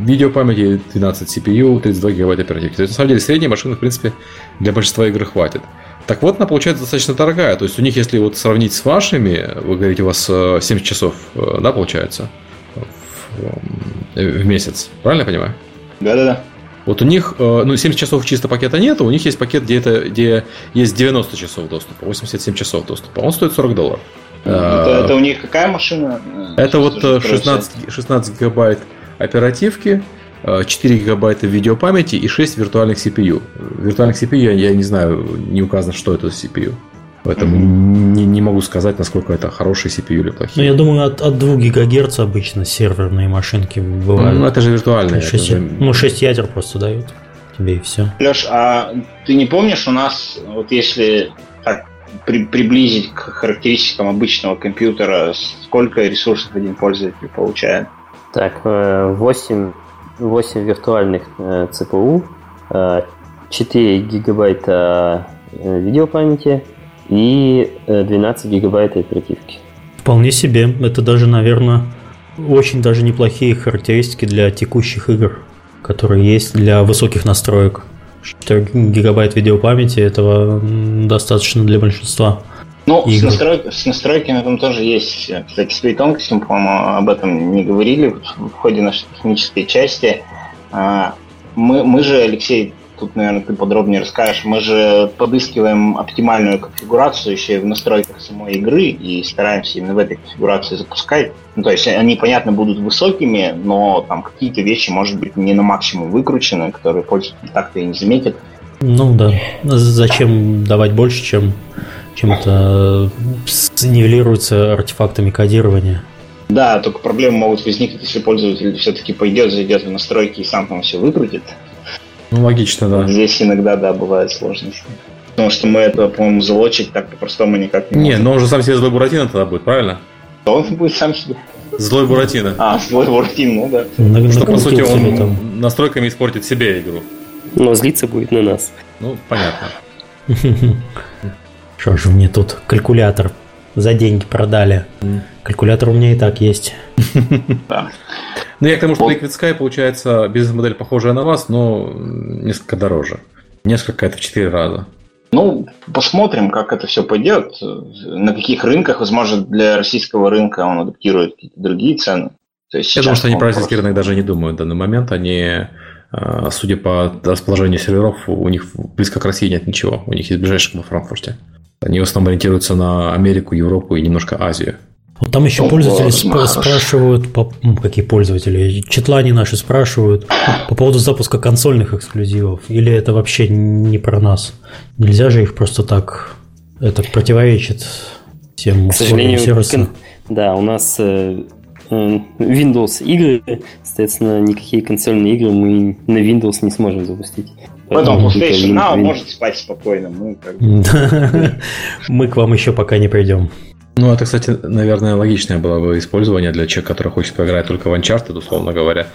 видеопамяти, 12 CPU, 32 гигабайта оперативки. То есть, на самом деле, средняя машина, в принципе, для большинства игр хватит. Так вот, она получается достаточно дорогая. То есть у них, если вот сравнить с вашими, вы говорите, у вас 70 э, часов, да, получается, в, в месяц. Правильно я понимаю? Да-да-да. Вот у них, ну, 70 часов чисто пакета нет, у них есть пакет, где, это, где есть 90 часов доступа, 87 часов доступа. Он стоит 40 долларов. Это, это у них какая машина? Это вот 16, 16 гигабайт оперативки, 4 гигабайта видеопамяти и 6 виртуальных CPU. Виртуальных CPU я, я не знаю, не указано, что это CPU. Поэтому mm-hmm. не, не могу сказать, насколько это хороший CPU или плохие. Ну, я думаю, от, от 2 ГГц обычно серверные машинки бывают. Ну, это же виртуальные. 6, это же... Ну, 6 ядер просто дают тебе и все. Леш, а ты не помнишь, у нас, вот если так, при, приблизить к характеристикам обычного компьютера, сколько ресурсов один пользователь получает? Так, 8 э, 8 виртуальных э, ЦПУ, 4 э, гигабайта видеопамяти и 12 гигабайт оперативки. Вполне себе. Это даже, наверное, очень даже неплохие характеристики для текущих игр, которые есть для высоких настроек. 4 гигабайт видеопамяти этого достаточно для большинства. Ну, с, настрой... с настройками там тоже есть, кстати, свои тонкости, мы, по-моему, об этом не говорили в ходе нашей технической части. А, мы, мы же, Алексей, тут, наверное, ты подробнее расскажешь, мы же подыскиваем оптимальную конфигурацию еще и в настройках самой игры и стараемся именно в этой конфигурации запускать. Ну, то есть они, понятно, будут высокими, но там какие-то вещи, может быть, не на максимум выкручены, которые пользователь так-то и не заметит. Ну да. Зачем давать больше, чем чем-то нивелируется артефактами кодирования. Да, только проблемы могут возникнуть, если пользователь все-таки пойдет, зайдет в настройки и сам там все выкрутит. Ну, логично, да. Здесь иногда, да, бывают сложности. Потому что мы это, по-моему, залочить так по-простому никак не, не можем. Не, но он же сам себе злой Буратино тогда будет, правильно? Он будет сам себе. Злой Буратино. А, злой Буратино, ну да. На, что, по сути, он там. настройками испортит себе игру. Но злиться будет на нас. Ну, понятно. Что же мне тут калькулятор за деньги продали? Калькулятор у меня и так есть. Ну, я к тому, что Liquid Sky получается бизнес-модель похожая на вас, но несколько дороже. Несколько это в 4 раза. Ну, посмотрим, как это все пойдет, на каких рынках, возможно, для российского рынка он адаптирует какие-то другие цены. То есть Я думаю, что они про российский рынок даже не думают в данный момент. Они, а, судя по расположению серверов, у них близко к России нет ничего. У них есть ближайший во Франкфурте. Они в основном ориентируются на Америку, Европу и немножко Азию. Вот там еще пользователи спра- спрашивают, по, какие пользователи, читлане наши спрашивают по поводу запуска консольных эксклюзивов. Или это вообще не про нас? Нельзя же их просто так, это противоречит всем К сожалению, сервисам. Да, у нас э, э, Windows игры, соответственно, никакие консольные игры мы на Windows не сможем запустить. Поэтому PlayStation Now может спать спокойно. Мы, как бы... мы к вам еще пока не придем. Ну, это, кстати, наверное, логичное было бы использование для человека, который хочет поиграть только в Uncharted, условно говоря.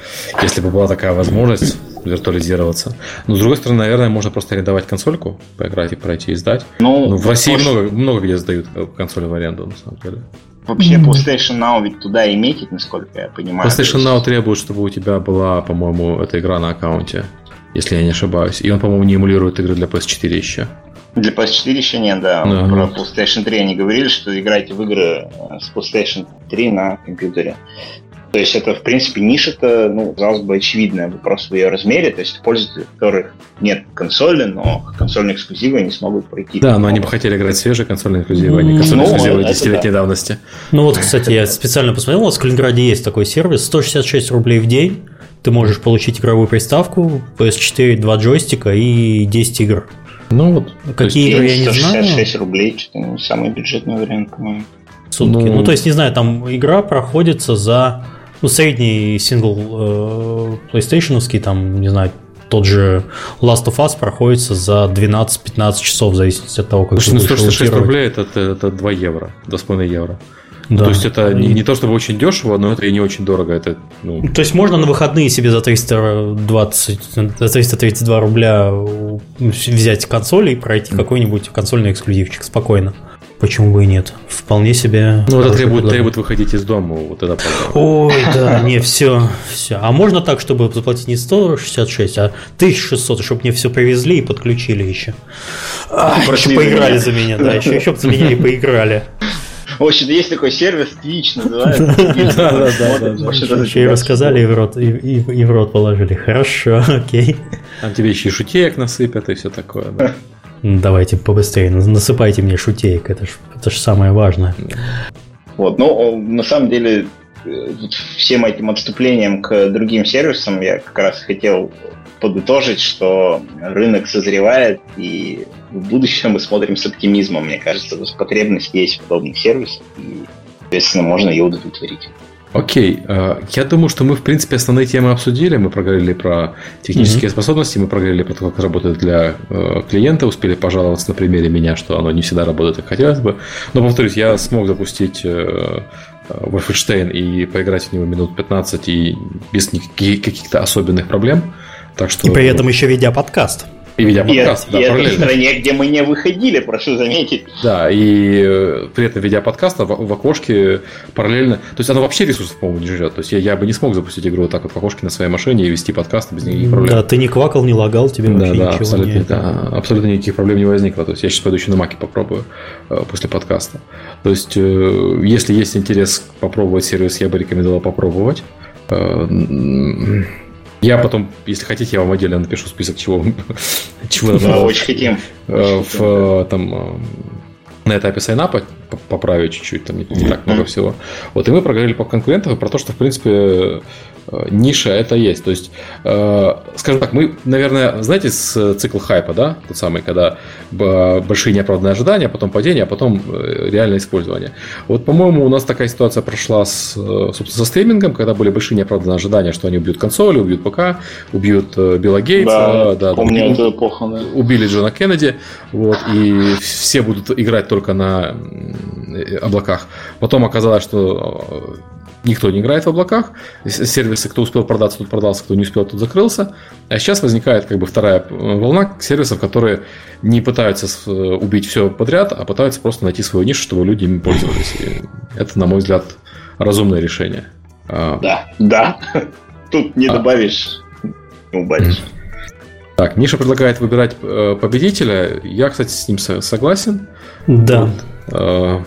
Если бы была такая возможность виртуализироваться. Но, с другой стороны, наверное, можно просто арендовать консольку, поиграть и пройти и сдать. Ну, ну в России может... много, много где сдают консоли в аренду, на самом деле. Вообще, PlayStation Now ведь туда и метит, насколько я понимаю. PlayStation Now требует, чтобы у тебя была, по-моему, эта игра на аккаунте, если я не ошибаюсь. И он, по-моему, не эмулирует игры для PS4 еще. Для PS4 еще нет, да. Uh-huh. Про PlayStation 3 они говорили, что играете в игры э, с PlayStation 3 на компьютере. То есть это, в принципе, ниша-то, ну, казалось бы, очевидная. Вопрос в ее размере. То есть пользователи, у которых нет консоли, но консольные эксклюзивы они смогут пройти. Да, но они бы хотели играть свежие консольные эксклюзивы, а не консольные ну, эксклюзивы десятилетней да. давности. Ну вот, кстати, я специально посмотрел, у нас в Калининграде есть такой сервис, 166 рублей в день. Ты можешь получить игровую приставку, PS4, два джойстика и 10 игр. Ну вот. Какие игры я не знаю. 66 рублей, что-то не самый бюджетный вариант, по-моему. Сутки. Ну, ну, то есть, не знаю, там игра проходится за ну, средний сингл э, PlayStation, там, не знаю, тот же Last of Us проходится за 12-15 часов, в зависимости от того, как Слушай, ну 166 рублей это, это, это 2 евро, 2,5 евро. Да. То есть это не, не то чтобы очень дешево, но это и не очень дорого. Это, ну... То есть можно на выходные себе за 320, за 332 рубля взять консоль и пройти какой-нибудь консольный эксклюзивчик спокойно. Почему бы и нет? Вполне себе. Ну, это требует, требует выходить из дома. Вот это Ой, да, не, все, все. А можно так, чтобы заплатить не 166, а 1600, чтобы мне все привезли и подключили еще. А, еще поиграли за меня, да, еще, еще за меня и поиграли. В общем, есть такой сервис, Twitch называется. Еще и рассказали, и в рот, и в рот положили. Хорошо, окей. Там тебе еще и шутеек насыпят и все такое, да. Давайте побыстрее, насыпайте мне шутеек, это ж, это ж самое важное. Вот, ну, на самом деле, э, всем этим отступлением к другим сервисам я как раз хотел подытожить, что рынок созревает, и в будущем мы смотрим с оптимизмом. Мне кажется, потребность есть в подобных сервисах, и, соответственно, можно ее удовлетворить. Окей, э, я думаю, что мы, в принципе, основные темы обсудили. Мы проговорили про технические mm-hmm. способности, мы проговорили про то, как работает для э, клиента, успели пожаловаться на примере меня, что оно не всегда работает, как хотелось бы. Но, повторюсь, я смог запустить э, Wolfenstein и поиграть в него минут 15 и без никаких, каких-то особенных проблем. Так что... И при этом еще ведя подкаст. И ведя подкаст, и, да, и параллельно. это в стране, где мы не выходили, прошу заметить. Да, и э, при этом ведя подкаст в, в окошке параллельно... То есть оно вообще ресурсов, по-моему, не жрет. То есть я, я бы не смог запустить игру вот так вот в окошке на своей машине и вести подкаст без никаких проблем. Да, ты не квакал, не лагал, тебе да, вообще да, ничего абсолютно, не... Да, абсолютно никаких проблем не возникло. То есть я сейчас пойду еще на маке попробую э, после подкаста. То есть э, если есть интерес попробовать сервис, я бы рекомендовал попробовать. Я потом, если хотите, я вам отдельно напишу список чего, чего надо. Очень хотим. Э, в, э, там, э, на этапе сайнапа поправить чуть-чуть, там не, не так много всего. Вот, и мы проговорили по конкурентам и про то, что, в принципе, ниша это есть. То есть, э, скажем так, мы, наверное, знаете, с цикл хайпа, да, тот самый, когда большие неоправданные ожидания, потом падение, а потом э, реальное использование. Вот, по-моему, у нас такая ситуация прошла с, собственно, со стримингом, когда были большие неоправданные ожидания, что они убьют консоли, убьют ПК, убьют Билла Гейтса, да, да, помню эту эпоху, да. убили Джона Кеннеди, вот, и все будут играть только на облаках. Потом оказалось, что никто не играет в облаках. Сервисы, кто успел продаться, тот продался, кто не успел, тот закрылся. А сейчас возникает как бы вторая волна сервисов, которые не пытаются э, убить все подряд, а пытаются просто найти свою нишу, чтобы люди ими пользовались. И это, на мой взгляд, разумное решение. А, да, да. Тут не а. добавишь, не убавишь. Так, Миша предлагает выбирать э, победителя. Я, кстати, с ним согласен. Да. Вот.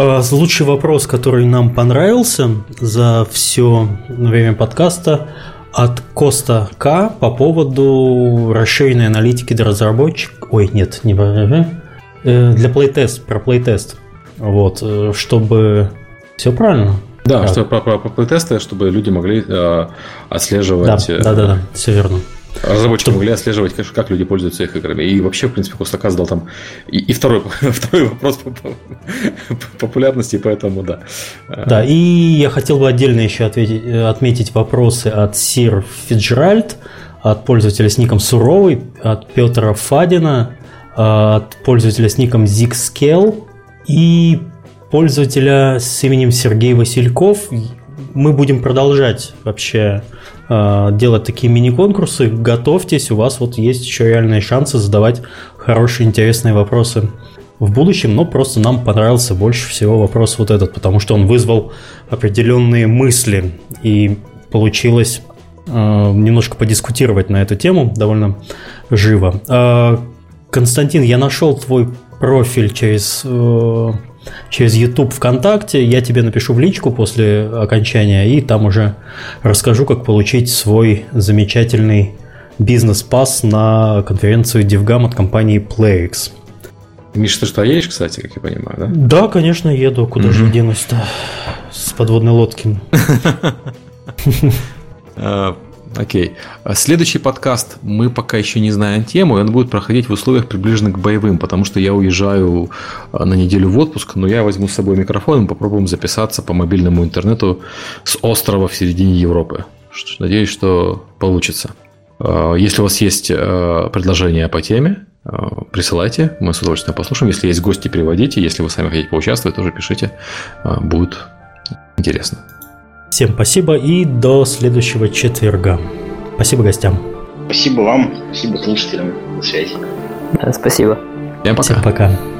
А, лучший вопрос, который нам понравился за все время подкаста от Коста К по поводу расширенной аналитики для разработчиков. Ой, нет, не э, для плейтест, про плейтест. Вот, э, чтобы... Все правильно? Да, да. чтобы про, про, про плейтесты, чтобы люди могли э, отслеживать... Да, да, да, да, все верно. Разработчики могли отслеживать, как люди пользуются их играми. И вообще, в принципе, Костака задал там и, и второй, второй вопрос по, по, по популярности, поэтому да. Да, и я хотел бы отдельно еще ответить, отметить вопросы от Сир Фиджеральд, от пользователя с ником Суровый, от Петра Фадина, от пользователя с ником Zigscale и пользователя с именем Сергей Васильков. Мы будем продолжать вообще делать такие мини-конкурсы, готовьтесь, у вас вот есть еще реальные шансы задавать хорошие, интересные вопросы в будущем, но просто нам понравился больше всего вопрос вот этот, потому что он вызвал определенные мысли, и получилось э, немножко подискутировать на эту тему довольно живо. Э, Константин, я нашел твой профиль через э, через YouTube ВКонтакте. Я тебе напишу в личку после окончания и там уже расскажу, как получить свой замечательный бизнес-пас на конференцию DevGam от компании PlayX. Миша, ты что, едешь, кстати, как я понимаю, да? Да, конечно, еду. Куда mm-hmm. же денусь-то? С подводной лодки. Окей. А следующий подкаст мы пока еще не знаем тему, и он будет проходить в условиях приближенных к боевым, потому что я уезжаю а, на неделю в отпуск, но я возьму с собой микрофон и попробуем записаться по мобильному интернету с острова в середине Европы. Надеюсь, что получится. А, если у вас есть предложения по теме, присылайте, мы с удовольствием послушаем. Если есть гости, приводите. Если вы сами хотите поучаствовать, тоже пишите. Будет интересно. Всем спасибо и до следующего четверга. Спасибо гостям. Спасибо вам, спасибо слушателям. До связи. Да, спасибо. Всем пока. Всем пока.